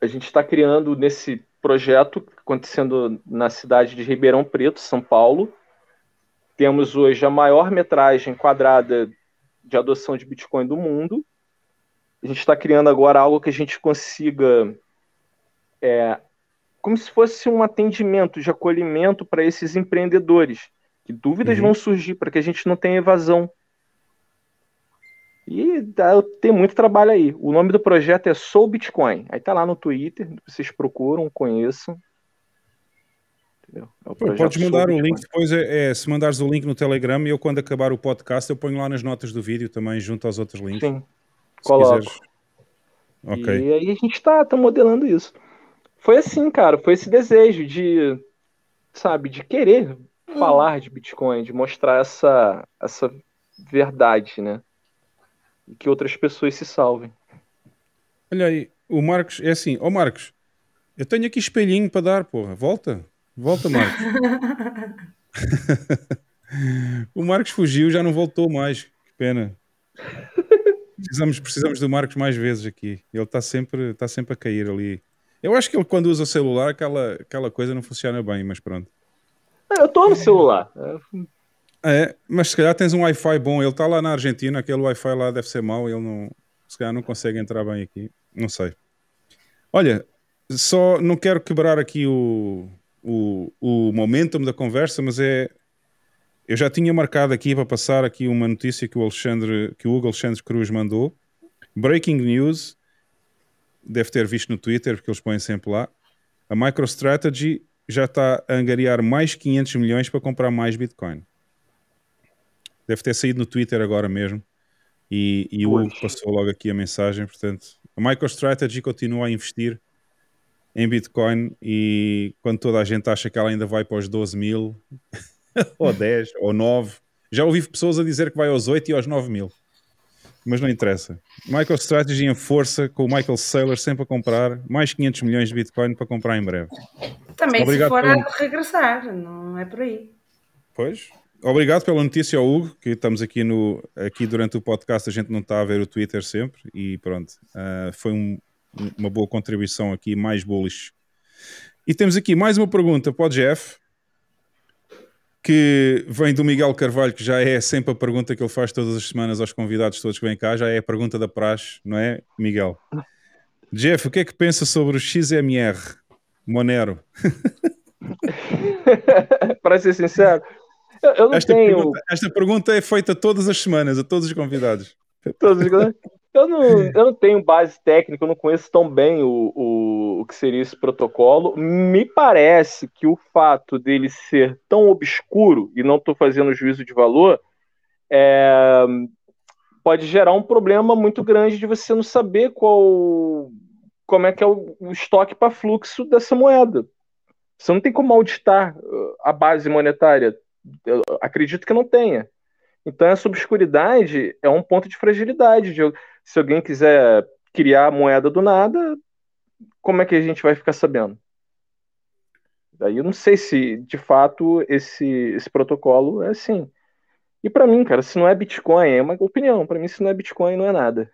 a gente está criando nesse projeto acontecendo na cidade de Ribeirão Preto, São Paulo. Temos hoje a maior metragem quadrada de adoção de Bitcoin do mundo. A gente está criando agora algo que a gente consiga é, como se fosse um atendimento de acolhimento para esses empreendedores. Que dúvidas Uhum. vão surgir para que a gente não tenha evasão. E dá- tem muito trabalho aí. O nome do projeto é Sou Bitcoin. Aí tá lá no Twitter, vocês procuram, conheçam. Entendeu? É o Pô, podes mandar o link depois, é, é, se mandares o link no Telegram, eu quando acabar o podcast eu ponho lá nas notas do vídeo também, junto aos outros links. Sim, coloco. quiseres. Ok. E aí a gente tá, tá modelando isso. Foi assim, cara, foi esse desejo de, sabe, de querer falar de Bitcoin, de mostrar essa, essa verdade, né? E que outras pessoas se salvem. Olha aí, o Marcos, é assim, ó Marcos, eu tenho aqui espelhinho para dar, porra, volta, volta Marcos. o Marcos fugiu, já não voltou mais, que pena. Precisamos, precisamos do Marcos mais vezes aqui, ele está sempre, está sempre a cair ali. Eu acho que ele quando usa o celular aquela, aquela coisa não funciona bem, mas pronto. Eu tô no celular. É, mas se calhar tens um Wi-Fi bom, ele está lá na Argentina, aquele Wi-Fi lá deve ser mau, ele não, se calhar não consegue entrar bem aqui, não sei. Olha, só não quero quebrar aqui o, o, o momentum da conversa, mas é. Eu já tinha marcado aqui para passar aqui uma notícia que o Alexandre, que o Hugo Alexandre Cruz mandou. Breaking news, deve ter visto no Twitter, porque eles põem sempre lá. A MicroStrategy já está a angariar mais 500 milhões para comprar mais Bitcoin. Deve ter saído no Twitter agora mesmo. E, e o Hugo passou logo aqui a mensagem. Portanto, a MicroStrategy continua a investir em Bitcoin e quando toda a gente acha que ela ainda vai para os 12 mil, ou 10, ou 9, já ouvi pessoas a dizer que vai aos 8 e aos 9 mil. Mas não interessa. MicroStrategy em força, com o Michael Saylor sempre a comprar mais 500 milhões de Bitcoin para comprar em breve. Também Obrigado se for pelo- a regressar, não é por aí. Pois. Obrigado pela notícia ao Hugo, que estamos aqui no aqui durante o podcast, a gente não está a ver o Twitter sempre e pronto, ah, foi um- uma boa contribuição aqui, mais bullish. E temos aqui mais uma pergunta para o Jeff, que vem do Miguel Carvalho, que já é sempre a pergunta que ele faz todas as semanas aos convidados todos que vêm cá, já é a pergunta da praxe, não é, Miguel? Jeff, o que é que pensa sobre o XMR Monero? Para ser sincero, eu, eu não Esta tenho. pergunta, esta pergunta é feita todas as semanas a todos os convidados. todos os- Eu não, eu não tenho base técnica, eu não conheço tão bem o, o, o que seria esse protocolo. Me parece que o fato dele ser tão obscuro, e não estou fazendo juízo de valor, é, pode gerar um problema muito grande de você não saber qual como é que é o, o estoque para fluxo dessa moeda. Você não tem como auditar uh, a base monetária. Eu acredito que não tenha. Então, essa obscuridade é um ponto de fragilidade. de- se alguém quiser criar moeda do nada, como é que a gente vai ficar sabendo? Daí eu não sei se, de fato, esse, esse protocolo é assim. E para mim, cara, se não é Bitcoin, é uma opinião. Para mim, se não é Bitcoin, não é nada.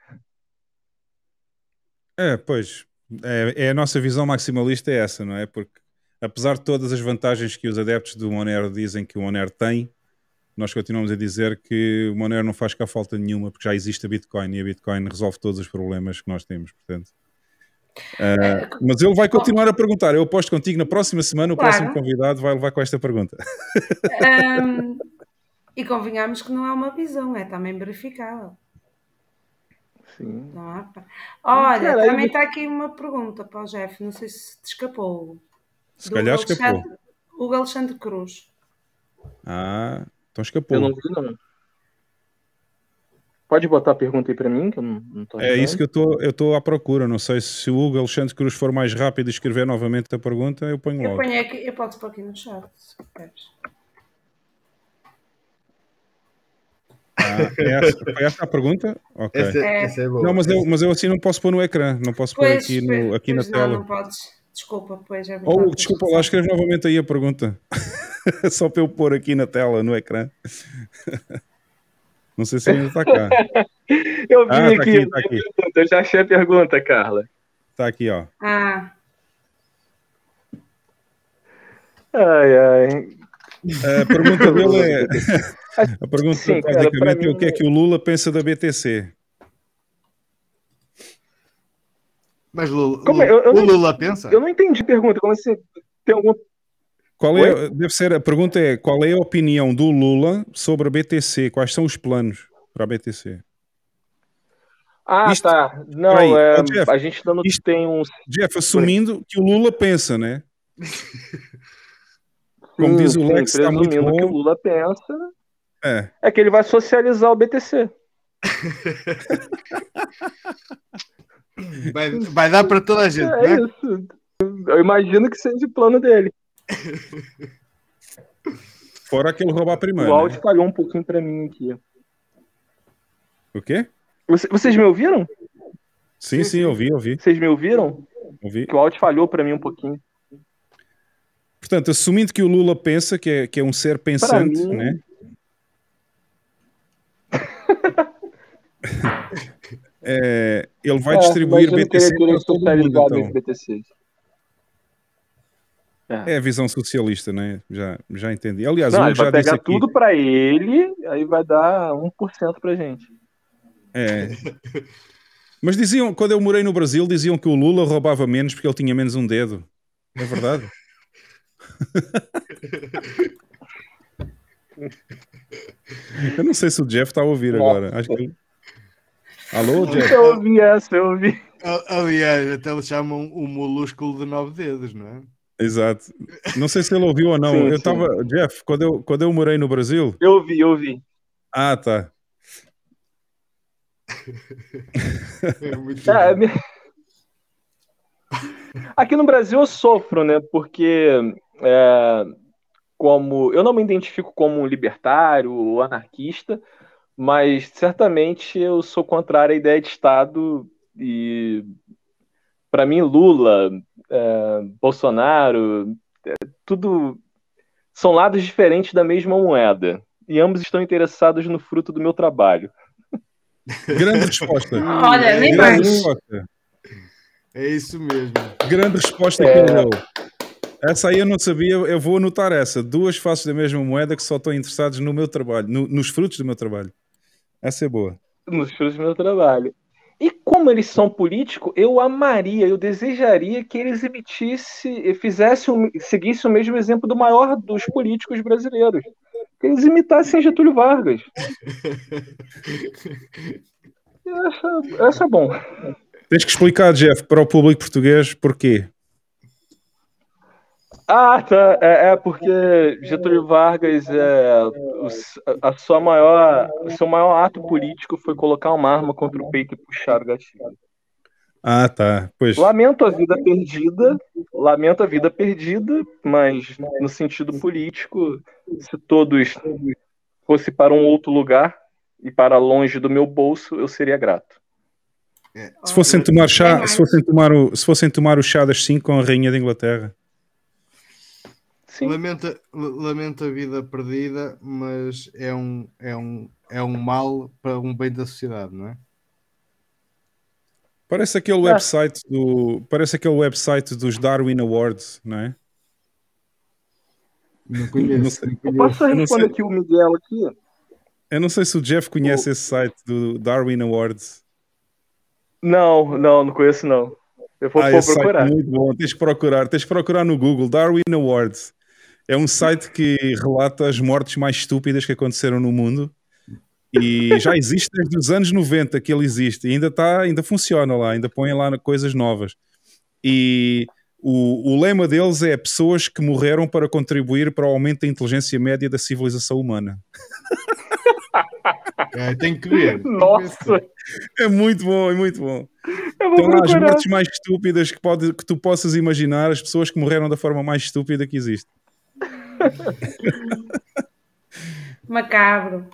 É, pois. É, é a nossa visão maximalista é essa, não é? Porque apesar de todas as vantagens que os adeptos do Monero dizem que o Monero tem, nós continuamos a dizer que o Monero não faz cá falta nenhuma, porque já existe a Bitcoin e a Bitcoin resolve todos os problemas que nós temos, portanto. Ah, mas ele vai continuar a perguntar. Eu aposto contigo na próxima semana, o Claro. próximo convidado vai levar com esta pergunta. Ahm, e convenhamos que não é uma visão, é também verificável. Sim. Não há... Olha, Cara, aí também está aqui uma pergunta para o Jeff, não sei se te escapou. Se Do calhar Alexandre- escapou. Hugo Alexandre Cruz. Ah, então escapou. Eu não vi, não. Pode botar a pergunta aí para mim, que eu não, não tô É isso que eu estou eu estou à procura. Não sei se o Hugo Alexandre Cruz for mais rápido e escrever novamente a pergunta, eu ponho Eu logo. ponho aqui, eu posso pôr aqui no chat, se queres. Ah, é essa, foi essa a pergunta? Ok. Essa, É. essa é boa. Não, mas eu, mas eu assim não posso pôr no ecrã, não posso pôr Pois, aqui, no, aqui na não, tela. não podes. Desculpa, pois é Oh, verdade. Hugo, desculpa lá, escreve novamente aí a pergunta. Só para eu pôr aqui na tela, no ecrã. Não sei se ainda está cá. Eu vi Ah, tá aqui, aqui, tá aqui. eu já achei a pergunta, Carla. Está aqui, ó. Ah, Ai, ai. A pergunta dele é. A pergunta Sim, cara, basicamente pra é o que é mim- que o Lula pensa da BTC. Mas Lula, Como é? Lula- Eu- eu o não- Lula pensa? Eu não entendi a pergunta. Como assim? Tem algum. Qual é, deve ser, a pergunta é qual é a opinião do Lula sobre a BTC? Quais são os planos para a BTC? Ah, Isto- tá. Não, Peraí, é, ó, Jeff, a gente ainda não isto- tem um. Jeff, assumindo que o Lula pensa, né? Como diz o Sim, Lex, está muito presumindo que o bom. Lula pensa, É. é que ele vai socializar o BTC. Vai, vai dar para toda a gente, É né? isso. Eu imagino que seja o plano dele. Fora aquele roubar o primeiro. áudio Né? falhou um pouquinho pra mim aqui. O quê? Você- Vocês me ouviram? Sim, sim, ouvi, ouvi. Vocês me ouviram? ouvi. Que o áudio falhou pra mim um pouquinho. Portanto, assumindo que o Lula pensa, que é, que é um ser pensante, mim- né? É, ele vai É, distribuir BTC para todo mundo, então. os BTCs. É a visão socialista, né? Já, já entendi. Aliás, Não, ele vai pegar tudo pra ele, aí vai dar 1% pra gente. É. Mas diziam, quando eu morei no Brasil, diziam que o Lula roubava menos porque ele tinha menos um dedo. É verdade? eu não sei se o Jeff está a ouvir Nossa. agora. Acho que ele... Alô, Jeff? Eu ouvi essa, eu ouvi. Aliás, até eles chamam o molúsculo de nove dedos, não é? Exato. Não sei se ele ouviu ou não. Sim, eu estava, Jeff, quando eu, quando eu morei no Brasil. Eu vi, eu vi. Ah, tá. É muito bom. me- Aqui no Brasil eu sofro, né? Porque é, como eu não me identifico como um libertário ou anarquista, mas certamente eu sou contrário à ideia de Estado e para mim Lula, é, Bolsonaro, é, tudo são lados diferentes da mesma moeda e ambos estão interessados no fruto do meu trabalho. Grande resposta. Olha, nem Grande mais. resposta. É isso mesmo. Grande resposta que É. ele deu. Essa aí eu não sabia, eu vou anotar essa. Duas faces da mesma moeda que só estão interessados no meu trabalho, no- nos frutos do meu trabalho. Essa é boa. nos frutos do meu trabalho. E como eles são políticos, eu amaria, eu desejaria que eles emitissem, fizessem, o- seguissem o mesmo exemplo do maior dos políticos brasileiros. Que eles imitassem Getúlio Vargas. Acho, eu acho bom. Tens que explicar, Jeff, para o público português porquê. Ah, tá. É, é porque Getúlio Vargas, é, o a sua maior, o seu maior ato político foi colocar uma arma contra o peito e puxar o gatilho. Ah, tá. Pois. Lamento a vida perdida, lamento a vida perdida, mas no sentido político, se todos fossem para um outro lugar e para longe do meu bolso, eu seria grato. Se fossem tomar chá, se fossem tomar o, se fossem tomar o chá das 5 com a rainha da Inglaterra. Sim. Lamenta, lamenta a vida perdida, mas é um, é, um, é um mal para um bem da sociedade, não é? Parece aquele Ah. website do, parece aquele website dos Darwin Awards, não é? Não Não conheço. sei. não Eu posso Eu não responder sei. aqui o Miguel aqui? Eu não sei se o Jeff conhece esse site do Darwin Awards. Não, não, não conheço não. Eu vou, Ah, vou site procurar. é muito bom. Tens que procurar, tens que procurar no Google Darwin Awards. É um site que relata as mortes mais estúpidas que aconteceram no mundo. E já existe desde os anos 90 que ele existe. E ainda está, ainda funciona lá, ainda põem lá coisas novas. E o, o lema deles é pessoas que morreram para contribuir para o aumento da inteligência média da civilização humana. É, tem que ver. Nossa, É muito bom, é muito bom. lá as mortes mais estúpidas que, pode, que tu possas imaginar, as pessoas que morreram da forma mais estúpida que existe. Macabro.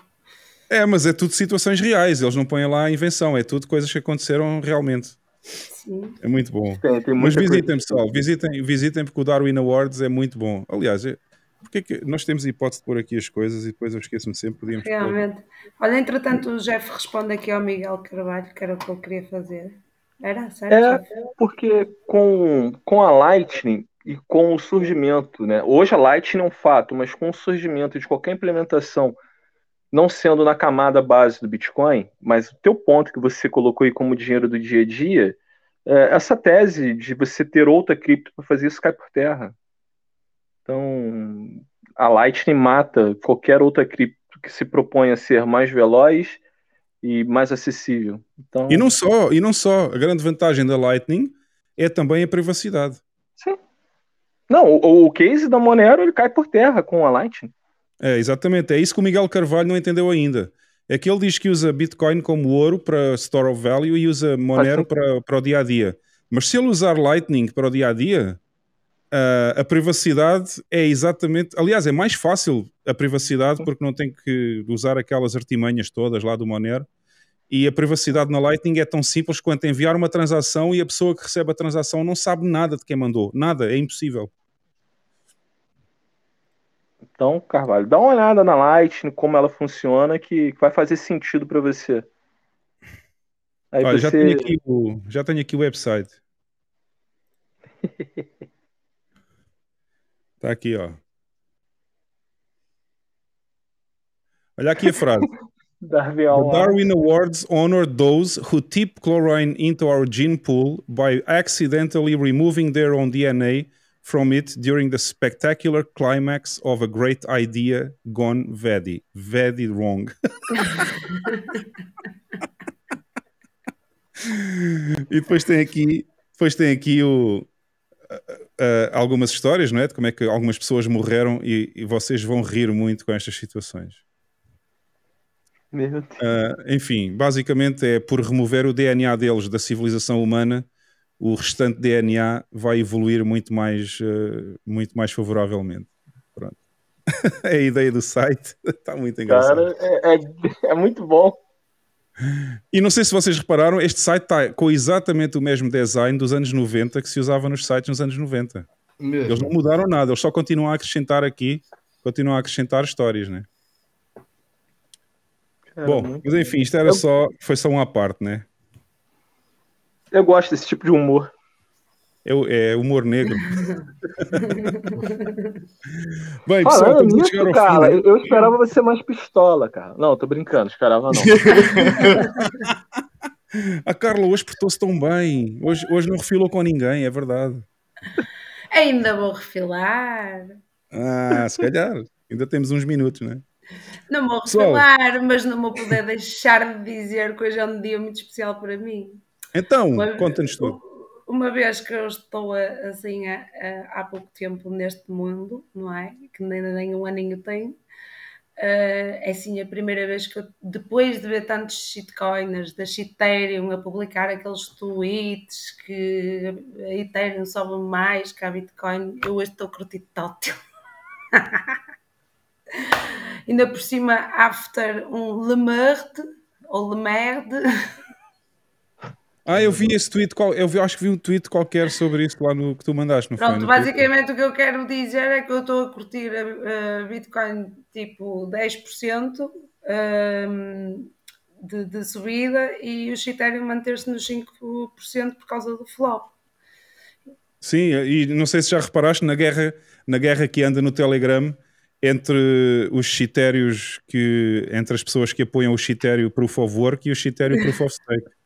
É, mas é tudo situações reais, eles não põem lá a invenção, é tudo coisas que aconteceram realmente. Sim. É muito bom. Tem, tem Mas visitem, coisa. pessoal, visitem, visitem porque o Darwin Awards é muito bom. Aliás, é, porque é que nós temos a hipótese de pôr aqui as coisas e depois eu esqueço-me sempre, podíamos pôr. Realmente. Olha, entretanto, o Jeff responde aqui ao Miguel Carvalho, que era o que eu queria fazer. Era, certo? É, porque com, com a Lightning e com o surgimento, né? Hoje a Lightning é um fato, mas com o surgimento de qualquer implementação, não sendo na camada base do Bitcoin, mas o teu ponto que você colocou aí como dinheiro do dia a dia, é, essa tese de você ter outra cripto para fazer isso cai por terra. Então, a Lightning mata qualquer outra cripto que se propõe a ser mais veloz e mais acessível. Então, E não só, e não só, a grande vantagem da Lightning é também a privacidade. Sim. Não, o, o case da Monero ele cai por terra com a Lightning. É, exatamente. É isso que o Miguel Carvalho não entendeu ainda. É que ele diz que usa Bitcoin como ouro para store of value e usa Monero para, para o dia a dia. Mas se ele usar Lightning para o dia a dia, ah, a privacidade é exatamente. Aliás, é mais fácil a privacidade porque não tem que usar aquelas artimanhas todas lá do Monero. E a privacidade na Lightning é tão simples quanto enviar uma transação e a pessoa que recebe a transação não sabe nada de quem mandou. Nada, é impossível. Então, Carvalho, dá uma olhada na Lightning, como ela funciona, que vai fazer sentido para você. Aí Olha, já, você. tenho aqui o, já tenho aqui o website. Está aqui, ó. Olha aqui a frase. Darwin The. Darwin Awards honor those who tip chlorine into our gene pool by accidentally removing their own DNA from it during the spectacular climax of a great idea gone very, very wrong. e depois tem aqui, depois tem aqui o, uh, algumas histórias, não é? De como é que algumas pessoas morreram e, e vocês vão rir muito com estas situações. Uh, enfim, basicamente é por remover o DNA deles da civilização humana, o restante DNA vai evoluir muito mais, uh, muito mais favoravelmente. Pronto. é a ideia do site. Está muito engraçado. Cara, é, é, é muito bom. E não sei se vocês repararam, este site está com exatamente o mesmo design dos anos 90 que se usava nos sites nos anos 90. Mesmo. Eles não mudaram nada, eles só continuam a acrescentar aqui, continuam a acrescentar histórias, né? Cara, Bom, mas enfim, isto era Eu- só, foi só uma parte, né? Eu gosto desse tipo de humor. É, o- é humor negro. Bem, pessoal, Falando a nisso, cara, eu, eu esperava você mais pistola, cara. Não, tô brincando, esperava não. A Carla hoje portou-se tão bem. Hoje, hoje não refilou com ninguém, é verdade. Ainda vou refilar. Ah, se calhar. Ainda temos uns minutos, né? Não vou Pessoal. refilar, mas não vou poder deixar de dizer que hoje é um dia muito especial para mim. Então, conta-nos tudo. Uma vez que eu estou assim a- a- há pouco tempo neste mundo, não é? Que ainda nem um aninho tenho. eh, é assim a primeira vez que eu, depois de ver tantos shitcoiners da Ethereum a publicar aqueles tweets que a Ethereum sobe mais que a Bitcoin, eu hoje estou a curtir tótil. Ainda por cima, after um Lemerde, ou Lemerde, Ah, eu vi esse tweet, eu vi, acho que vi um tweet qualquer sobre isso lá no que tu mandaste, não foi? Pronto, No Twitter? basicamente o que eu quero dizer é que eu estou a curtir a, a Bitcoin tipo 10% hum, de, de subida e o Ethereum manter-se nos 5% por causa do flop. Sim, e não sei se já reparaste na guerra, na guerra que anda no Telegram entre os critérios que entre as pessoas que apoiam o critério Proof of Work e o critério Proof of Stake.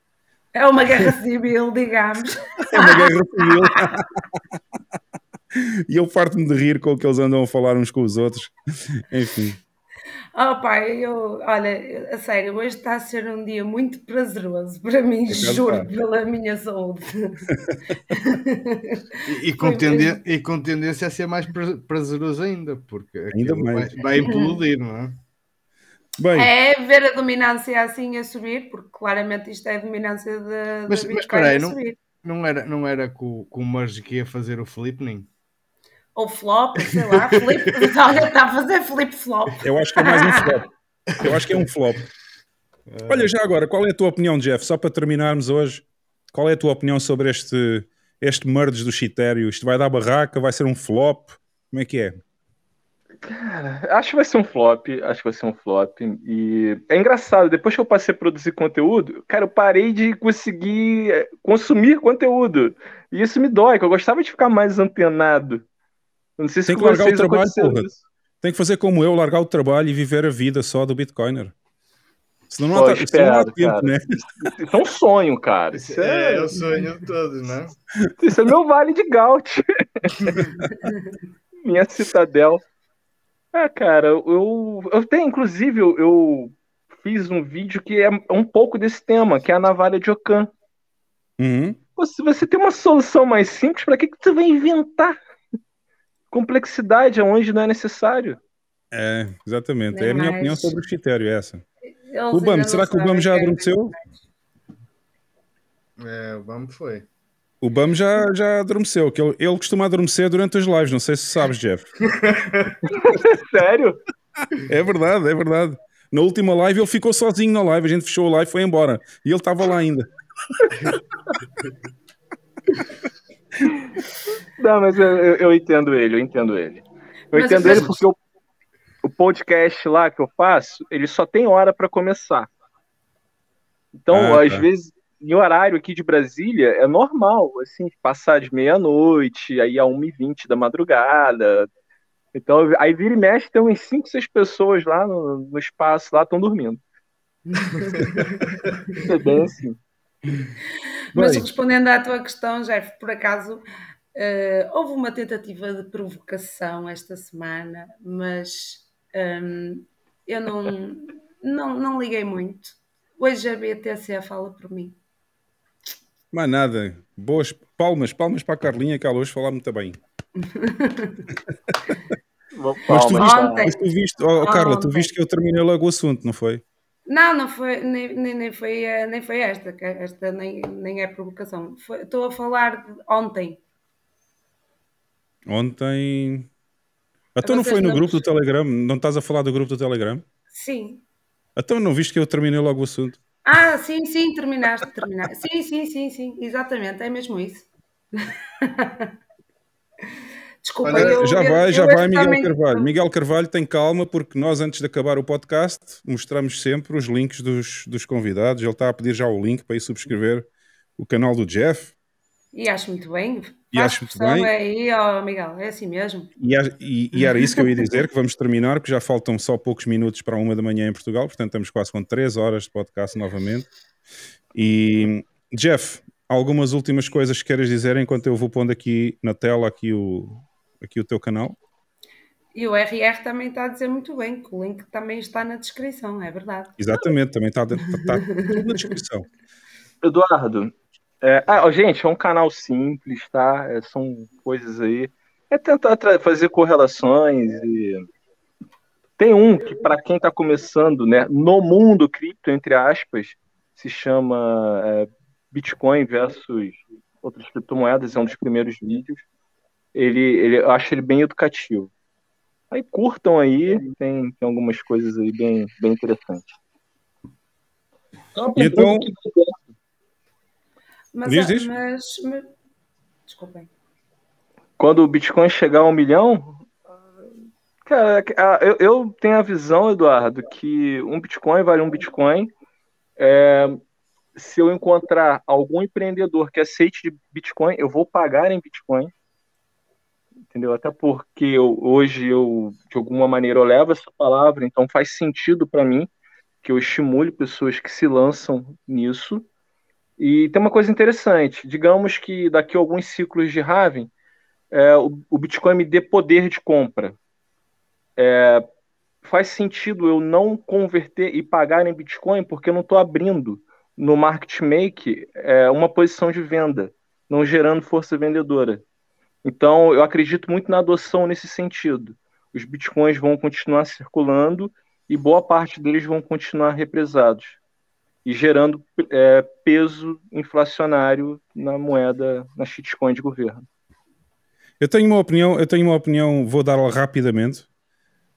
É uma guerra civil, digamos. É uma guerra civil. e eu farto-me de rir com o que eles andam a falar uns com os outros. Enfim. Oh pai, eu, olha, a sério, hoje está a ser um dia muito prazeroso para mim, acaso juro, está. pela minha saúde. E, e com tendência, e com tendência a ser mais pra- prazeroso ainda, porque Ainda mais. vai, vai implodir, não é? Bem, É ver a dominância assim a subir, porque claramente isto é a dominância da, Mas, mas espera aí, a não, subir. não era, não era com, com o Merge que ia fazer o flippening? Ou flop, sei lá, flip, alguém está a fazer flip flop. eu acho que é mais um flop. Eu acho que é um flop. Olha, já agora, qual é a tua opinião, Jeff? Só para terminarmos hoje, qual é a tua opinião sobre este, este merge do Chitério? Isto vai dar barraca? Vai ser um flop? Como é que é? Cara, acho que vai ser um flop, acho que vai ser um flop. E é engraçado, depois que eu passei a produzir conteúdo, cara, eu parei de conseguir eh, consumir conteúdo. E isso me dói, que eu gostava de ficar mais antenado. Eu Não sei se Tem que largar o trabalho, aconteceu porra. isso. Tem que fazer como eu, largar o trabalho e viver a vida só do Bitcoiner. Senão não Pô, há, senão não há espero, tempo, cara. né? Isso é um sonho, cara. Isso É, é, é o sonho de todos, não é? isso é meu vale de Gaut. Minha citadel. Ah, cara, eu, eu tenho, inclusive, eu, eu fiz um vídeo que é um pouco desse tema, que é a navalha de Ockham. Uhum. Se você tem uma solução mais simples, para que, que você vai inventar complexidade aonde não é necessário? É, exatamente. Nem é a minha opinião sobre o critério, é essa. O BAM, será que o BAM já é adormeceu? É, vamos foi. O BAM já, já adormeceu, que ele, ele costuma adormecer durante as lives, não sei se sabes, Jeff. Sério? É verdade, é verdade. Na última live ele ficou sozinho na live, a gente fechou a live e foi embora. E ele estava lá ainda. Não, mas eu, eu- entendo ele, eu entendo ele. Eu Mas entendo ele porque o, o podcast lá que eu faço, ele só tem hora para começar. Então, Ah, às tá. vezes, em horário aqui de Brasília, é normal, assim, passar de meia-noite, aí a 1h20 da madrugada. Então, aí vira e mexe, tem uns 5, 6 pessoas lá no, no espaço, lá estão dormindo. é bem assim. Mas Bem. respondendo à tua questão, Jeff, por acaso eh, houve uma tentativa de provocação esta semana, mas hum, eu não, não, não liguei muito. Hoje a BTC fala por mim. Mais nada. Boas, palmas, palmas para a Carlinha, que ela hoje fala muito bem. Mas tu viste? Ontem. mas tu viste oh, Carla, tu viste que eu terminei logo o assunto, não foi? Não, não foi, nem, nem, nem foi, eh, nem foi esta, esta nem, nem é provocação. Foi- Estou a falar de ontem. Ontem. Então não Vocês foi no não- grupo do Telegram? Não estás a falar do grupo do Telegram? Sim. Então não viste que eu terminei logo o assunto? Ah, sim, sim, terminaste, terminaste. Sim, sim, sim, sim, exatamente, é mesmo isso. Desculpa, Olha, eu, já eu- vai, eu já este vai, Miguel também- Carvalho. Miguel Carvalho tem calma, porque nós, antes de acabar o podcast, mostramos sempre os links dos, dos convidados. Ele está a pedir já o link para ir subscrever o canal do Jeff. E acho muito bem. E acho muito bem. aí, ó, Miguel, é assim mesmo. E, e- e era isso que eu ia dizer, que vamos terminar, porque já faltam só poucos minutos para uma da manhã em Portugal, portanto estamos quase com três horas de podcast novamente. E, Jeff, algumas últimas coisas que queres dizer enquanto eu vou pondo aqui na tela aqui o, aqui o teu canal? E o RR também está a dizer muito bem, que o link também está na descrição, é verdade. Exatamente, também está, está tudo na descrição. Eduardo, é, ah, gente, é um canal simples, tá? É, são coisas aí. É tentar fazer correlações e tem um que para quem está começando, né, no mundo cripto entre aspas, se chama é, Bitcoin versus outras criptomoedas, é um dos primeiros vídeos. Ele, ele, eu acho ele bem educativo. Aí curtam aí, tem, tem algumas coisas aí bem, bem interessantes. Então- que- Mas, Diz, ah, diz. mas, mas... Desculpem. quando o Bitcoin chegar a um milhão, cara, eu, eu tenho a visão, Eduardo, que um Bitcoin vale um Bitcoin. É, se eu encontrar algum empreendedor que aceite de Bitcoin, eu vou pagar em Bitcoin. Entendeu? Até porque eu- hoje eu, de alguma maneira, eu levo essa palavra, então faz sentido para mim que eu estimule pessoas que se lançam nisso. E tem uma coisa interessante: digamos que daqui a alguns ciclos de halving, é, o, o Bitcoin me dê poder de compra. É, faz sentido eu não converter e pagar em Bitcoin porque eu não estou abrindo no market make é, uma posição de venda, não gerando força vendedora. Então, eu acredito muito na adoção nesse sentido. Os bitcoins vão continuar circulando e boa parte deles vão continuar represados e gerando é, peso inflacionário na moeda, na shitcoin de governo. Eu tenho uma opinião, eu tenho uma opinião, vou dar-la rapidamente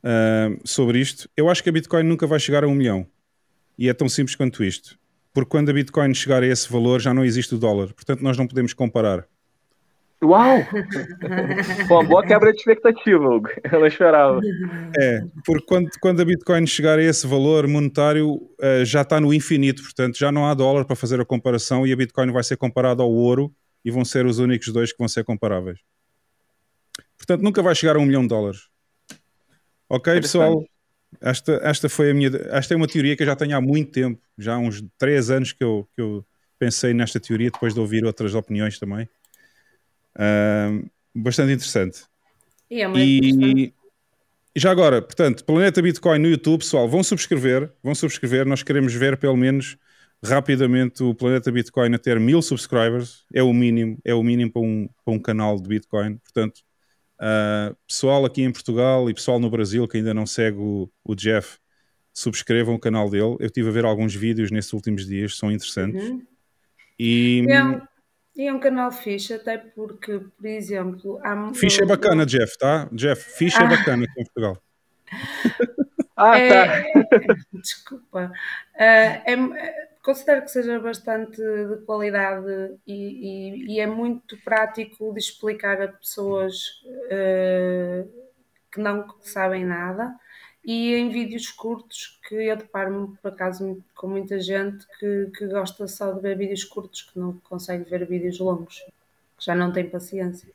ah, sobre isto. Eu acho que a Bitcoin nunca vai chegar a um milhão. E é tão simples quanto isto. Porque quando a Bitcoin chegar a esse valor, já não existe o dólar. Portanto, nós não podemos comparar. Uau! Foi uma boa quebra de expectativa, Hugo. Eu não esperava. É, porque quando, quando a Bitcoin chegar a esse valor monetário, eh, já está no infinito, portanto já não há dólar para fazer a comparação e a Bitcoin vai ser comparada ao ouro e vão ser os únicos dois que vão ser comparáveis. Portanto, nunca vai chegar a um milhão de dólares. Ok, pessoal? Esta, esta foi a minha. Esta é uma teoria que eu já tenho há muito tempo, já há uns três anos que eu, que eu pensei nesta teoria, depois de ouvir outras opiniões também. Bastante interessante. E é muito interessante. E já agora, portanto, Planeta Bitcoin no YouTube, pessoal, vão subscrever, vão subscrever. Nós queremos ver pelo menos rapidamente o Planeta Bitcoin a ter mil subscribers. É o mínimo, é o mínimo para um, para um canal de Bitcoin. Portanto, ah, pessoal aqui em Portugal e pessoal no Brasil que ainda não segue o, o Jeff, subscrevam o canal dele. Eu estive a ver alguns vídeos nesses últimos dias, são interessantes. Uhum. E E é, e é um canal fixe, até porque, por exemplo, há ficha é bacana, Jeff, tá? Jeff, ficha é Ah. bacana aqui em Portugal. Ah, É- tá. Desculpa. Ah, é- é- considero que seja bastante de qualidade e, e- e é muito prático de explicar a pessoas ah, que não sabem nada e em vídeos curtos que eu deparo-me por acaso com muita gente que, que gosta só de ver vídeos curtos, que não consegue ver vídeos longos, que já não tem paciência.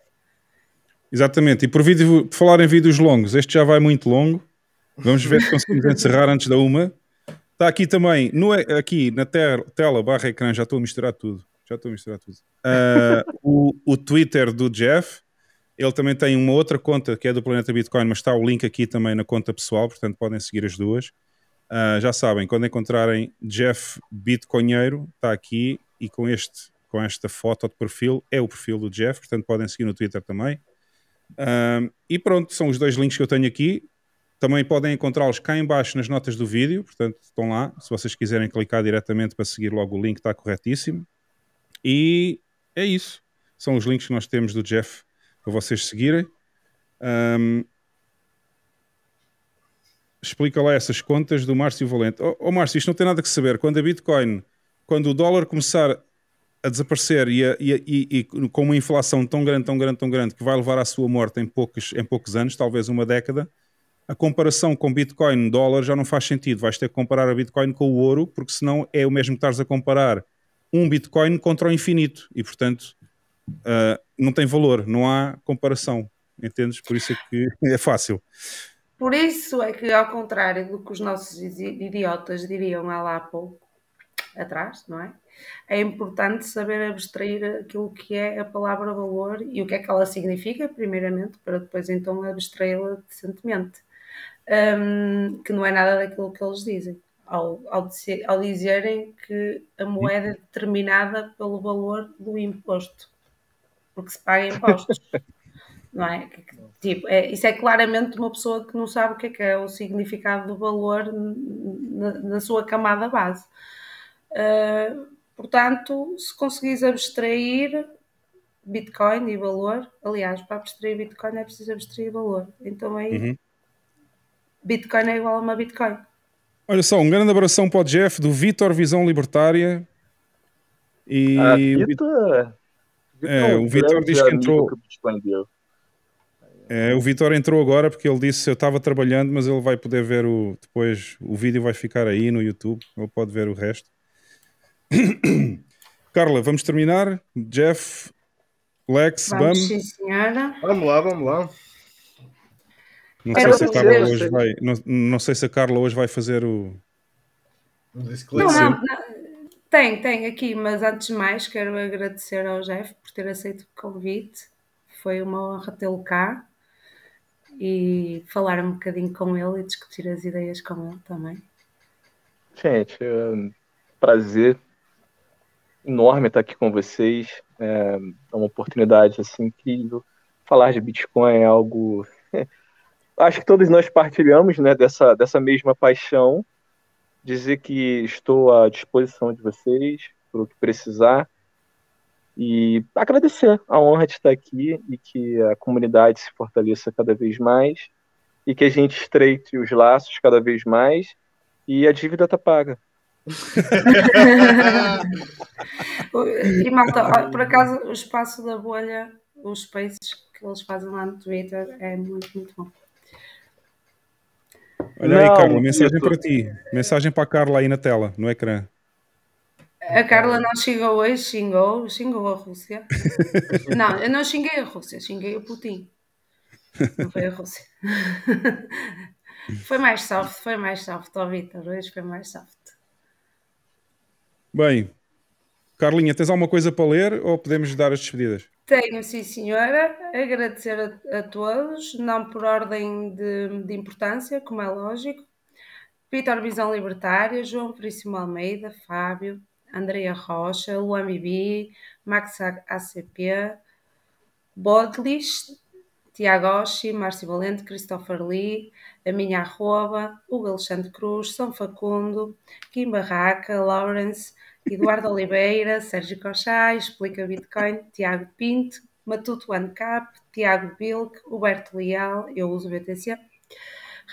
Exatamente, e por, vídeo, por falar em vídeos longos, este já vai muito longo. Vamos ver se conseguimos encerrar antes da uma. Está aqui também, no, aqui na te- tela barra ecrã, já estou a misturar tudo. Já estou a misturar tudo. Ah, o, o Twitter do Jeff, ele também tem uma outra conta que é do Planeta Bitcoin, mas está o link aqui também na conta pessoal, portanto podem seguir as duas. Ah, já sabem, quando encontrarem Jeff Bitcoinheiro, está aqui e com este, com esta foto de perfil é o perfil do Jeff, portanto podem seguir no Twitter também. Um, e pronto, são os dois links que eu tenho aqui. Também podem encontrá-los cá em baixo nas notas do vídeo, portanto estão lá. Se vocês quiserem clicar diretamente para seguir logo o link, está corretíssimo. E é isso. São os links que nós temos do Jeff para vocês seguirem. Um, explica lá essas contas do Márcio Valente. Ó oh, oh, Márcio, isto não tem nada que saber. Quando a Bitcoin, quando o dólar começar a desaparecer e, a, e, e, e, com uma inflação tão grande, tão grande, tão grande, que vai levar à sua morte em poucos, em poucos anos, talvez uma década, a comparação com Bitcoin dólar já não faz sentido. Vais ter que comparar a Bitcoin com o ouro, porque senão é o mesmo que estares a comparar um Bitcoin contra o infinito. E, portanto, uh, não tem valor, não há comparação. Entendes? Por isso é que é fácil. Por isso é que, ao contrário do que os nossos idiotas diriam há lá pouco atrás, não é? É importante saber abstrair aquilo que é a palavra valor e o que é que ela significa, primeiramente, para depois então abstraí-la decentemente. Um, que não é nada daquilo que eles dizem. Ao, ao, ao dizerem que a moeda é determinada pelo valor do imposto, porque se paga impostos. não é? Tipo, é, isso é claramente uma pessoa que não sabe o que é, que é o significado do valor na, na sua camada base. Uh, portanto, se conseguires abstrair Bitcoin e valor, aliás, para abstrair Bitcoin é preciso abstrair valor. Então aí uhum. Bitcoin é igual a uma Bitcoin. Olha só, um grande abração para o Jeff do Vitor Visão Libertária. E ah, Vitor, é, o Vitor diz que entrou. É, o Vitor entrou agora porque ele disse que eu estava trabalhando, mas ele vai poder ver o depois o vídeo vai ficar aí no YouTube, ele pode ver o resto. Carla, vamos terminar. Jeff, Lex, vamos. Bam. Sim, senhora. Vamos lá, vamos lá. Não sei, se a Carla hoje vai, não, não sei se a Carla hoje vai fazer o. Não, não, não, tem, tem aqui, mas antes de mais quero agradecer ao Jeff por ter aceito o convite. Foi uma honra tê-lo cá e falar um bocadinho com ele e discutir as ideias com ele também. Gente, é um prazer enorme estar aqui com vocês. É uma oportunidade assim incrível. Falar de Bitcoin é algo. Acho que todos nós partilhamos né, dessa, dessa mesma paixão. Dizer que estou à disposição de vocês para o que precisar. E agradecer a honra de estar aqui e que a comunidade se fortaleça cada vez mais e que a gente estreite os laços cada vez mais e a dívida tá paga. e malta, por acaso o espaço da bolha, os spaces que eles fazem lá no Twitter é muito, muito bom. Olha aí, Carla, mensagem para ti. Mensagem para a Carla aí na tela, no ecrã. A Carla não xingou hoje, xingou, xingou a Rússia. não, eu não xinguei a Rússia, xinguei o Putin. Não foi a Rússia. foi mais soft, foi mais soft, ó Vitor, hoje foi mais soft. Bem, Carlinha, tens alguma coisa para ler ou podemos dar as despedidas? Tenho, sim, senhora. Agradecer a, a todos, não por ordem de, de importância, como é lógico. Vitor Visão Libertária, João Veríssimo Almeida, Fábio, Andrea Rocha, Luan Bibi, Max ACP, Bodlis, Tiago Oshi, Márcio Valente, Christopher Lee, a minha arroba, Hugo Alexandre Cruz, São Facundo, Kim Barraca, Lawrence, Eduardo Oliveira, Sérgio Cochai, Explica Bitcoin, Tiago Pinto, Matuto Ancap, Tiago Bilk, Huberto Leal, eu uso BTC,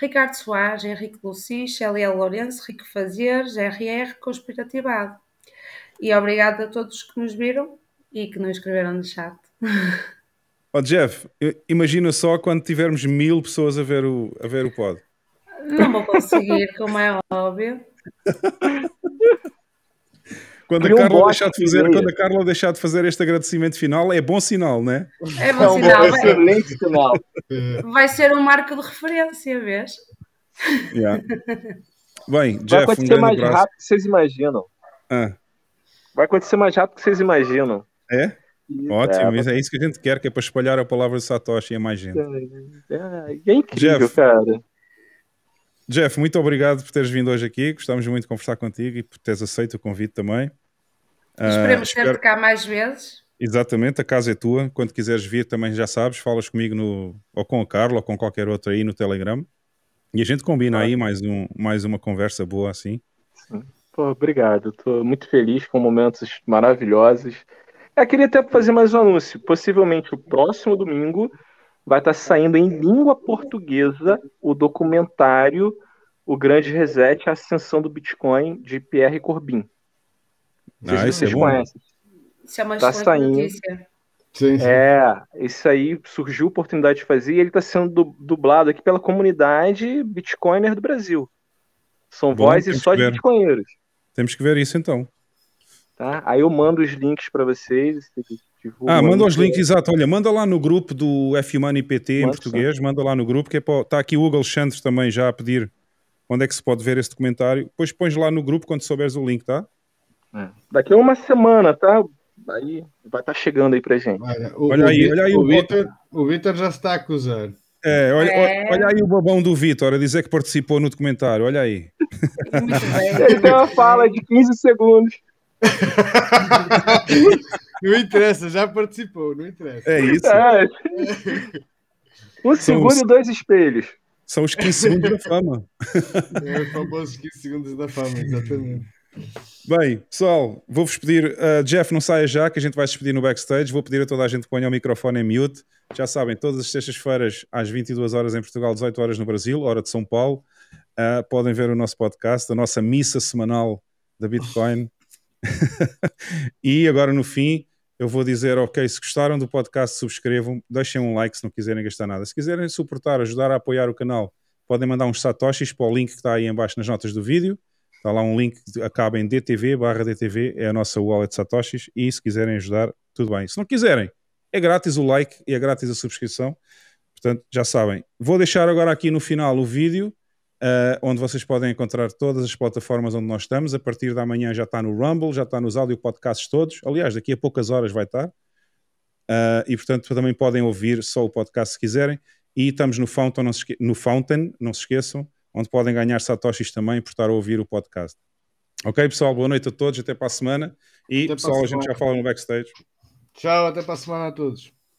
Ricardo Soares, Henrique Luci, Xeliel Lourenço, Rico Fazeres, RR, Conspirativado. E obrigado a todos que nos viram e que não escreveram no chat. Oh, Jeff, imagina só quando tivermos mil pessoas a ver o, a ver o pod. Não vou conseguir, como é óbvio. Quando a, Carla deixar de fazer, quando a Carla deixar de fazer este agradecimento final, é bom sinal, não é? É bom sinal. É excelente sinal. Vai ser um marco de referência, vês? Yeah. Bem, Jeff, Vai acontecer um mais abraço. rápido que vocês imaginam. Ah. Vai acontecer mais rápido que vocês imaginam. É? Ótimo, é, é isso que a gente quer, que é para espalhar a palavra de Satoshi a mais gente. É, é incrível, Jeff, cara. Jeff, muito obrigado por teres vindo hoje aqui. Gostávamos muito de conversar contigo e por teres aceito o convite também. Esperemos Uh, ter espero- de cá mais vezes. Exatamente, a casa é tua. Quando quiseres vir, também já sabes, falas comigo no, ou com o Carlos ou com qualquer outro aí no Telegram. E a gente combina aí mais, um, mais uma conversa boa assim. Pô, obrigado. Tô muito feliz com momentos maravilhosos. Eu queria até fazer mais um anúncio. Possivelmente o próximo domingo vai estar saindo em língua portuguesa o documentário O Grande Reset, a Ascensão do Bitcoin, de Pierre Corbin. Ah, esse é vocês bom. conhecem. Isso é uma Tá saindo. notícia. Sim, sim. É, isso aí surgiu a oportunidade de fazer e ele está sendo du- dublado aqui pela comunidade Bitcoiner do Brasil. São Bom, vozes só de bitcoinheiros. Temos que ver isso então. Tá? Aí eu mando os links para vocês. Ah, manda os links, exato. Olha, manda lá no grupo do F-Money PT em Manda, português, manda lá no grupo, que é para... Está aqui o Hugo Alexandre também já a pedir onde é que se pode ver esse documentário. Depois pões lá no grupo quando souberes o link, tá? Daqui a uma semana, tá? Aí vai estar chegando aí pra gente. Olha, o, Olha aí, olha aí o o- Vitor, o Vitor já se está a acusar. É, olha, É. olha- aí o babão do Vitor a dizer que participou no documentário, olha aí. Ele tem uma fala de 15 segundos. Não interessa, já participou, não interessa. É isso. É. Um São segundo os- e dois espelhos. São os 15 segundos da fama. É o famoso 15 segundos da fama, exatamente. Bem, pessoal, vou-vos pedir, uh, Jeff, não saia já, que a gente vai se despedir no backstage. Vou pedir a toda a gente que ponha o microfone em mute. Já sabem, todas as sextas-feiras, às 22 horas em Portugal, 18 horas no Brasil, hora de São Paulo. Uh, podem ver o nosso podcast, a nossa missa semanal da Bitcoin. e agora no fim, eu vou dizer: ok, se gostaram do podcast, subscrevam, deixem um like se não quiserem gastar nada. Se quiserem suportar, ajudar a apoiar o canal, podem mandar uns satoshis para o link que está aí em baixo nas notas do vídeo. Está lá um link que acaba em DTV barra DTV, é a nossa wallet Satoshis. E se quiserem ajudar, tudo bem. Se não quiserem, é grátis o like e é grátis a subscrição. Portanto, já sabem. Vou deixar agora aqui no final o vídeo, uh, onde vocês podem encontrar todas as plataformas onde nós estamos. A partir da manhã já está no Rumble, já está nos audio podcasts todos. Aliás, daqui a poucas horas vai estar. Uh, e portanto também podem ouvir só o podcast se quiserem. E estamos no Fountain, não se, esque... no Fountain, não se esqueçam, onde podem ganhar satoshis também por estar a ouvir o podcast. Ok, pessoal, boa noite a todos, até para a semana. E Até pessoal, a gente já fala no backstage. Tchau, até para a semana a todos.